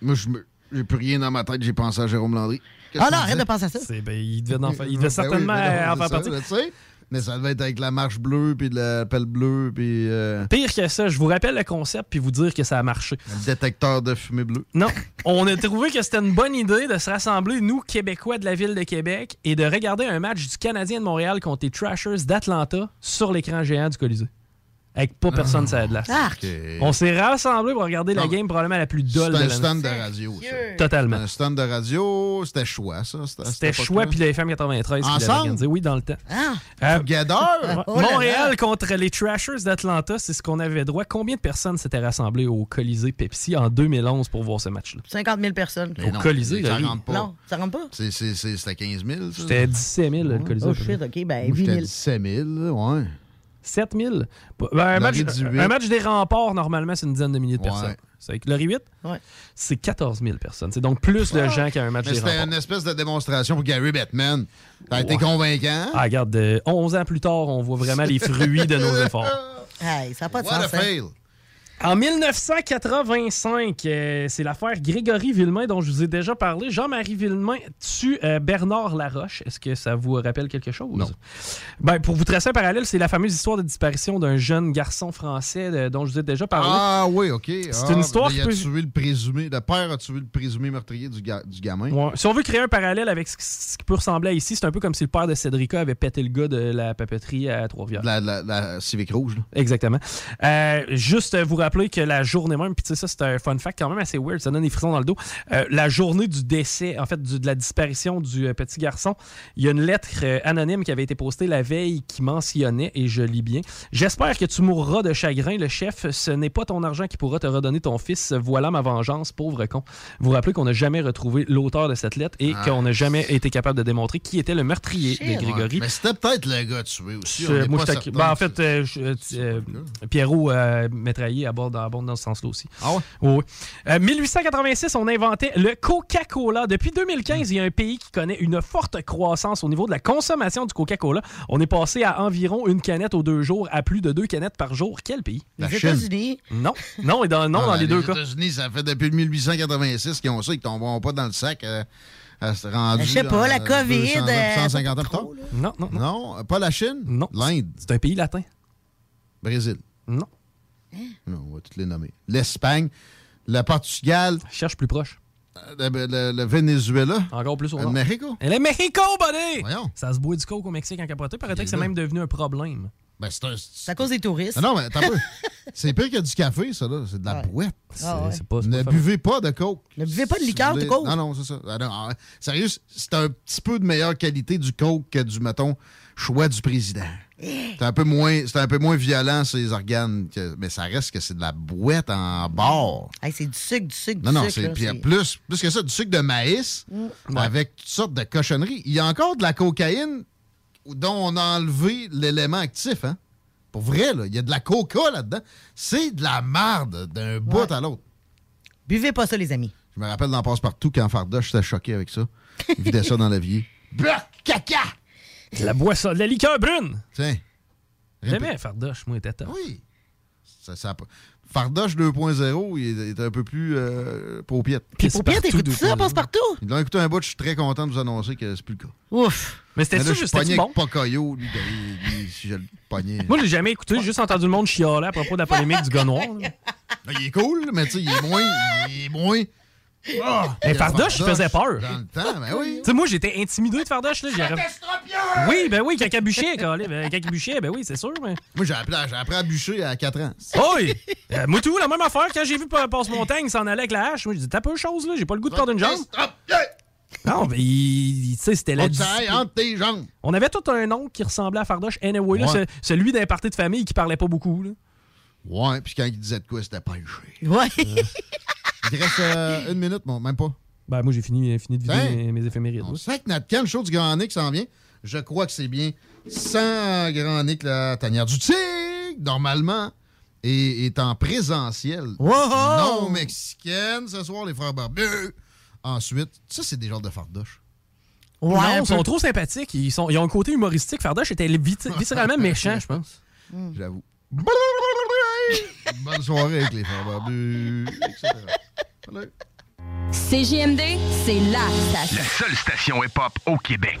Moi, je me... J'ai plus rien dans ma tête, j'ai pensé à Jérôme Landry.
Ah non, arrête de penser à ça.
C'est- ben, il devait, en fa- il devait
Ben
certainement
oui,
en faire
c'est
partie.
Mais ça devait être avec la marche bleue, puis la pelle bleue, puis euh,
Pire que ça, je vous rappelle le concept puis vous dire que ça a marché.
le détecteur de fumée bleue.
Non, on a trouvé que c'était une bonne idée de se rassembler, nous, Québécois de la ville de Québec, et de regarder un match du Canadien de Montréal contre les Trashers d'Atlanta sur l'écran géant du Colisée. Avec pas personne sur la glace.
Arc.
Ok.
On s'est rassemblés pour regarder la
Non,
game probablement la plus dolle de
C'était un
l'année.
stand de radio, ça.
Totalement.
Un stand de radio, c'était choix, ça. C'était
choix puis la FM 93 qui l'avait
Ensemble?
Oui, dans le temps.
Ah.
Euh,
Together?
Oh.
Montréal contre les Trashers d'Atlanta, c'est ce qu'on avait droit. Combien de personnes s'étaient rassemblées au Colisée Pepsi en 2011 pour voir ce match-là?
50 000 personnes.
Au Colisée,
ça rentre pas.
Non, ça rentre pas.
C'est- c'est- c'est- C'était 15 000, ça?
C'était 17 000, le Colisée.
Oh shit, OK, ben
Moi,
8
j'étais
000.
17 000, ouais.
7 000? Ben, un, match,
Laurie, 18.
un match des remparts, normalement, c'est une dizaine de milliers de
Ouais.
personnes. C'est avec Laurie 8?
Ouais.
C'est 14 000 personnes. C'est donc plus de gens qu'un match
Mais
des
c'était
remparts.
une espèce de démonstration pour Gary Bettman. T'as été
Ouais.
convaincant?
Ah, regarde, euh, 11 ans plus tard, on voit vraiment les fruits de nos efforts.
Hey, ça n'a pas de
What a
hein?
En 1985, euh, c'est l'affaire Grégory Villemain dont je vous ai déjà parlé. Jean-Marie Villemain tue euh, Bernard Laroche. Est-ce que ça vous rappelle quelque chose? Non. Ben, pour vous tracer un parallèle, c'est la fameuse histoire de disparition d'un jeune garçon français euh, dont je vous ai déjà parlé.
Ah oui, OK.
C'est
Ah,
une histoire
ben,
qui
Il a tué le présumé. Le père a tué le présumé meurtrier du, ga- du gamin.
Ouais. Si on veut créer un parallèle avec ce qui- peut ressembler à ici, c'est un peu comme si le père de Cédrica avait pété le gars de la papeterie à Trois-Rivières.
La, la, la Civic Rouge. là.
Exactement. Euh, juste vous rappeler que la journée même, puis tu sais, ça c'est un fun fact quand même assez weird, ça donne des frissons dans le dos. Euh, la journée du décès, en fait, du- de la disparition du euh, petit garçon, il y a une lettre euh, anonyme qui avait été postée la veille qui mentionnait, et je lis bien J'espère que tu mourras de chagrin, le chef. Ce n'est pas ton argent qui pourra te redonner ton fils. Voilà ma vengeance, pauvre con. Vous vous rappelez qu'on n'a jamais retrouvé l'auteur de cette lettre et
Ah.
qu'on n'a jamais été capable de démontrer qui était le meurtrier de Grégory.
Ouais, Mais c'était peut-être le gars tué aussi. On
moi,
pas
ben, en fait, je- Pierrot Métraillé aborde, aborde dans ce sens-là aussi.
Ah ouais?
Oui. Euh, 1886, on inventait le Coca-Cola. Depuis 2015, il y a un pays qui connaît une forte croissance au niveau de la consommation du Coca-Cola. On est passé à environ une canette aux deux jours à plus de deux canettes par jour. Quel pays?
La Les.
États-Unis.
Non. Non, et dans, non
Ah,
dans les deux
les
cas.
États-Unis, ça fait depuis 1886 qu'ils ont ça, ils ne tomberont pas dans le sac. euh, à se rendu
Je sais pas, la
en
COVID,
200,
euh,
150 ans plus tard.
Non, non,
non. pas la Chine?
Non.
L'Inde?
C'est un pays latin.
Brésil?
Non.
Non, on va toutes les nommer. L'Espagne, le Portugal.
Cherche plus proche.
Le, le- le Venezuela.
Encore plus au
Le
nord.
Mexico.
Et le Mexico, buddy!
Voyons.
Ça se boit du coke au Mexique en capoté. Paraît que c'est même devenu un problème.
Ben, c'est un.
C'est à cause des touristes.
Non, non, mais peu. C'est pire que du café, ça, là. C'est de la
Ouais.
boîte.
Ah ouais.
Pas,
Ne
pas
buvez pas de coke.
Ne buvez pas de liqueur de coke.
Non, non, c'est ça. Ah, non, ah, sérieux, c'est un petit peu de meilleure qualité du coke que du, mettons, choix du président. C'est un peu moins, c'est un peu moins violent sur les organes, que- mais ça reste que c'est de la boîte en bord.
Hey, c'est du sucre, du sucre, du
Non, non,
sucre.
puis
c'est-
plus, plus que ça, du sucre de maïs
Mm.
avec toutes sortes de cochonneries. Il y a encore de la cocaïne dont on a enlevé l'élément actif, hein? Pour vrai, là, il y a de la coca là-dedans. C'est de la marde d'un bout à l'autre.
Buvez pas ça, les amis.
Je me rappelle dans Passe-Partout quand Fardoche j'étais choqué avec ça. Il vidait ça dans l'évier. Bloc caca!
La boisson, de la liqueur brune.
Tiens.
J'aimais Fardoche, moi, était.
Oui. Ça, ça- Fardoche 2.0, il est, un peu plus euh, paupiette.
Puis paupiette, écoute ça, passe partout.
Ils l'ont écouté un bout, je suis très content de vous annoncer que c'est plus le cas.
Ouf.
Mais c'était ça, juste bon?
Pocoyo, lui, lui, lui, si je le pognais.
Moi, je l'ai jamais écouté, j'ai juste entendu le monde chialer à propos de la polémique du gars noir. là.
Ben, il est cool, mais tu sais, il est moins. Il est moins. Ah,
Hey, Fardoche, il faisait peur.
Dans le temps, ben oui.
Tu sais, moi, j'étais intimidé de Fardoche. Là, oui, ben oui, quand ben, ben oui, c'est sûr. Mais...
Moi, j'ai appris, appris à bûcher à 4 ans.
Oui! Euh, moi, tout, la même affaire. Quand j'ai vu Pa- Passe-Montagne s'en aller avec la hache, moi, j'ai dit, t'as peu de chose, là, j'ai pas le goût de perdre une jambe. Non, mais il- tu sais, c'était la
entre tes jambes.
On avait tout un oncle qui ressemblait à Fardoche. Anyway, là,
Ouais.
ce- celui d'un parti de famille qui parlait pas beaucoup. Là.
Ouais, puis quand il disait de quoi, c'était pêché.
Ouais.
Il te reste euh, une minute, mon, même pas.
Ben, moi, j'ai fini, fini de vider
Hein?
mes, mes éphémérides.
On sait que notre du Grand Nick s'en vient. Je crois que c'est bien sans Grand Nick, la tanière du tigre, normalement, et est en présentiel.
Wow!
Non mexicaine, ce soir, les frères barbus. Ensuite, ça, c'est des genres de fardoche.
Ouais,
non, ils sont trop sympathiques. Ils, sont, ils ont un côté humoristique. Fardoche était vit- viscéralement méchant, je pense.
J'avoue. Bonne soirée avec les frères barbus, etc. Voilà.
CJMD, c'est la station.
La seule station hip-hop au Québec.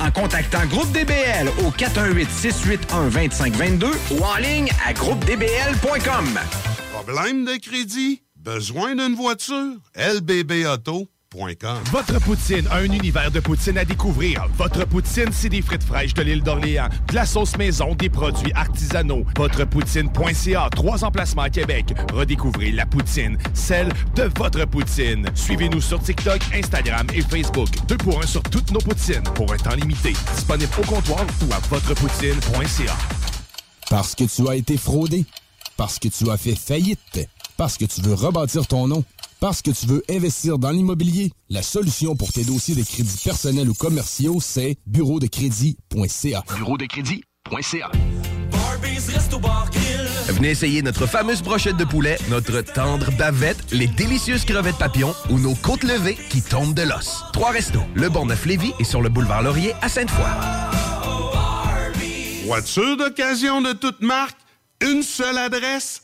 en contactant Groupe DBL au 418-681-2522 ou en ligne à groupedbl.com.
Problème de crédit? Besoin d'une voiture? lbbauto.com.
Votre poutine, un univers de poutine à découvrir. Votre poutine, c'est des frites fraîches de l'île d'Orléans, de la sauce maison, des produits artisanaux. Votrepoutine.ca, trois emplacements à Québec. Redécouvrez la poutine, celle de votre poutine. Suivez-nous sur TikTok, Instagram et Facebook. Deux pour un sur toutes nos poutines, pour un temps limité. Disponible au comptoir ou à votrepoutine.ca.
Parce que tu as été fraudé.
Parce que tu as fait faillite. Parce que tu veux rebâtir ton nom. Parce que tu veux investir dans l'immobilier. La solution pour tes dossiers de crédits personnels ou commerciaux, c'est bureau de crédit.ca.
Bureau de crédit.ca. Venez essayer notre fameuse brochette de poulet, notre tendre bavette, les délicieuses crevettes papillons ou nos côtes levées qui tombent de l'os. Trois restos, le Bonneuf Lévis et sur le boulevard Laurier à Sainte-Foy.
Voiture d'occasion de toute marque, une seule adresse,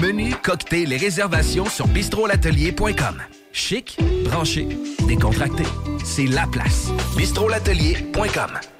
Menu, cocktail et réservations sur bistrolatelier.com. Chic, branché, décontracté. C'est la place. bistrolatelier.com.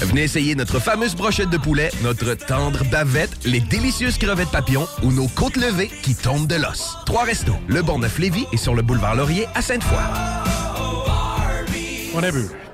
Venez essayer notre fameuse brochette de poulet, notre tendre bavette, les délicieuses crevettes papillons ou nos côtes levées qui tombent de l'os. Trois restos, le Bonneuf Lévis et sur le boulevard Laurier à Sainte-Foy.
On a vu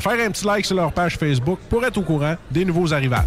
faire un petit like sur leur page Facebook pour être au courant des nouveaux arrivages.